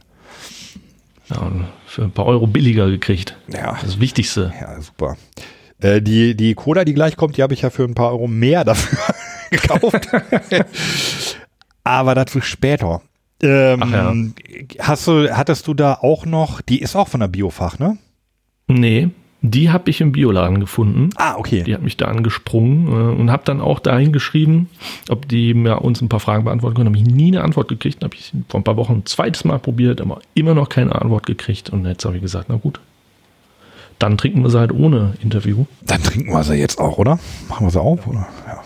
Ja für ein paar Euro billiger gekriegt. Ja. Das Wichtigste. Ja, super. Äh, die, die Cola, die gleich kommt, die habe ich ja für ein paar Euro mehr dafür gekauft. Aber dazu später. Ähm, Ach ja. hast du, hattest du da auch noch, die ist auch von der Biofach, ne? Nee, Die habe ich im Bioladen gefunden. Ah, okay. Die hat mich da angesprungen äh, und habe dann auch dahin geschrieben, ob die mir uns ein paar Fragen beantworten können. Habe ich nie eine Antwort gekriegt. Habe ich vor ein paar Wochen ein zweites Mal probiert, aber immer noch keine Antwort gekriegt. Und jetzt habe ich gesagt, na gut, dann trinken wir sie halt ohne Interview. Dann trinken wir sie jetzt auch, oder? Machen wir sie auf, oder? Ja.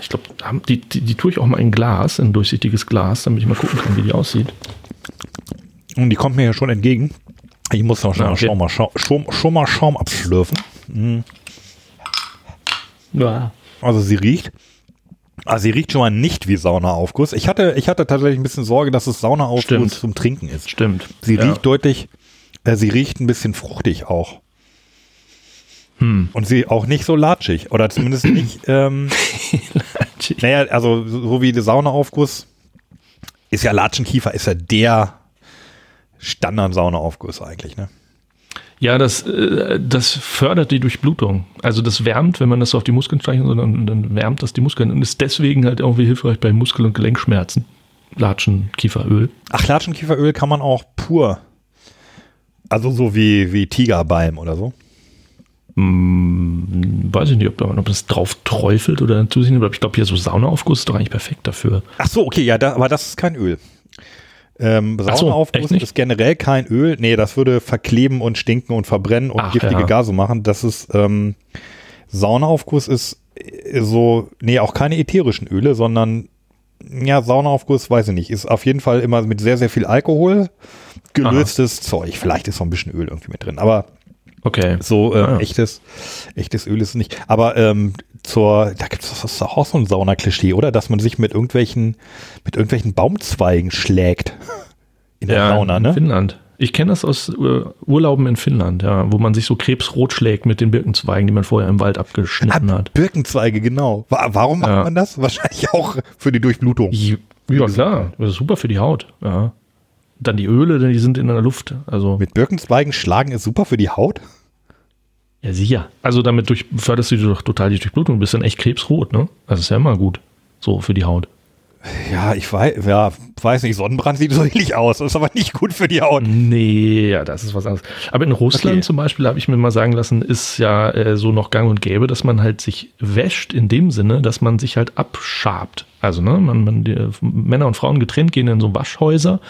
Ich glaube, die, die, die tue ich auch mal in Glas, in ein durchsichtiges Glas, damit ich mal gucken kann, wie die aussieht. Und die kommt mir ja schon entgegen. Ich muss noch schon, okay. mal, schon, schon mal Schaum abschlürfen. Mhm. Ja. Also sie riecht. Also sie riecht schon mal nicht wie Saunaaufguss. Ich hatte, ich hatte tatsächlich ein bisschen Sorge, dass es Saunaaufguss Stimmt. zum Trinken ist. Stimmt. Sie ja. riecht deutlich, äh, sie riecht ein bisschen fruchtig auch. Hm. Und sie auch nicht so latschig. Oder zumindest nicht, ähm, naja, also so so wie der Saunaaufguss ist ja Latschenkiefer, ist ja der Standard-Saunaaufguss eigentlich, ne? Ja, das, äh, das fördert die Durchblutung. Also das wärmt, wenn man das so auf die Muskeln streicht, sondern dann wärmt das die Muskeln und ist deswegen halt auch wie hilfreich bei Muskel- und Gelenkschmerzen. Latschen, Kieferöl. Ach, Latschenkieferöl kann man auch pur. Also so wie, wie Tigerbalm oder so. Hm, weiß ich nicht, ob, ob das drauf träufelt oder zu sich nimmt, aber ich glaube, hier so Saunaaufguss ist doch eigentlich perfekt dafür. Ach so, okay, ja, da, aber das ist kein Öl. Ähm, so, Saunaaufguss nicht? ist generell kein Öl. Nee, das würde verkleben und stinken und verbrennen und Ach, giftige ja. Gase machen. Das ist, ähm, Saunaaufguss ist äh, so, nee, auch keine ätherischen Öle, sondern, ja, Saunaaufguss, weiß ich nicht, ist auf jeden Fall immer mit sehr, sehr viel Alkohol gelöstes Zeug. Vielleicht ist so ein bisschen Öl irgendwie mit drin, aber Okay. so äh, Ah. echtes, echtes Öl ist es nicht. Aber ähm, zur, da gibt es auch so ein Sauna-Klischee, oder? Dass man sich mit irgendwelchen, mit irgendwelchen Baumzweigen schlägt. In der Sauna, in ne? Finnland. Ich kenne das aus äh, Urlauben in Finnland, ja, wo man sich so krebsrot schlägt mit den Birkenzweigen, die man vorher im Wald abgeschnitten Ah, hat. Birkenzweige, genau. Wa warum macht Ja. man das? Wahrscheinlich auch für die Durchblutung. Ja, klar, das ist super für die Haut. Ja. Dann die Öle, die sind in der Luft. Also, Mit Birkenzweigen schlagen ist super für die Haut. ja, sicher. Also damit durch, förderst du doch total die Durchblutung. Du bist dann echt krebsrot, ne? Das ist ja immer gut. So für die Haut. Ja, ich weiß, ja, weiß nicht, Sonnenbrand sieht so ähnlich aus. Das ist aber nicht gut für die Haut. Nee, ja, das ist was anderes. Aber in Russland Okay. zum Beispiel, habe ich mir mal sagen lassen, ist ja äh, so noch gang und gäbe, dass man halt sich wäscht in dem Sinne, dass man sich halt abschabt. Also, ne, man, man, die, Männer und Frauen getrennt gehen in so Waschhäuser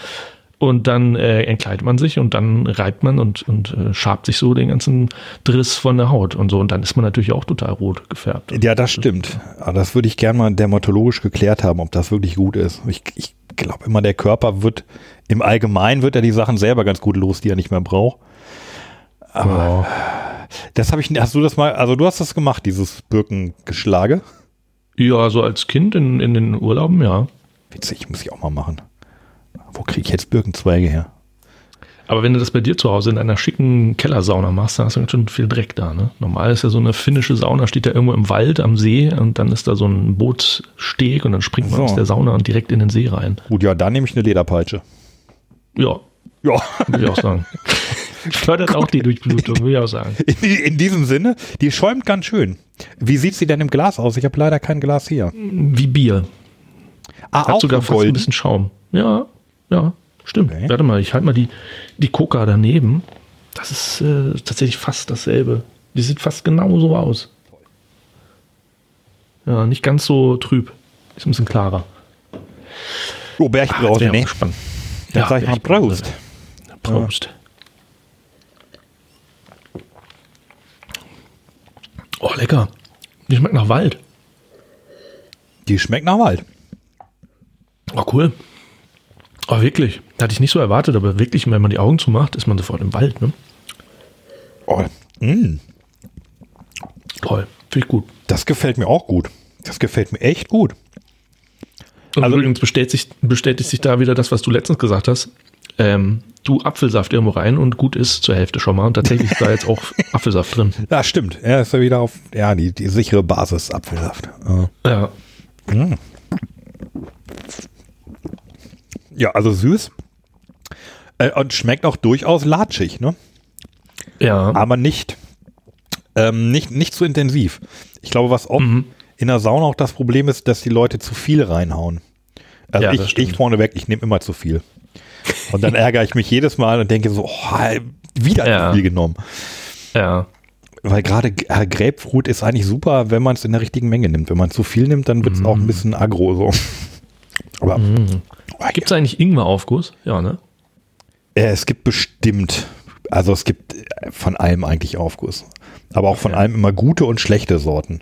und dann äh, entkleidet man sich und dann reibt man und, und äh, schabt sich so den ganzen Driss von der Haut und so. Und dann ist man natürlich auch total rot gefärbt. Ja, das stimmt. Aber das würde ich gerne mal dermatologisch geklärt haben, ob das wirklich gut ist. Ich, ich glaube immer, der Körper wird, im Allgemeinen wird er die Sachen selber ganz gut los, die er nicht mehr braucht. Aber das habe ich, hast du das mal, also du hast das gemacht, dieses Birkengeschlage? Ja, so als Kind in, in den Urlauben, ja. Witzig, muss ich auch mal machen. Wo kriege ich jetzt Birkenzweige her? Aber wenn du das bei dir zu Hause in einer schicken Kellersauna machst, dann hast du ganz schön viel Dreck da. Ne? Normal ist ja so eine finnische Sauna, steht ja irgendwo im Wald am See und dann ist da so ein Bootssteg und dann springt man So. aus der Sauna und direkt in den See rein. Gut, ja, da nehme ich eine Lederpeitsche. Ja, Ja, würde ich auch sagen. Fördert auch die Durchblutung, würde ich auch sagen. in, in diesem Sinne, die schäumt ganz schön. Wie sieht sie denn im Glas aus? Ich habe leider kein Glas hier. Wie Bier. Ah, Hat sogar fast ein bisschen Schaum. Ja, ja, stimmt. Okay. Warte mal, ich halte mal die, die Coca daneben. Das ist äh, tatsächlich fast dasselbe. Die sieht fast genauso aus. Ja, nicht ganz so trüb. Ist ein bisschen klarer. Oh, Bergbrause, auch ne? gespannt. Dann sag ich mal. Prost. Prost. Oh, lecker. Die schmeckt nach Wald. Die schmeckt nach Wald. Oh, cool. Oh, wirklich. Hatte ich nicht so erwartet, aber wirklich, wenn man die Augen zumacht, ist man sofort im Wald, ne? Oh, mm, Toll. Finde ich gut. das gefällt mir auch gut. Das gefällt mir echt gut. Und Also- übrigens bestätigt sich, bestätigt sich da wieder das, was du letztens gesagt hast. Ähm, du Apfelsaft irgendwo rein und gut ist zur Hälfte schon mal. Und tatsächlich ist da jetzt auch Apfelsaft drin. Ja, stimmt. Er ist ja wieder auf, ja, die, die sichere Basis Apfelsaft. Äh. Ja. Ja, also süß. Äh, und schmeckt auch durchaus latschig, ne? Ja. Aber nicht, ähm, nicht, nicht zu intensiv. Ich glaube, was oft Mhm. in der Sauna auch das Problem ist, dass die Leute zu viel reinhauen. Also Ja, ich, ich vorneweg, ich nehme immer zu viel. Und dann ärgere ich mich jedes Mal und denke so, oh, wieder Ja. zu viel genommen. Ja. Weil gerade äh, Grapefruit ist eigentlich super, wenn man es in der richtigen Menge nimmt. Wenn man zu viel nimmt, dann wird es auch ein bisschen aggro so. Aber Gibt es eigentlich Ingwer-Aufguss? Ja, ne? äh, es gibt bestimmt, also es gibt äh, von allem eigentlich Aufguss. Aber auch von allem immer gute und schlechte Sorten.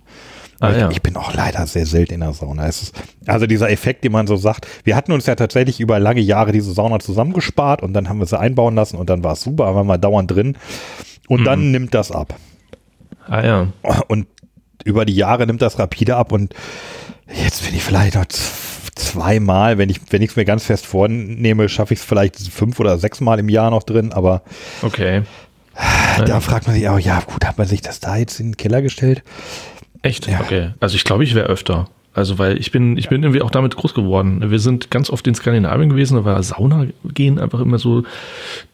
Ah, ich, ja. ich bin auch leider sehr selten in der Sauna. Ist, also dieser Effekt, den man so sagt, wir hatten uns ja tatsächlich über lange Jahre diese Sauna zusammengespart und dann haben wir sie einbauen lassen und dann war es super, waren wir dauernd drin und Mhm. dann nimmt das ab. Ah ja. Und über die Jahre nimmt das rapide ab und jetzt bin ich vielleicht noch zweimal, wenn ich wenn ich es mir ganz fest vornehme, schaffe ich es vielleicht fünf oder sechs Mal im Jahr noch drin, aber Okay. da fragt man sich auch, ja gut, hat man sich das da jetzt in den Keller gestellt? Echt? Ja. Okay. Also ich glaube, ich wäre öfter. Also weil ich bin, ich bin irgendwie auch damit groß geworden. Wir sind ganz oft in Skandinavien gewesen, da war Sauna gehen einfach immer so,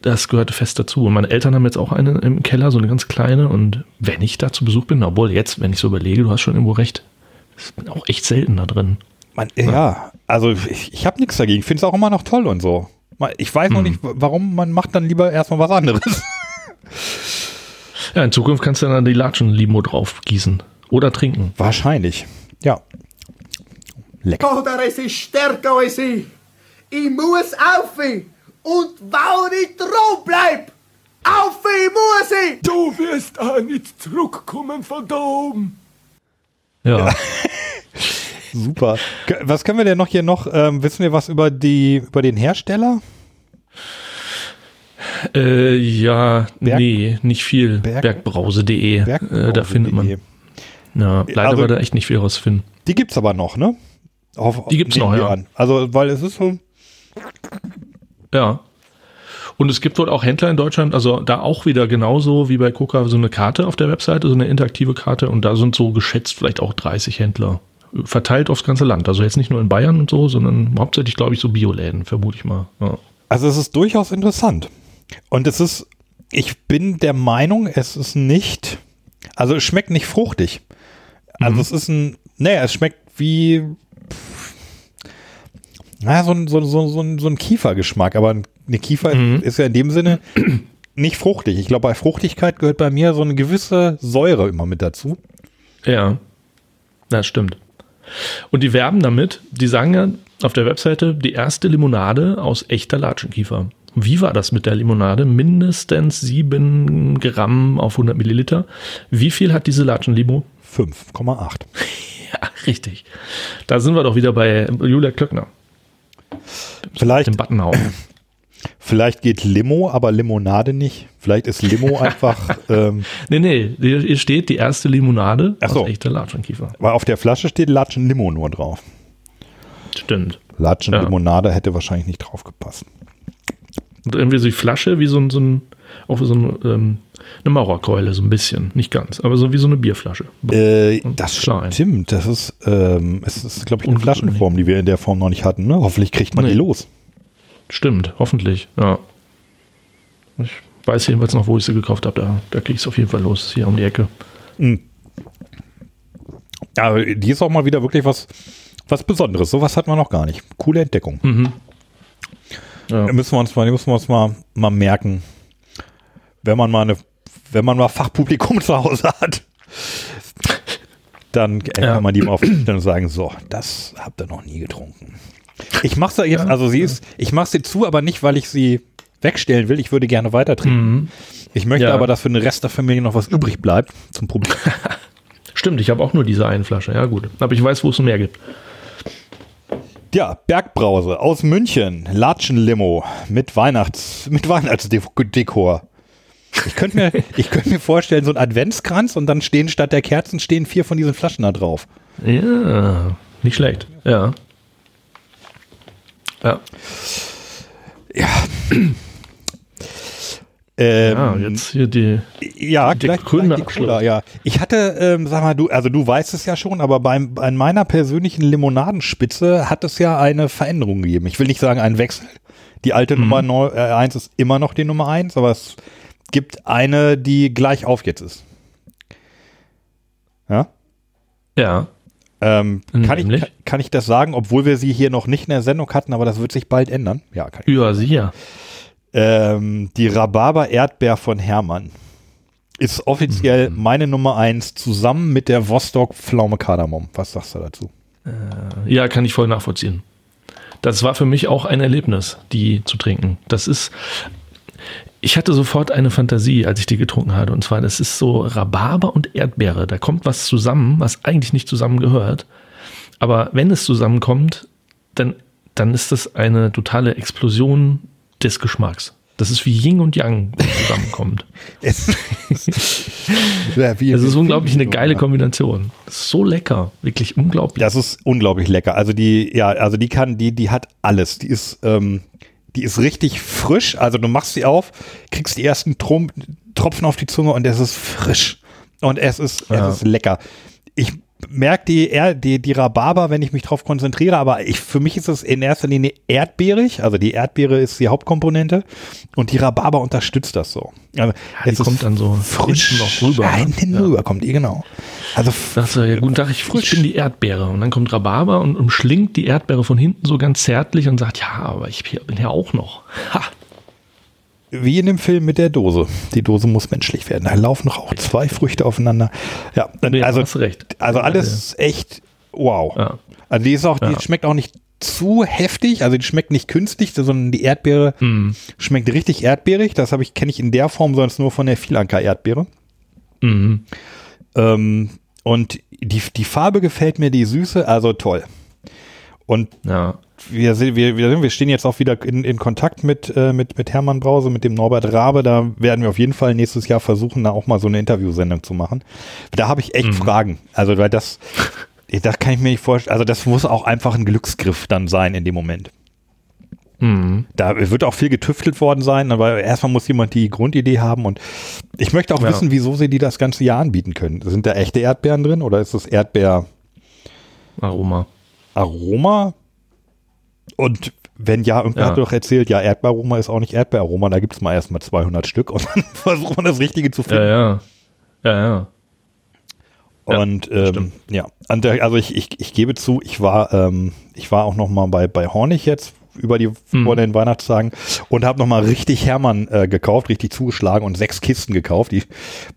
das gehörte fest dazu. Und meine Eltern haben jetzt auch eine im Keller, so eine ganz kleine. Und wenn ich da zu Besuch bin, obwohl jetzt, wenn ich so überlege, du hast schon irgendwo recht, ich bin auch echt selten da drin. Man, ja, also ich, ich habe nichts dagegen. Ich finde es auch immer noch toll und so. Ich weiß noch nicht, w- warum man macht dann lieber erstmal was anderes. Ja, in Zukunft kannst du dann die Latschen-Limo drauf gießen. Oder trinken. Wahrscheinlich. Ja. Lecker. Oder es ist stärker als ich. Ich muss auf und weil ich dran bleib, auf muss ich. Du wirst auch nicht zurückkommen von da oben. Ja. Super. Was können wir denn noch hier noch? Ähm, wissen wir was über die über den Hersteller? Äh, ja, Berg- nee, nicht viel. Berg- Bergbrause.de. Äh, da findet man. Ja, leider Also- war da echt nicht viel rauszufinden. Die gibt's aber noch, ne? Auf, Die gibt's noch, ja. An. Also, weil es ist so, Ja. Und es gibt wohl auch Händler in Deutschland, also da auch wieder genauso wie bei Coca so eine Karte auf der Webseite, so eine interaktive Karte und da sind so geschätzt vielleicht auch 30 Händler verteilt aufs ganze Land. Also jetzt nicht nur in Bayern und so, sondern hauptsächlich glaube ich so Bioläden, vermute ich mal. Ja. also es ist durchaus interessant. Und es ist, ich bin der Meinung, es ist nicht, also es schmeckt nicht fruchtig. Also es ist ein, naja, es schmeckt wie, naja, so ein, so, so, so, ein, so ein Kiefergeschmack, aber eine Kiefer ist ja in dem Sinne nicht fruchtig. Ich glaube, bei Fruchtigkeit gehört bei mir so eine gewisse Säure immer mit dazu. Ja, das stimmt. Und die werben damit, die sagen ja auf der Webseite, die erste Limonade aus echter Latschenkiefer. Wie war das mit der Limonade? Mindestens 7 Gramm auf 100 Milliliter. Wie viel hat diese Latschenlimo? 5,8. Ja, richtig. Da sind wir doch wieder bei Julia Klöckner, Vielleicht, dem Buttonhauer. Vielleicht geht Limo, aber Limonade nicht. Vielleicht ist Limo einfach, ähm, nee, nee, hier steht die erste Limonade Ach so. aus echter Latschenkiefer. weil auf der Flasche steht Latschen Limo nur drauf. Stimmt. Latschen Ja. Limonade hätte wahrscheinlich nicht drauf gepasst. Und irgendwie so die Flasche wie so ein, so ein auch so ein, ähm, eine Mauerkeule, so ein bisschen. Nicht ganz, aber so wie so eine Bierflasche. Äh, das klein. stimmt. Das ist, ähm, es ist, glaube ich, eine. Flaschenform, die wir in der Form noch nicht hatten. Ne? Hoffentlich kriegt man Nee. die los. Stimmt, hoffentlich, ja. Ich weiß jedenfalls noch, wo ich sie gekauft habe. Da, da kriege ich es auf jeden Fall los, hier um die Ecke. Aber die ist auch mal wieder wirklich was, was Besonderes. Sowas hat man noch gar nicht. Coole Entdeckung. Ja. Da Müssen wir uns mal, die müssen wir uns mal, mal merken, wenn man mal eine, wenn man mal Fachpublikum zu Hause hat. Dann äh, Ja. kann man die mal aufstellen und sagen, so, das habt ihr noch nie getrunken. Ich mache jetzt, Ja. also sie ist, ich mache sie zu, aber nicht, weil ich sie wegstellen will. Ich würde gerne weiter trinken. Ich möchte Mhm. Ja. aber, dass für den Rest der Familie noch was übrig bleibt zum Problem. Stimmt, ich habe auch nur diese eine Flasche. Ja, gut. Aber ich weiß, wo es mehr gibt. Ja, Bergbrause aus München, Latschenlimo mit Weihnachts, mit Weihnachtsdekor. Ich könnte mir, ich könnte mir vorstellen, so ein Adventskranz und dann stehen statt der Kerzen stehen vier von diesen Flaschen da drauf. Ja, nicht schlecht. Ja. Ja, Ähm, ja jetzt hier die. Ja, Der gleich, grüne gleich die. Cola, ja. Ich hatte, ähm, sag mal, du, also du weißt es ja schon, aber beim, bei meiner persönlichen Limonadenspitze hat es ja eine Veränderung gegeben. Ich will nicht sagen einen Wechsel. Die alte Mhm. Nummer neu, äh, 1 ist immer noch die Nummer 1, aber es gibt eine, die gleich auf jetzt ist. Ja? Ja. Ähm, kann, ich, Nämlich? kann, kann ich das sagen, obwohl wir sie hier noch nicht in der Sendung hatten, aber das wird sich bald ändern? Ja, kann ich. Ja, sicher. Ähm, die Rhabarber Erdbeer von Hermann ist offiziell meine Nummer eins zusammen mit der Vostok Pflaume Kardamom. Was sagst du dazu? Ja, kann ich voll nachvollziehen. Das war für mich auch ein Erlebnis, die zu trinken. Das ist, ich hatte sofort eine Fantasie, als ich die getrunken hatte. Und zwar, das ist so Rhabarber und Erdbeere. Da kommt was zusammen, was eigentlich nicht zusammengehört. Aber wenn es zusammenkommt, dann, dann ist das eine totale Explosion des Geschmacks. Das ist wie Yin und Yang, zusammenkommt. Es, Das ist unglaublich eine geile Kombination. So lecker, wirklich unglaublich. Das ist unglaublich lecker. Also die, ja, also die kann, die, die hat alles. Die ist, ähm, die ist richtig frisch. Also du machst sie auf, kriegst die ersten Trom Tropfen auf die Zunge und es ist frisch. Und es ist, Ja. es ist lecker. Ich merke die, Er- die, die Rhabarber, wenn ich mich drauf konzentriere, aber ich, für mich ist es in erster Linie erdbeerig. Also die Erdbeere ist die Hauptkomponente und die Rhabarber unterstützt das so. Also die es ist kommt dann so frisch noch rüber, Ja, ne? hinten Ja. rüber kommt die, genau. Also du, ja, guten Tag, ich, ich bin die Erdbeere. Und dann kommt Rhabarber und umschlingt die Erdbeere von hinten so ganz zärtlich und sagt, ja, aber ich bin ja auch noch. Ha. Wie in dem Film mit der Dose. Die Dose muss menschlich werden. Da laufen noch auch zwei Früchte aufeinander. Ja, Nee, also, hast recht. also alles echt wow. Ja. Also die ist auch, die Ja. schmeckt auch nicht zu heftig, also die schmeckt nicht künstlich, sondern die Erdbeere Mhm. schmeckt richtig erdbeerig. Das habe ich kenne ich in der Form sonst nur von der Vielanker Erdbeere. Mhm. Ähm, und die, die Farbe gefällt mir, die Süße, also toll. Und Ja. Wir, wir, wir, stehen jetzt auch wieder in, in Kontakt mit, äh, mit, mit Hermann Brause, mit dem Norbert Rabe. Da werden wir auf jeden Fall nächstes Jahr versuchen, da auch mal so eine Interviewsendung zu machen. Da habe ich echt Fragen. Also, weil das, das kann ich mir nicht vorstellen. Also, das muss auch einfach ein Glücksgriff dann sein in dem Moment. Mhm. Da wird auch viel getüftelt worden sein, aber erstmal muss jemand die Grundidee haben und ich möchte auch Ja. wissen, wieso sie die das ganze Jahr anbieten können. Sind da echte Erdbeeren drin oder ist das Erdbeer Aroma. Aroma? Und wenn ja, irgendwer Ja. hat doch erzählt, ja, Erdbeeraroma ist auch nicht Erdbeeraroma, da gibt es mal erstmal 200 Stück und dann versucht man das Richtige zu Ja, finden. ja. Ja, ja. ja, und ähm, ja, und der, also ich, ich, ich gebe zu, ich war, ähm, ich war auch noch mal bei, bei Hornig jetzt über die Mhm. vor den Weihnachtstagen und habe noch mal richtig Hermann äh, gekauft, richtig zugeschlagen und sechs Kisten gekauft. Die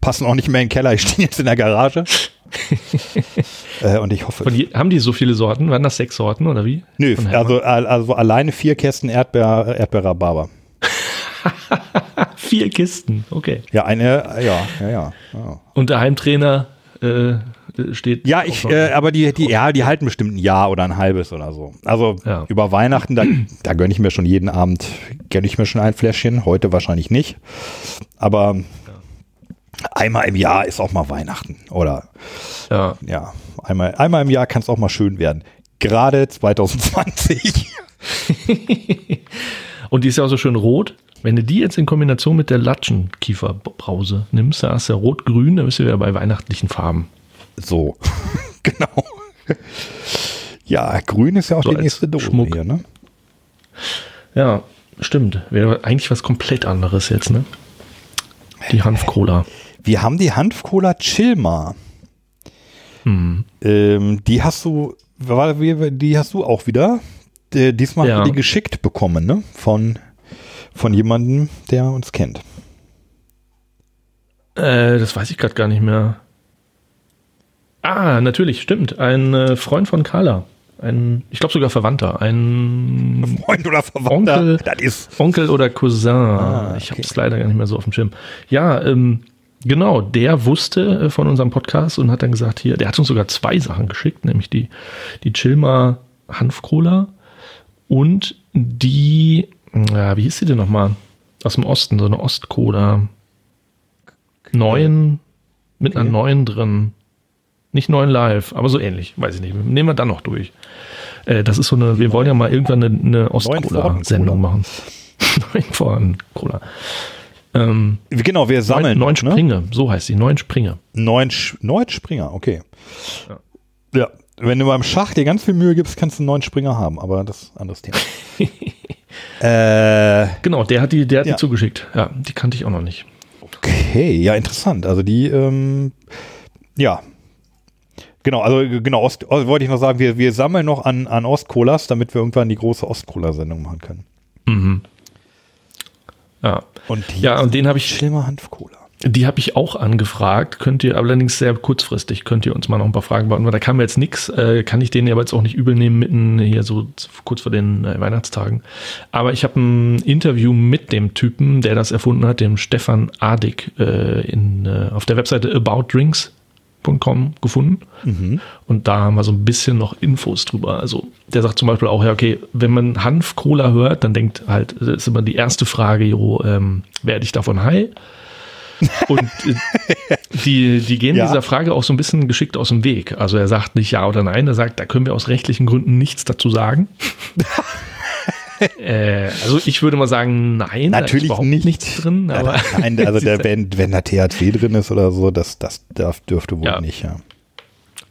passen auch nicht mehr in den Keller, ich stehe jetzt in der Garage. äh, und ich hoffe, Von je, haben die so viele Sorten? Waren das sechs Sorten oder wie? Nö, also, al- also alleine vier Kästen Erdbeer, Erdbeerrhabarber. Vier Kisten, okay. Ja, eine, ja, ja, ja. Ja, Und der Heimtrainer äh, steht. ja ich, äh, aber die, die, ja, die halten bestimmt ein Jahr oder ein halbes oder so. Also Ja. über Weihnachten, da, da gönne ich mir schon jeden Abend, gönne ich mir schon ein Fläschchen. Heute wahrscheinlich nicht. Aber einmal im Jahr ist auch mal Weihnachten. Oder ja. ja, einmal, einmal im Jahr kann es auch mal schön werden. Gerade 2020. Und die ist ja auch so schön rot. Wenn du die jetzt in Kombination mit der Latschenkieferbrause nimmst, da hast du ja rot-grün, dann bist du wieder bei weihnachtlichen Farben. So, genau. Ja, grün ist ja auch So die nächste Dose Schmuck. hier, ne? Ja, stimmt. Wäre eigentlich was komplett anderes jetzt, ne? Die Hanf-Cola. Wir haben die Hanf-Cola Chilma. Hm. Ähm, die hast du, die hast du auch wieder. Äh, diesmal Ja. die geschickt bekommen, ne? Von, von jemandem, der uns kennt. Äh, das weiß ich gerade gar nicht mehr. Ah, natürlich, stimmt. Ein äh, Freund von Carla. Ein, ich glaube sogar Verwandter. Ein Freund oder Verwandter. Onkel, Das ist. Onkel oder Cousin. Ah, Ich habe okay. es leider gar nicht mehr so auf dem Schirm. Ja, ähm, genau, der wusste äh, von unserem Podcast und hat dann gesagt, hier, der hat uns sogar zwei Sachen geschickt, nämlich die, die Chilma Hanf-Cola und die, ja, wie hieß sie denn nochmal? Aus dem Osten, so eine Ost-Cola. Neuen, mit einer Okay. neuen drin. Nicht neuen live, aber so ähnlich, weiß ich nicht. Nehmen wir dann noch durch. Äh, das ist so eine, wir wollen ja mal irgendwann eine, eine Ost-Cola-Sendung machen. Neuen Vorhanden-Cola. Ähm, Genau, wir sammeln. neun, neun ne? Springe, so heißt sie, neun Springe. Neun, neun Springer, okay. Ja. Ja. Wenn du beim Schach dir ganz viel Mühe gibst, kannst du einen neuen Springer haben, aber das ist ein anderes Thema. äh, Genau, der hat die, der hat Ja. die zugeschickt. Ja, die kannte ich auch noch nicht. Okay, ja, interessant. Also die, ähm, ja, Genau, also äh, genau, Ost, oh, wollte ich noch sagen, wir, wir sammeln noch an, an Ostcolas, damit wir irgendwann die große Ostcola-Sendung machen können. Mhm. Ja. Und die Ja, und den habe ich, Schlimmer Hanf-Cola. die habe ich auch angefragt. Könnt ihr allerdings sehr kurzfristig, könnt ihr uns mal noch ein paar Fragen beantworten, weil da kam jetzt nichts. Äh, kann ich denen aber jetzt auch nicht übel nehmen, mitten hier so kurz vor den äh, Weihnachtstagen. Aber ich habe ein Interview mit dem Typen, der das erfunden hat, dem Stefan Adig, äh, in, äh, auf der Webseite aboutdrinks.com gefunden. Und da haben wir so ein bisschen noch Infos drüber. Also der sagt zum Beispiel auch, ja, okay, wenn man Hanf-Cola hört, dann denkt halt, das ist immer die erste Frage, jo, ähm, werde ich davon high? Und äh, die, die gehen Ja. dieser Frage auch so ein bisschen geschickt aus dem Weg. Also er sagt nicht ja oder nein, er sagt, da können wir aus rechtlichen Gründen nichts dazu sagen. äh, also ich würde mal sagen, nein, Natürlich nicht. nichts drin. Aber Nein, also der, wenn, wenn da THC drin ist oder so, das, das darf, dürfte wohl Ja. nicht, ja.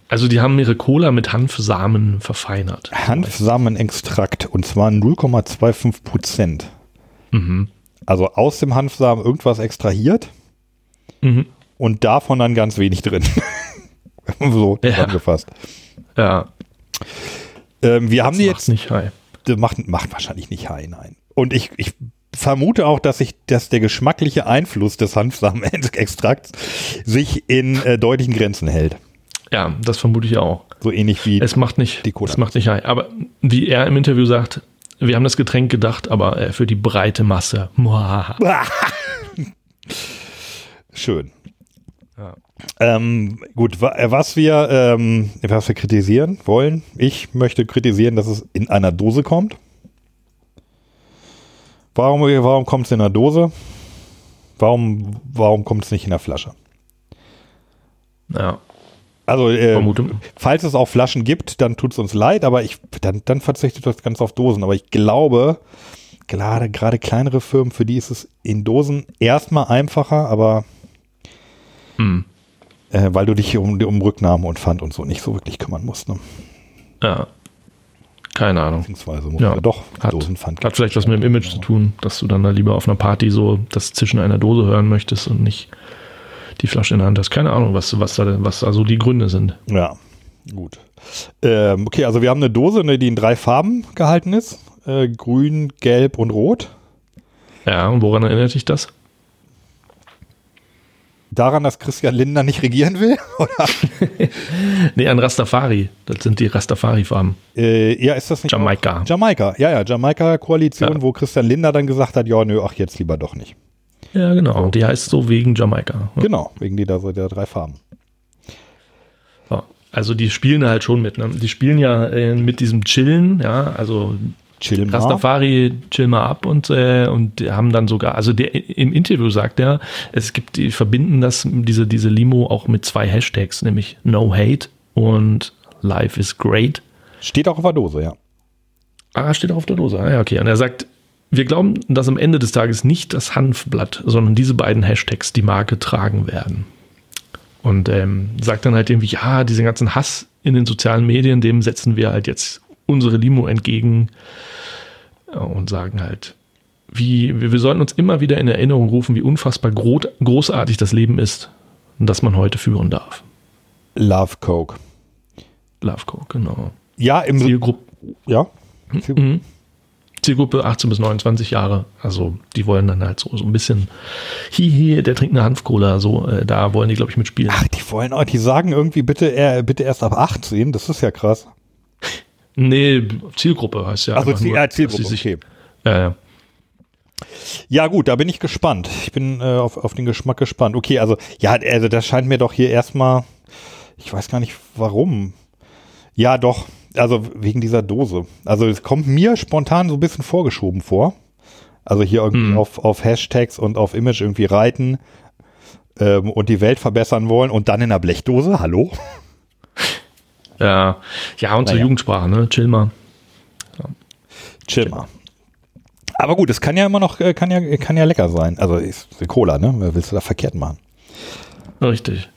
also die haben ihre Cola mit Hanfsamen verfeinert. Hanfsamenextrakt und zwar 0,25 Prozent. Mhm. Also aus dem Hanfsamen irgendwas extrahiert Mhm. und davon dann ganz wenig drin. so Ja. zusammengefasst. Ja, Ähm, wir haben die jetzt nicht high. Macht, macht wahrscheinlich nicht high, nein. Und ich, ich vermute auch, dass sich, dass der geschmackliche Einfluss des Hanfsamenextrakts sich in äh, deutlichen Grenzen hält. Ja, das vermute ich auch. So ähnlich wie Es macht nicht, Die Cola. es macht nicht high. Aber wie er im Interview sagt, wir haben das Getränk gedacht, aber äh, für die breite Masse. Schön. Ähm, gut, äh, was wir, ähm, was wir kritisieren wollen, ich möchte kritisieren, dass es in einer Dose kommt. Warum, warum kommt es in einer Dose? Warum, warum kommt es nicht in der Flasche? Ja, Also, äh, falls es auch Flaschen gibt, dann tut es uns leid, aber ich, dann, dann verzichtet das ganz auf Dosen. Aber ich glaube, gerade, gerade kleinere Firmen, für die ist es in Dosen erstmal einfacher, aber Hm. Äh, weil du dich um, um Rücknahme und Pfand und so nicht so wirklich kümmern musst. Ne? ja. Keine Ahnung. Beziehungsweise muss Ja, ja, doch hat, Dosenpfand hat vielleicht was mit dem Image zu tun, dass du dann da lieber auf einer Party so das Zischen einer Dose hören möchtest und nicht die Flasche in der Hand hast. Keine Ahnung, was, was, da, was da so die Gründe sind. Ja, gut. Ähm, okay, also wir haben eine Dose, ne, die in drei Farben gehalten ist. Äh, grün, gelb und rot. Ja, und woran erinnert dich das? Daran, dass Christian Lindner nicht regieren will? Oder? Nee, an Rastafari. Das sind die Rastafari-Farben. Äh, ja, ist das nicht Jamaika. Auch? Jamaika, ja, ja, Jamaika-Koalition, Ja. wo Christian Lindner dann gesagt hat, ja, nö, ach, jetzt lieber doch nicht. Ja, genau. Und die heißt so wegen Jamaika. Ja. Genau, wegen die so der drei Farben. Also die spielen halt schon mit. Ne? Die spielen ja äh, mit diesem Chillen, ja, also Chill mal. Rastafari chill mal ab und, äh, und haben dann sogar, also der, im Interview sagt er, es gibt, die verbinden das, diese, diese Limo auch mit zwei Hashtags, nämlich No Hate und Life is Great. Steht auch auf der Dose, ja. Ah, steht auch auf der Dose. Ah, ja, okay. Und er sagt, wir glauben, dass am Ende des Tages nicht das Hanfblatt, sondern diese beiden Hashtags die Marke tragen werden. Und ähm, sagt dann halt irgendwie, ja, diesen ganzen Hass in den sozialen Medien, dem setzen wir halt jetzt unsere Limo entgegen äh, und sagen halt, wie, wir, sollten uns immer wieder in Erinnerung rufen, wie unfassbar gro großartig das Leben ist und dass man heute führen darf. Love Coke. Love Coke, genau. Ja, im Zielgruppe, ja. Zielgruppe 18 bis 29 Jahre. Also die wollen dann halt so, so ein bisschen, hihi, der trinkt eine Hanfcola. So, äh, da wollen die, glaube ich, mitspielen. Ach, die wollen auch, die sagen irgendwie bitte, äh, bitte erst ab 18, das ist ja krass. Nee, Zielgruppe heißt ja. Also Ziel, nur, ja, dass Zielgruppe, sich- okay. Ja, ja. Ja gut, da bin ich gespannt. Ich bin äh, auf, auf den Geschmack gespannt. Okay, also ja, also das scheint mir doch hier erstmal, ich weiß gar nicht warum. Ja, doch, also wegen dieser Dose. Also es kommt mir spontan so ein bisschen vorgeschoben vor. Also hier irgendwie Hm. auf, auf Hashtags und auf Image irgendwie reiten ähm, und die Welt verbessern wollen und dann in einer Blechdose, hallo? Ja, ja und zur Naja. Jugendsprache, ne? Chill mal. Chill mal. Aber gut, es kann ja immer noch, äh, kann ja, kann ja lecker sein. Also ist Cola, ne? Willst du da verkehrt machen? Richtig.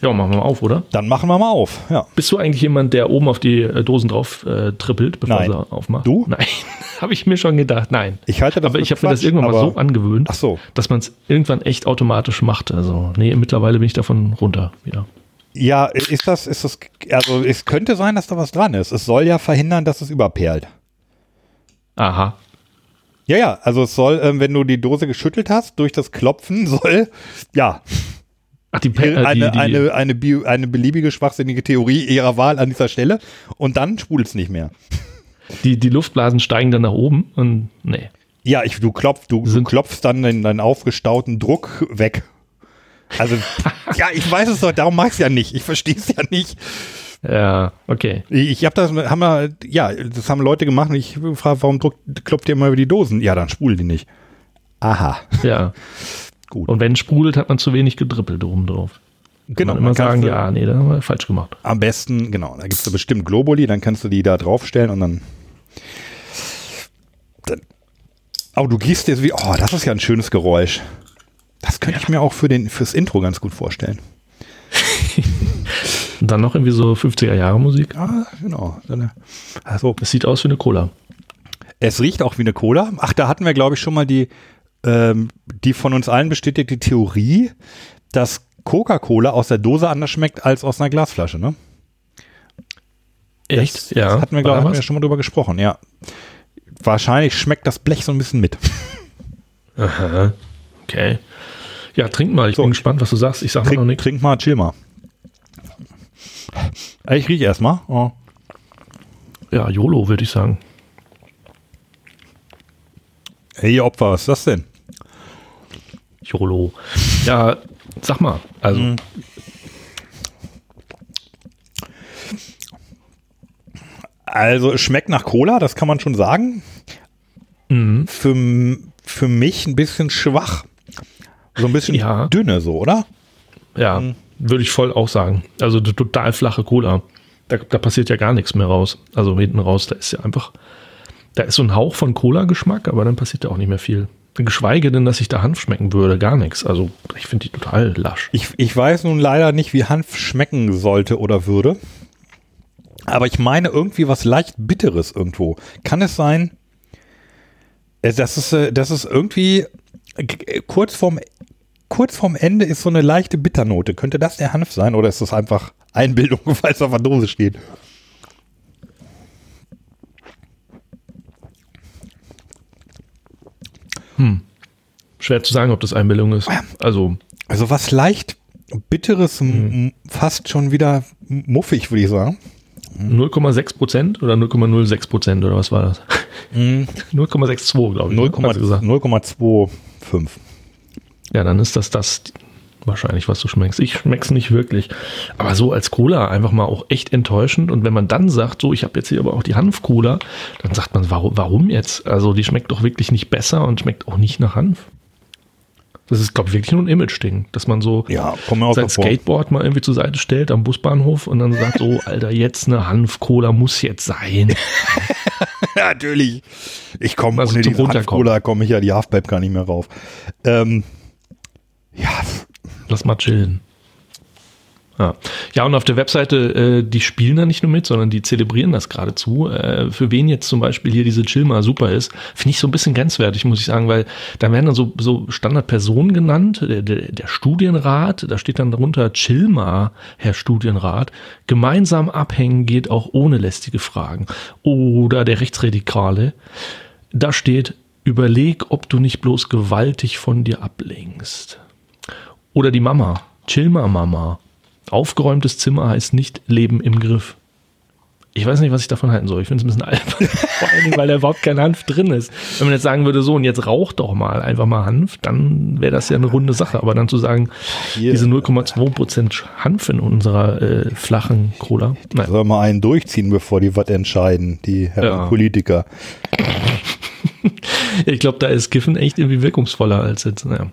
Ja, machen wir mal auf, oder? Dann machen wir mal auf, ja. Bist du eigentlich jemand, der oben auf die äh, Dosen drauf äh, trippelt, bevor Nein. sie aufmacht? Du? Nein, habe ich mir schon gedacht. Nein. Ich halte das aber ich habe mir das irgendwann mal so angewöhnt, Ach so. dass man es irgendwann echt automatisch macht. Also, nee, mittlerweile bin ich davon runter wieder. Ja, ist das, ist das, also es könnte sein, dass da was dran ist. Es soll ja verhindern, dass es überperlt. Aha. Ja, ja, also es soll, ähm, wenn du die Dose geschüttelt hast, durch das Klopfen soll, ja, Ach, die, Pe- äh, eine, die, eine, eine, bio, eine beliebige schwachsinnige Theorie ihrer Wahl an dieser Stelle und dann sprudelt es nicht mehr. die, die Luftblasen steigen dann nach oben und nee. Ja, ich, du, klopf, du, du klopfst dann den, deinen aufgestauten Druck weg. Also, ja, ich weiß es doch, darum mag ich es ja nicht. Ich verstehe es ja nicht. Ja, okay. Ich, habe das, haben wir, ja, das haben Leute gemacht und ich frage, warum druckt, klopft ihr immer über die Dosen? Ja, dann sprudelt die nicht. Aha. Ja. Gut. Und wenn sprudelt, hat man zu wenig gedrippelt oben drauf. Genau. Kann man immer sagen, du ja, nee, da haben wir falsch gemacht. Am besten, genau, da gibt es bestimmt Globuli, dann kannst du die da draufstellen und dann. dann oh, du gießt jetzt wie, oh, das ist ja ein schönes Geräusch. Das könnte ich mir auch für den, fürs Intro ganz gut vorstellen. Dann noch irgendwie so 50er Jahre Musik. Ja, genau. Eine- Also, Das sieht aus wie eine Cola. es riecht auch wie eine Cola. Ach, da hatten wir, glaube ich, schon mal die, ähm, die von uns allen bestätigte Theorie, dass Coca-Cola aus der Dose anders schmeckt als aus einer Glasflasche, ne? Echt? Das, ja. Das hatten wir, glaube ich, schon mal drüber gesprochen, ja. Wahrscheinlich schmeckt das Blech so ein bisschen mit. Aha. Okay. Ja, trink mal. Ich So. bin gespannt, was du sagst. Ich sag mal noch Trink, nichts. trink mal, chill mal. Ich rieche erstmal. Oh. Ja, YOLO, würde ich sagen. Hey, Opfer, was ist das denn? YOLO. Ja, sag mal. Also, Mhm. Also, es schmeckt nach Cola, das kann man schon sagen. mhm. Für, für mich ein bisschen schwach. So ein bisschen Ja. dünne, so, oder? ja, Mhm. würde ich voll auch sagen. Also, eine total flache Cola. Da, da passiert ja gar nichts mehr raus. Also, hinten raus, da ist ja einfach, da ist so ein Hauch von Cola-Geschmack, aber dann passiert ja auch nicht mehr viel. Geschweige denn, dass ich da Hanf schmecken würde, gar nichts. Also, ich finde die total lasch. Ich, ich weiß nun leider nicht, wie Hanf schmecken sollte oder würde. Aber ich meine irgendwie was leicht Bitteres irgendwo. Kann es sein, dass es, dass es irgendwie äh, kurz vorm, kurz vorm Ende ist so eine leichte Bitternote. Könnte das der Hanf sein oder ist das einfach Einbildung, weil es auf der Dose steht? Schwer zu sagen, ob das Einbildung ist. Also, Also was leicht Bitteres, m- fast schon wieder muffig, würde ich sagen. 0,6 Prozent oder 0,06 Prozent oder was war das? 0,62 glaube ich. ne? Hast du gesagt. 0,25. Ja, dann ist das das wahrscheinlich, was du schmeckst. Ich schmeck's nicht wirklich. Aber so als Cola einfach mal auch echt enttäuschend. Und wenn man dann sagt, so, ich habe jetzt hier aber auch die Hanf-Cola, dann sagt man, warum, warum jetzt? Also die schmeckt doch wirklich nicht besser und schmeckt auch nicht nach Hanf. Das ist, glaube ich, wirklich nur ein Image-Ding, dass man so Ja, sein. Skateboard mal irgendwie zur Seite stellt am Busbahnhof und dann sagt, so, Alter, jetzt eine Hanf-Cola muss jetzt sein. Natürlich. Ich komme Also ohne Runterkommen. Hanfcola komme ich ja die Halfpipe gar nicht mehr rauf. Ähm, ja, Lass mal chillen. Ja. und auf der Webseite, äh, die spielen da nicht nur mit, sondern die zelebrieren das geradezu. Äh, für wen jetzt zum Beispiel hier diese Chilma super ist, finde ich so ein bisschen grenzwertig, muss ich sagen, weil da werden dann so, so Standardpersonen genannt, der, der, der Studienrat, da steht dann darunter Chilma, Herr Studienrat, gemeinsam abhängen geht auch ohne lästige Fragen. Oder der Rechtsradikale, da steht, überleg, ob du nicht bloß gewaltig von dir ablenkst. Oder die Mama. Chill mal, Mama. Aufgeräumtes Zimmer heißt nicht Leben im Griff. Ich weiß nicht, was ich davon halten soll. Ich finde es ein bisschen albern. Vor allen Dingen, weil da überhaupt kein Hanf drin ist. Wenn man jetzt sagen würde, so, und jetzt rauch doch mal einfach mal Hanf, dann wäre das ja eine runde Sache. Aber dann zu sagen, Hier. diese 0,2% Hanf in unserer äh, flachen Cola. Nein. soll mal einen durchziehen, bevor die was entscheiden, die Herren Ja. Politiker. Ich glaube, da ist Kiffen echt irgendwie wirkungsvoller als jetzt. Naja.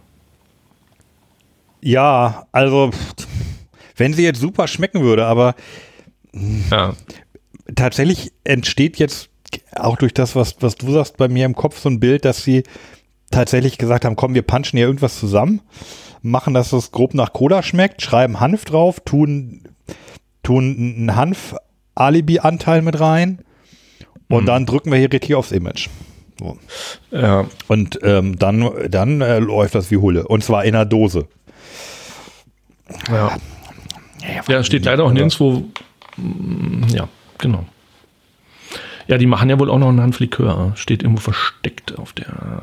Ja, also wenn sie jetzt super schmecken würde, aber Ja. tatsächlich entsteht jetzt auch durch das, was, was du sagst, bei mir im Kopf so ein Bild, dass sie tatsächlich gesagt haben, komm, wir punchen hier irgendwas zusammen, machen, dass es grob nach Cola schmeckt, schreiben Hanf drauf, tun, tun einen Hanf-Alibi-Anteil mit rein und dann drücken wir hier richtig aufs Image. So. ja. Und ähm, dann, dann äh, läuft das wie Hulle. Und zwar in einer Dose. Ja. Ja, steht leider auch nirgendwo. mm, Ja, genau. Ja, die machen ja wohl auch noch einen Hanflikör. Steht irgendwo versteckt auf der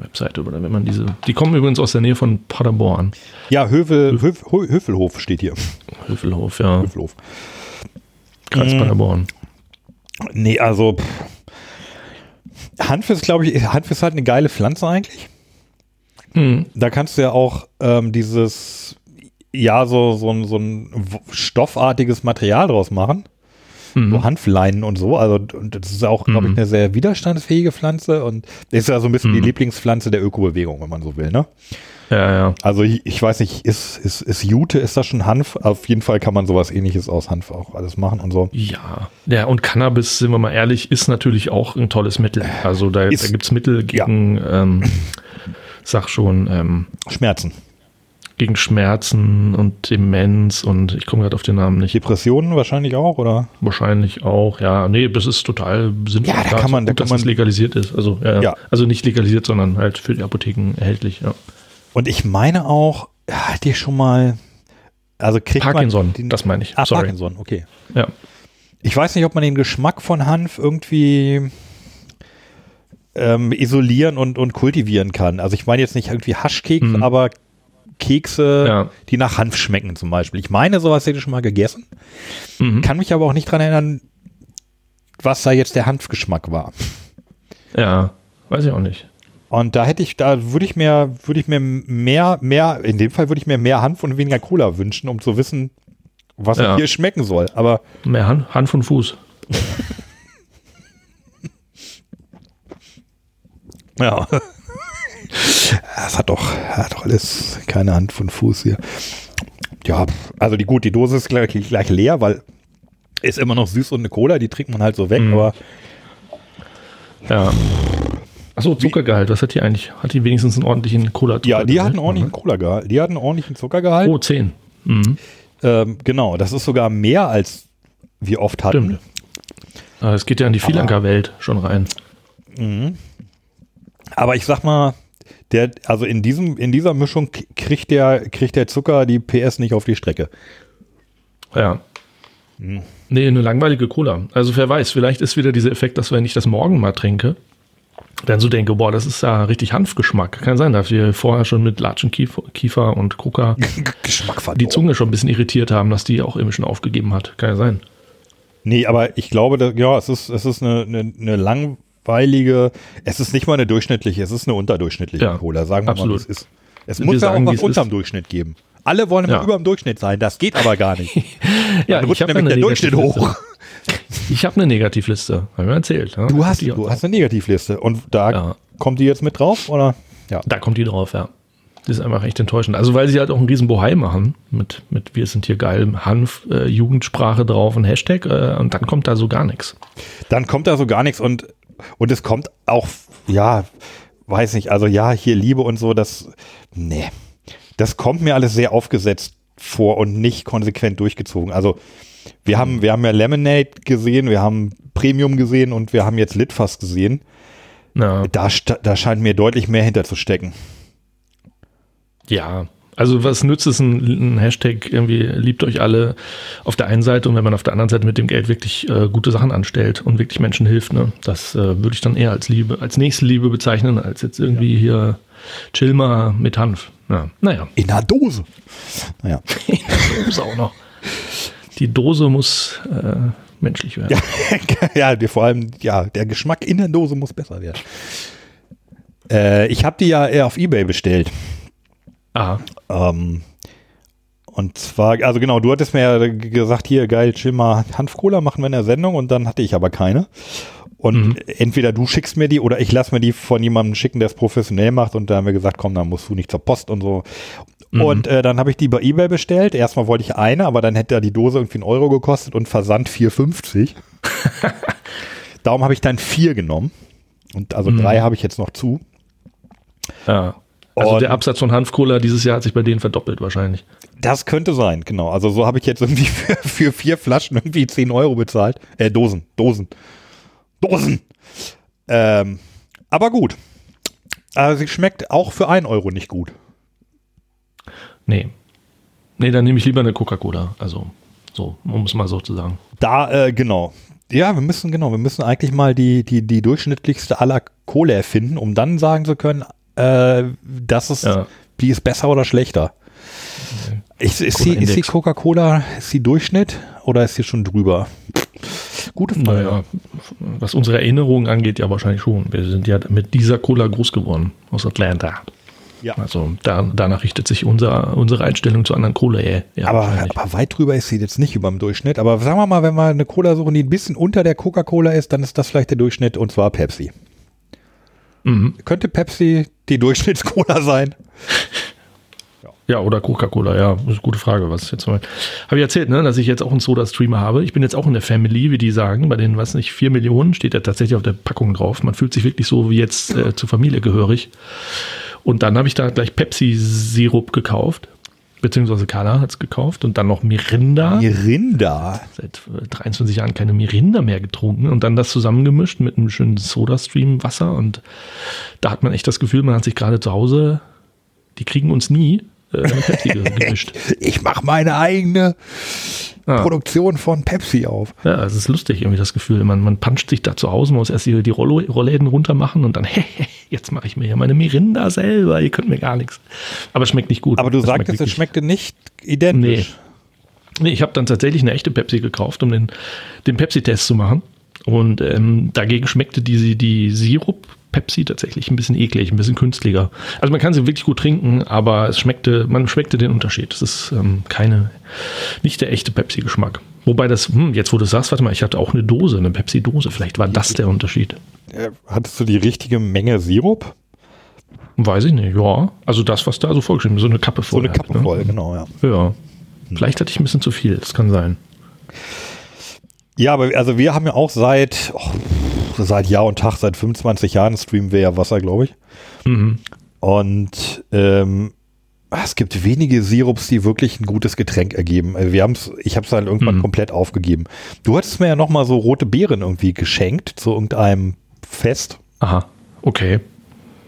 Webseite. Oder wenn man diese. Die kommen übrigens aus der Nähe von Paderborn. Ja, Hövel, Höf, Hö- Höfelhof steht hier. Höfelhof, ja. Höfelhof. Kreis Mm. Paderborn. Nee, also pff. Hanf ist, glaube ich, Hanf ist halt eine geile Pflanze eigentlich. Mhm. Da kannst du ja auch ähm, dieses, ja, so, so, ein- so ein stoffartiges Material draus machen. Mhm. So Hanfleinen und so. Also, und das ist auch, glaube ich, Mhm. eine sehr widerstandsfähige Pflanze und ist ja so ein bisschen die Mhm. Lieblingspflanze der Ökobewegung, wenn man so will, ne? Ja, ja. Also ich, ich weiß nicht, ist, ist, ist Jute, ist das schon Hanf? Auf jeden Fall kann man sowas ähnliches aus Hanf auch alles machen und so. Ja. Ja, und Cannabis, sind wir mal ehrlich, ist natürlich auch ein tolles Mittel. Also da, Ist- da gibt es Mittel gegen, ähm, sag schon, ähm, Schmerzen. Gegen Schmerzen und Demenz und ich komme gerade auf den Namen nicht. Depressionen wahrscheinlich auch, oder? Wahrscheinlich auch, ja. Nee, das ist total sinnvoll. Ja, da kann man- da gut, kann dass es man- legalisiert ist. Also, ja. Ja. also nicht legalisiert, sondern halt für die Apotheken erhältlich, ja. Und ich meine auch, hat ihr schon mal, also kriegt Parkinson, man den, das meine ich. Ah, Sorry. Parkinson, okay. Ja. Ich weiß nicht, ob man den Geschmack von Hanf irgendwie ähm, isolieren und, und kultivieren kann. Also ich meine jetzt nicht irgendwie Haschkeks, Mhm. aber Kekse, Ja. die nach Hanf schmecken zum Beispiel. Ich meine, sowas hätte ich schon mal gegessen. Mhm. Kann mich aber auch nicht dran erinnern, was da jetzt der Hanfgeschmack war. Ja, weiß ich auch nicht. Und da hätte ich, da würde ich mir, würde ich mir mehr, mehr, in dem Fall würde ich mir mehr Hanf und weniger Cola wünschen, um zu wissen, was Ja. hier schmecken soll. Aber Mehr Hand, Hand und Fuß. ja. Das hat doch, hat doch alles keine Hand von Fuß hier. Ja, also die gut, die Dose ist gleich, gleich leer, weil ist immer noch süß und eine Cola, die trinkt man halt so weg, Mhm. aber Ja. Achso, Zuckergehalt, was hat die eigentlich? Hat die wenigstens einen ordentlichen cola ja, die hatten ordentlichen Cola-Gehalt, die hatten ordentlichen Zuckergehalt. Oh, 10. Mhm. Ähm, genau, das ist sogar mehr als wir oft hatten. Stimmt. Aber Es geht ja in die Vielanker-Welt schon rein. Mhm. Aber ich sag mal, der, also in diesem, in dieser Mischung kriegt der, kriegt der Zucker die PS nicht auf die Strecke. Ja. Hm. Nee, eine langweilige Cola. Also wer weiß, vielleicht ist wieder dieser Effekt, dass wenn ich das morgen mal trinke, dann so denke, boah, das ist ja richtig Hanfgeschmack. Kann sein, dass wir vorher schon mit Latschenkiefer Kiefer und Geschmack die Zunge schon ein bisschen irritiert haben, dass die auch irgendwie schon aufgegeben hat. Kann ja sein. Nee, aber ich glaube, dass, ja, es ist, es ist eine, eine, eine langweilige, es ist nicht mal eine durchschnittliche, es ist eine unterdurchschnittliche Ja, Cola, sagen wir absolut. mal, wie es ist. Es Wir muss ja auch was unterm ist. Durchschnitt geben. Alle wollen immer Ja. über dem Durchschnitt sein, das geht aber gar nicht. Ja, Dann rutscht nämlich der Durchschnitt hoch. Ich habe eine Negativliste, haben wir erzählt. Ja? Du hast, du hast eine Negativliste und da Ja. kommt die jetzt mit drauf, oder? Ja. Da kommt die drauf, ja. Das ist einfach echt enttäuschend. Also weil sie halt auch einen riesen Bohai machen mit, mit wir sind hier geil, Hanf, äh, Jugendsprache drauf und Hashtag äh, und dann kommt da so gar nichts. dann kommt da so gar nichts und, und es kommt auch, ja, weiß nicht, also ja, hier Liebe und so, das, nee, das kommt mir alles sehr aufgesetzt vor und nicht konsequent durchgezogen. Also wir haben, wir haben ja Lemonade gesehen, wir haben Premium gesehen und wir haben jetzt Litfass gesehen. Ja, Da, da scheint mir deutlich mehr hinterzustecken. ja. Also was nützt es ein, ein Hashtag irgendwie liebt euch alle auf der einen Seite und wenn man auf der anderen Seite mit dem Geld wirklich äh, gute Sachen anstellt und wirklich Menschen hilft, ne, das äh, würde ich dann eher als Liebe, als nächste Liebe bezeichnen, als jetzt irgendwie hier chill mal mit Hanf. Ja, naja. In der Dose. Naja. Dose auch noch. Die Dose muss äh, menschlich werden. ja, die, vor allem, ja, der Geschmack in der Dose muss besser werden. Äh, ich habe die ja eher auf Ebay bestellt. Ah, Ähm, und zwar, also genau, du hattest mir ja gesagt, hier geil, chill mal Hanfcola machen wir in der Sendung und dann hatte ich aber keine. Und Mhm. entweder du schickst mir die oder ich lasse mir die von jemandem schicken, der es professionell macht und da haben wir gesagt, komm, dann musst du nicht zur Post und so. Mhm. Und äh, dann habe ich die bei Ebay bestellt. Erstmal wollte ich eine, aber dann hätte ja die Dose irgendwie einen Euro gekostet und Versand 4,50. Darum habe ich dann vier genommen. Und also Mhm. drei habe ich jetzt noch zu. ja. Also Und- der Absatz von Hanfcola dieses Jahr hat sich bei denen verdoppelt wahrscheinlich. Das könnte sein, genau. Also so habe ich jetzt irgendwie für, für vier Flaschen irgendwie 10 Euro bezahlt. Äh, Dosen, Dosen. Dosen! Ähm, aber gut. Also sie schmeckt auch für 1 Euro nicht gut. Nee. Nee, dann nehme ich lieber eine Coca-Cola. Also, so, um es mal so zu sagen. Da, äh, genau. Ja, wir müssen, genau, wir müssen eigentlich mal die, die, die durchschnittlichste aller Cola erfinden, um dann sagen zu können, äh, das ist, Ja. die ist besser oder schlechter. Ist, ist, die, ist die. Coca-Cola, ist die Durchschnitt oder ist sie schon drüber? Gute Frage. Naja, was unsere Erinnerungen angeht, ja wahrscheinlich schon. Wir sind ja mit dieser Cola groß geworden aus Atlanta. Ja. Also da, danach richtet sich unser, unsere Einstellung zu anderen Cola. Ja, aber, aber weit drüber ist sie jetzt nicht über dem Durchschnitt. Aber sagen wir mal, wenn wir eine Cola suchen, die ein bisschen unter der Coca-Cola ist, dann ist das vielleicht der Durchschnitt und zwar Pepsi. Mhm. Könnte Pepsi die Durchschnitts-Cola sein? Ja, oder Coca-Cola, ja, das ist eine gute Frage. Was jetzt mal. Habe ich erzählt, ne, dass ich jetzt auch einen Soda-Streamer habe. Ich bin jetzt auch in der Family, wie die sagen. Bei den, weiß nicht, 4 Millionen steht ja tatsächlich auf der Packung drauf. Man fühlt sich wirklich so wie jetzt äh, zur Familie gehörig. Und dann habe ich da gleich Pepsi-Sirup gekauft. Beziehungsweise Carla hat es gekauft. Und dann noch Mirinda. Mirinda. Seit äh, 23 Jahren keine Mirinda mehr getrunken. Und dann das zusammengemischt mit einem schönen Soda-Stream-Wasser. Und da hat man echt das Gefühl, man hat sich gerade zu Hause, die kriegen uns nie, äh, gemischt. Ich mache meine eigene Ah. Produktion von Pepsi auf. Ja, es ist lustig, irgendwie das Gefühl. Man, man puncht sich da zu Hause, man muss erst die, die Rollo, Rollläden runter machen und dann, jetzt mache ich mir hier meine Mirinda selber, ihr könnt mir gar nichts. Aber es schmeckt nicht gut. Aber du Es sagtest, es wirklich- schmeckte nicht identisch. Nee, ich habe dann tatsächlich eine echte Pepsi gekauft, um den, den Pepsi-Test zu machen. Und ähm, dagegen schmeckte die, die Sirup-Pepsi tatsächlich ein bisschen eklig, ein bisschen künstlicher. Also man kann sie wirklich gut trinken, aber es schmeckte, man schmeckte den Unterschied. Es ist ähm, keine, nicht der echte Pepsi-Geschmack. Wobei das, hm, jetzt wo du sagst, warte mal, ich hatte auch eine Dose, eine Pepsi-Dose. Vielleicht war das der Unterschied. Äh, Hattest du die richtige Menge Sirup? Weiß ich nicht, ja. Also das, was da so vorgeschrieben ist, so eine Kappe So voll. eine halt, Kappe ne? voll, genau, ja. Ja. Vielleicht hatte ich ein bisschen zu viel, das kann sein. Ja, aber also wir haben ja auch seit, oh, seit Jahr und Tag, seit 25 Jahren streamen wir ja Wasser, glaube ich. Mhm. Und ähm, es gibt wenige Sirups, die wirklich ein gutes Getränk ergeben. Also wir haben's, ich habe es halt irgendwann Mhm. komplett aufgegeben. Du hattest mir ja noch mal so rote Beeren irgendwie geschenkt zu irgendeinem Fest. Aha, okay.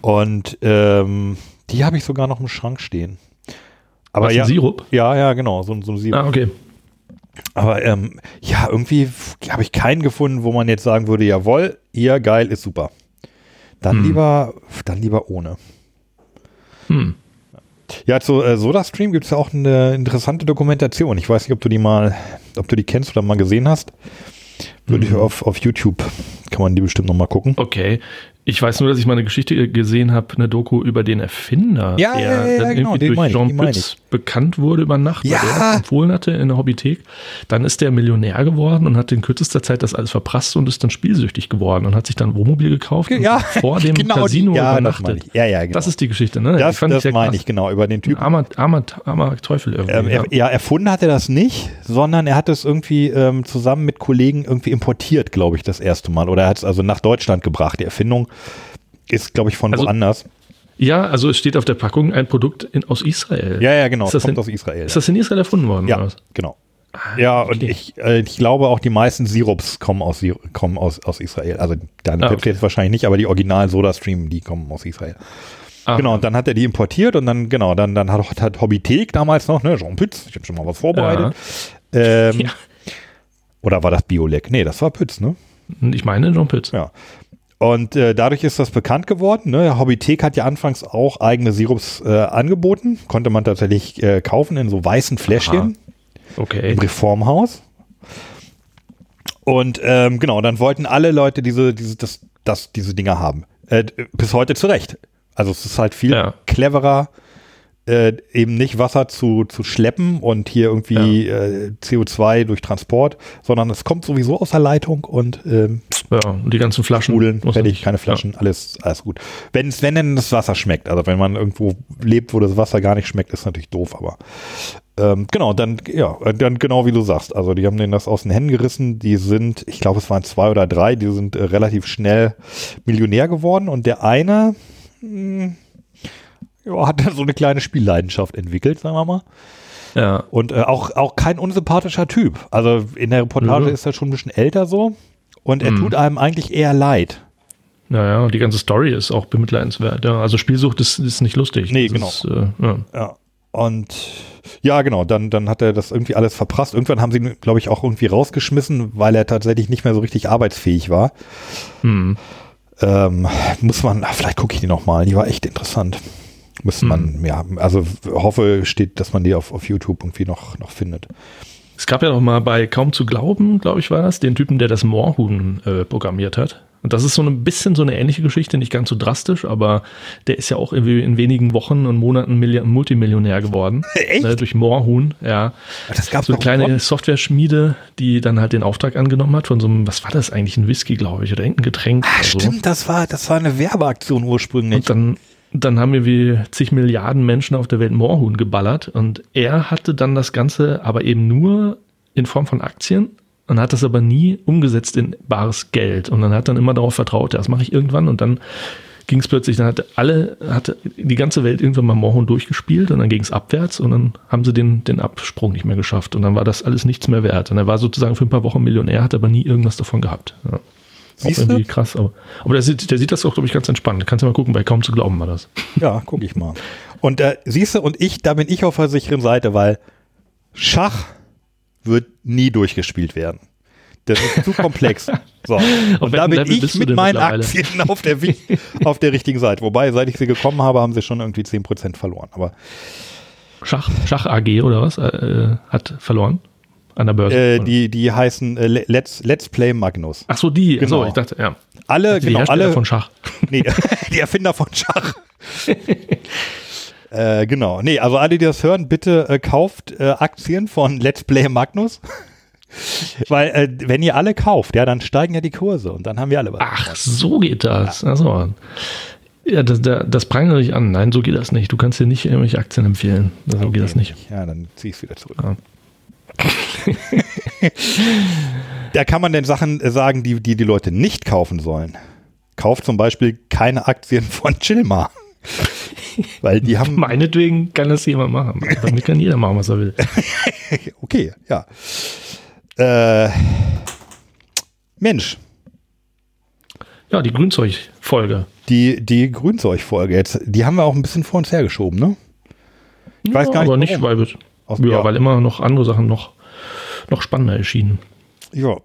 Und ähm, die habe ich sogar noch im Schrank stehen. Aber Was, ein ja, Sirup? Ja, ja, genau, so, so ein Sirup. Ah, okay. Aber ähm, ja, irgendwie habe ich keinen gefunden, wo man jetzt sagen würde, jawohl, ihr geil ist super. Dann Hm. lieber, dann lieber ohne. Hm. Ja, zu äh, SodaStream gibt es ja auch eine interessante Dokumentation. Ich weiß nicht, ob du die mal, ob du die kennst oder mal gesehen hast. Würde Hm. ich auf, auf YouTube, kann man die bestimmt noch mal gucken. Okay. Ich weiß nur, dass ich mal eine Geschichte gesehen habe, eine Doku über den Erfinder, Ja, der ja, ja, dann genau, irgendwie durch ich, Jean Pütz bekannt wurde über Nacht, weil er das empfohlen hatte in der Hobbythek. Dann ist der Millionär geworden und hat in kürzester Zeit das alles verprasst und ist dann spielsüchtig geworden und hat sich dann ein Wohnmobil gekauft und vor dem genau die- Casino das übernachtet. Ja, ja, genau. Das ist die Geschichte, ne? Das, Die fand das meine ich, genau, über den Typen. armer, armer, armer Teufel irgendwie. Ähm, er, ja, erfunden hat er das nicht, sondern er hat es irgendwie ähm, zusammen mit Kollegen irgendwie importiert, glaube ich, das erste Mal. Oder er hat es also nach Deutschland gebracht. Die Erfindung ist, glaube ich, von Also- woanders. ja, also es steht auf der Packung ein Produkt in, aus Israel. Ja, ja, genau. Ist das kommt in- aus Israel. Ist das in Israel erfunden worden? ja, genau. Ja, und okay. ich, äh, ich glaube auch, die meisten Sirups kommen aus, kommen aus, aus Israel. Also deine Ah, Pepsi okay. jetzt wahrscheinlich nicht, aber die Original Soda Stream, die kommen aus Israel. Ah, Genau, und dann hat er die importiert und dann, genau, dann, dann hat, hat Hobbythek damals noch, ne, Jean Pütz, ich habe schon mal was vorbereitet. Ähm, Ja. Oder war das Biolek? Nee, das war Pütz, ne? Ich meine John Pütz. Ja. Und äh, dadurch ist das bekannt geworden. Ne? Hobbythek hat ja anfangs auch eigene Sirups äh, angeboten. Konnte man tatsächlich äh, kaufen in so weißen Fläschchen Okay. im Reformhaus. Und ähm, genau, dann wollten alle Leute diese, diese, das, das, diese Dinger haben. Äh, bis heute zurecht. Also es ist halt viel Ja. cleverer, äh, eben nicht Wasser zu, zu schleppen und hier irgendwie äh, CO2 durch Transport, sondern es kommt sowieso aus der Leitung und ähm, Ja, und die ganzen Flaschen. Sprudeln, muss fertig, keine Flaschen, alles, alles gut. Wenn's, wenn denn das Wasser schmeckt, also wenn man irgendwo lebt, wo das Wasser gar nicht schmeckt, ist natürlich doof, aber ähm, genau, dann, ja, dann genau wie du sagst, also die haben denen das aus den Händen gerissen, die sind, ich glaube es waren zwei oder drei, die sind äh, relativ schnell Millionär geworden und der eine mh, ja, hat dann so eine kleine Spielleidenschaft entwickelt, sagen wir mal. Ja. Und äh, auch, auch kein unsympathischer Typ. Also in der Reportage Ja. ist er schon ein bisschen älter so. Und er Mhm. tut einem eigentlich eher leid. Naja, und die ganze Story ist auch bemitleidenswert. Ja, also Spielsucht ist, ist nicht lustig. Nee, Das genau. Ist, äh, ja. Ja. Und ja, genau, dann, dann hat er das irgendwie alles verprasst. Irgendwann haben sie ihn, glaube ich, auch irgendwie rausgeschmissen, weil er tatsächlich nicht mehr so richtig arbeitsfähig war. Hm. Ähm, muss man, ach, vielleicht gucke ich die nochmal, die war echt interessant. Muss man, ja, also hoffe, steht, dass man die auf, auf YouTube irgendwie noch, noch findet. Es gab ja noch mal bei Kaum zu glauben, glaube ich, war das, den Typen, der das Moorhuhn äh, programmiert hat. Und das ist so ein bisschen so eine ähnliche Geschichte, nicht ganz so drastisch, aber der ist ja auch irgendwie in wenigen Wochen und Monaten Milli Multimillionär geworden. Echt? Ne, durch Moorhuhn, ja. Das gab's so eine kleine Software-Schmiede, die dann halt den Auftrag angenommen hat von so einem, was war das eigentlich, ein Whisky, glaube ich, oder irgendein Getränk. Ah, oder so. stimmt, das war, das war eine Werbeaktion ursprünglich. Und dann, dann haben wir wie zig Milliarden Menschen auf der Welt Moorhuhn geballert und er hatte dann das Ganze aber eben nur in Form von Aktien und hat das aber nie umgesetzt in bares Geld und dann hat dann immer darauf vertraut, ja, das mache ich irgendwann und dann ging es plötzlich, dann hatte alle, hatte die ganze Welt irgendwann mal Moorhuhn durchgespielt und dann ging es abwärts und dann haben sie den, den Absprung nicht mehr geschafft und dann war das alles nichts mehr wert und er war sozusagen für ein paar Wochen Millionär, hat aber nie irgendwas davon gehabt. Ja. Auch Siehst du? irgendwie krass, aber, aber der, sieht, der sieht das auch, glaube ich, ganz entspannt. Kannst du mal gucken, bei kaum zu glauben war das. Ja, guck ich mal. Und äh, siehst du, und ich, da bin ich auf der sicheren Seite, weil Schach wird nie durchgespielt werden. Das ist zu komplex. So. Und da bin ich du mit meinen? Aktien auf der, auf der richtigen Seite. Wobei, seit ich sie gekommen habe, haben sie schon irgendwie 10% verloren. Aber Schach, Schach AG oder was? Äh, hat verloren an der Börse. äh, die, die heißen äh, Le- Let's, Let's Play Magnus. Ach so, die. Genau. Genau. ich dachte, ja. Alle, Die genau, Hersteller alle. von Schach. Nee, die Erfinder von Schach. äh, genau. Nee, also alle, die das hören, bitte äh, kauft äh, Aktien von Let's Play Magnus. Weil, äh, wenn ihr alle kauft, ja, dann steigen ja die Kurse und dann haben wir alle was. Ach, so geht das. Ach so. Ja, das, das, das prangere ich an. Nein, so geht das nicht. Du kannst dir nicht irgendwelche Aktien empfehlen. So geht das nicht. Ja, dann zieh ich es wieder zurück. Ja. da kann man denn Sachen äh, sagen, die, die die Leute nicht kaufen sollen. Kauft zum Beispiel keine Aktien von Chilmar. Weil die haben, Meinetwegen kann das jemand machen. Damit kann jeder machen, was er will. okay, ja. Äh, Mensch, Ja, die Grünzeug-Folge. die, die Grünzeugfolge jetzt, die haben wir auch ein bisschen vor uns hergeschoben, ne? Ich weiß Ja, gar nicht, aber nicht, warum. weil, wir, ja, ja. weil immer noch andere Sachen noch, noch spannender erschienen. Ja.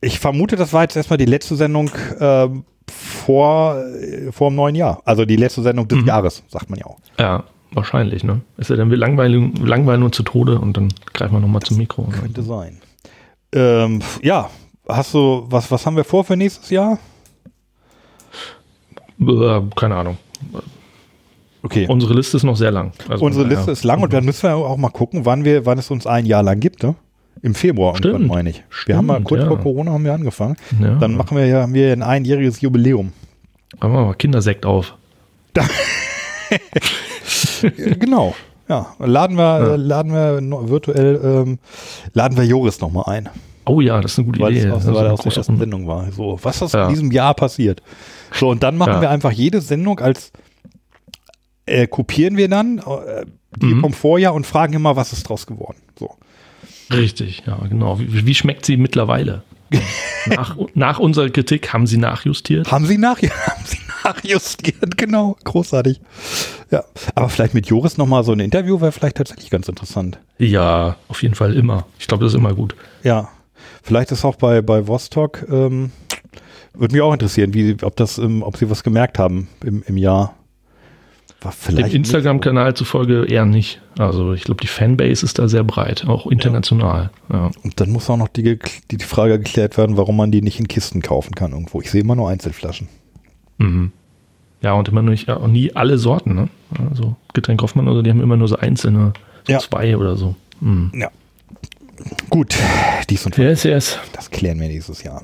Ich vermute, das war jetzt erstmal die letzte Sendung ähm, vor, äh, vor dem neuen Jahr. Also die letzte Sendung Mhm. des Jahres, sagt man ja auch. Ja, wahrscheinlich, ne? Ist ja dann wir langweilen, langweilen uns zu Tode und dann greifen wir nochmal zum Mikro. Könnte sein. Ähm, ja, hast du, was, was haben wir vor für nächstes Jahr? Äh, keine Ahnung. Okay. Unsere Liste ist noch sehr lang. Also, Unsere. Liste ist lang und dann müssen wir auch mal gucken, wann wir, wann es uns ein Jahr lang gibt, ne? Im Februar Stimmt. irgendwann, meine ich. wir haben mal Stimmt, kurz ja. vor Corona haben wir angefangen. Ja. Dann machen wir ja, haben wir ein einjähriges Jubiläum. Machen wir mal Kindersekt auf. Genau. Ja, laden wir, äh, laden wir virtuell, ähm, laden wir Joris nochmal ein, Oh ja, das ist eine gute weil Idee. aus, weil er eine aus der ersten. Sendung war. So, was ist Ja. in diesem Jahr passiert? So, und dann machen Ja. wir einfach jede Sendung als äh, kopieren wir dann äh, die Mhm. vom Vorjahr und fragen immer, was ist draus geworden. So. Richtig, ja, genau. Wie, wie schmeckt sie mittlerweile? nach, nach unserer Kritik haben sie nachjustiert. Haben sie nach, haben sie nachjustiert, genau, großartig. Ja, aber vielleicht mit Joris nochmal so ein Interview wäre vielleicht tatsächlich ganz interessant. Ja, auf jeden Fall immer. Ich glaube, das ist immer gut. Ja, vielleicht ist auch bei, bei Vostok, ähm, würde mich auch interessieren, wie, ob das, ähm, ob sie was gemerkt haben im, im Jahr. War Dem vielleicht Instagram-Kanal zufolge eher nicht. Also ich glaube, die Fanbase ist da sehr breit, auch international. Ja. nicht. Und dann muss auch noch die, die, Frage geklärt werden, warum man die nicht in Kisten kaufen kann irgendwo. Ich sehe immer nur Einzelflaschen. Mhm. Ja, und immer nicht, ja, und nie alle Sorten, ne? Also Getränk Hoffmann, also die haben immer nur so einzelne, so Ja. zwei oder so. Mhm. Ja. Gut, dies und Yes, yes. das klären wir nächstes Jahr.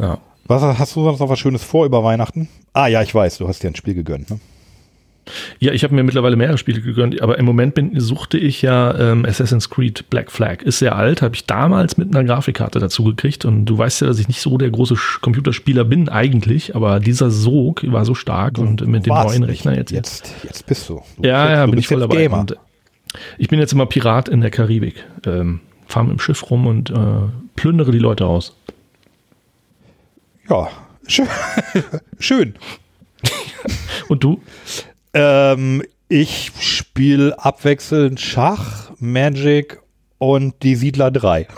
Ja. Was, hast du sonst noch was Schönes vor über Weihnachten? Ah ja, ich weiß, du hast dir ein Spiel gegönnt, ne? Ja, ich habe mir mittlerweile mehrere Spiele gegönnt, aber im Moment bin, suchte ich ja ähm, Assassin's Creed Black Flag. Ist sehr alt, habe ich damals mit einer Grafikkarte dazu gekriegt und du weißt ja, dass ich nicht so der große Computerspieler bin eigentlich, aber dieser Sog war so stark und mit dem neuen. Rechner jetzt. Jetzt, jetzt bist du. du Ja, bist ja, du bin ich voll dabei. Und äh, ich bin jetzt immer Pirat in der Karibik. Ähm, fahr mit dem Schiff rum und äh, plündere die Leute aus. Ja, schön. schön. Und du? Ähm, Ich spiele abwechselnd Schach, Magic und die Siedler 3.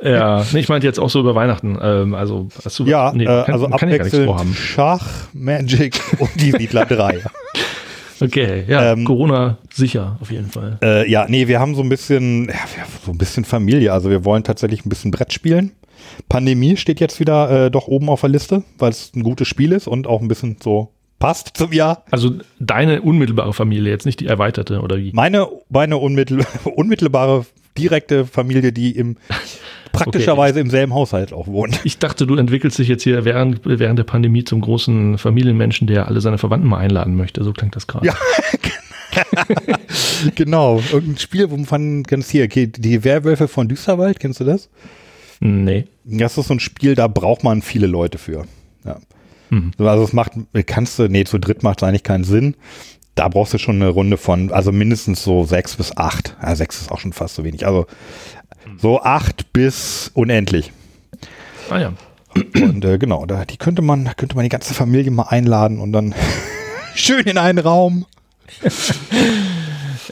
Ja, nee, ich meinte jetzt auch so über Weihnachten. Ähm, also, hast du, Ja, nee, äh, kann, also kann abwechselnd. Schach, Magic und die Siedler 3. Okay, ja, Ähm, Corona sicher, auf jeden Fall. Äh, ja, nee, wir haben so ein bisschen, ja, so ein bisschen Familie. Also wir wollen tatsächlich ein bisschen Brett spielen. Pandemie steht jetzt wieder äh, doch oben auf der Liste, weil es ein gutes Spiel ist und auch ein bisschen so passt zum Jahr. Also deine unmittelbare Familie, jetzt nicht die erweiterte oder wie? Meine, meine unmittel, unmittelbare, direkte Familie, die im praktischerweise im selben Haushalt auch wohnt. Ich dachte, du entwickelst dich jetzt hier während, während der Pandemie zum großen Familienmenschen, der alle seine Verwandten mal einladen möchte. So klingt das gerade. Ja. genau, irgendein Spiel, wo man kennst hier, okay, die Werwölfe von Düsterwald, kennst du das? Nee. Das ist so ein Spiel, da braucht man viele Leute für. Ja. Mhm. Also es macht, kannst du, nee, zu dritt macht es eigentlich keinen Sinn. Da brauchst du schon eine Runde von, also mindestens so sechs bis acht. Ja, sechs ist auch schon fast so wenig. Also so acht bis unendlich. Ah ja. Und äh, genau, da, die könnte man, da könnte man die ganze Familie mal einladen und dann schön in einen Raum.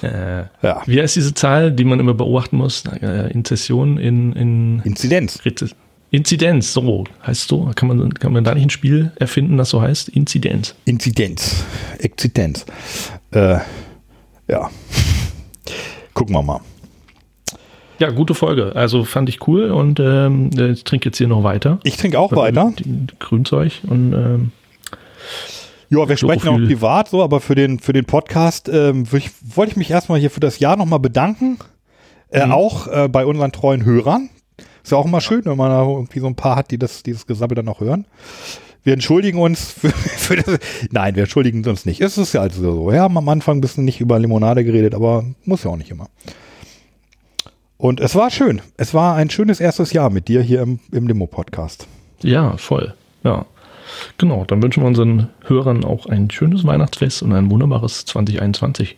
Äh, Ja. Wie heißt diese Zahl, die man immer beobachten muss? Äh, Inzession in, in Inzidenz. Reze- Inzidenz, so heißt so. Kann man, kann man da nicht ein Spiel erfinden, das so heißt? Inzidenz. Inzidenz. Exzidenz. Äh, ja. Gucken wir mal. Ja, gute Folge. Also fand ich cool und ähm, ich trinke jetzt hier noch weiter. Ich trinke auch weiter. Die Grünzeug und ähm, Ja, wir sprechen auch privat so, aber für den, für den Podcast ähm, wollte ich mich erstmal hier für das Jahr nochmal bedanken. Äh, Auch äh, bei unseren treuen Hörern. Ist ja auch immer schön, wenn man da irgendwie so ein paar hat, die das, dieses Gesabbel dann auch hören. Wir entschuldigen uns für, für das. Nein, wir entschuldigen uns nicht. Es ist ja also so. Wir haben am Anfang ein bisschen nicht über Limonade geredet, aber muss ja auch nicht immer. Und es war schön. Es war ein schönes erstes Jahr mit dir hier im, im Limo-Podcast. ja, voll. Ja. Genau, dann wünschen wir unseren Hörern auch ein schönes Weihnachtsfest und ein wunderbares 2021.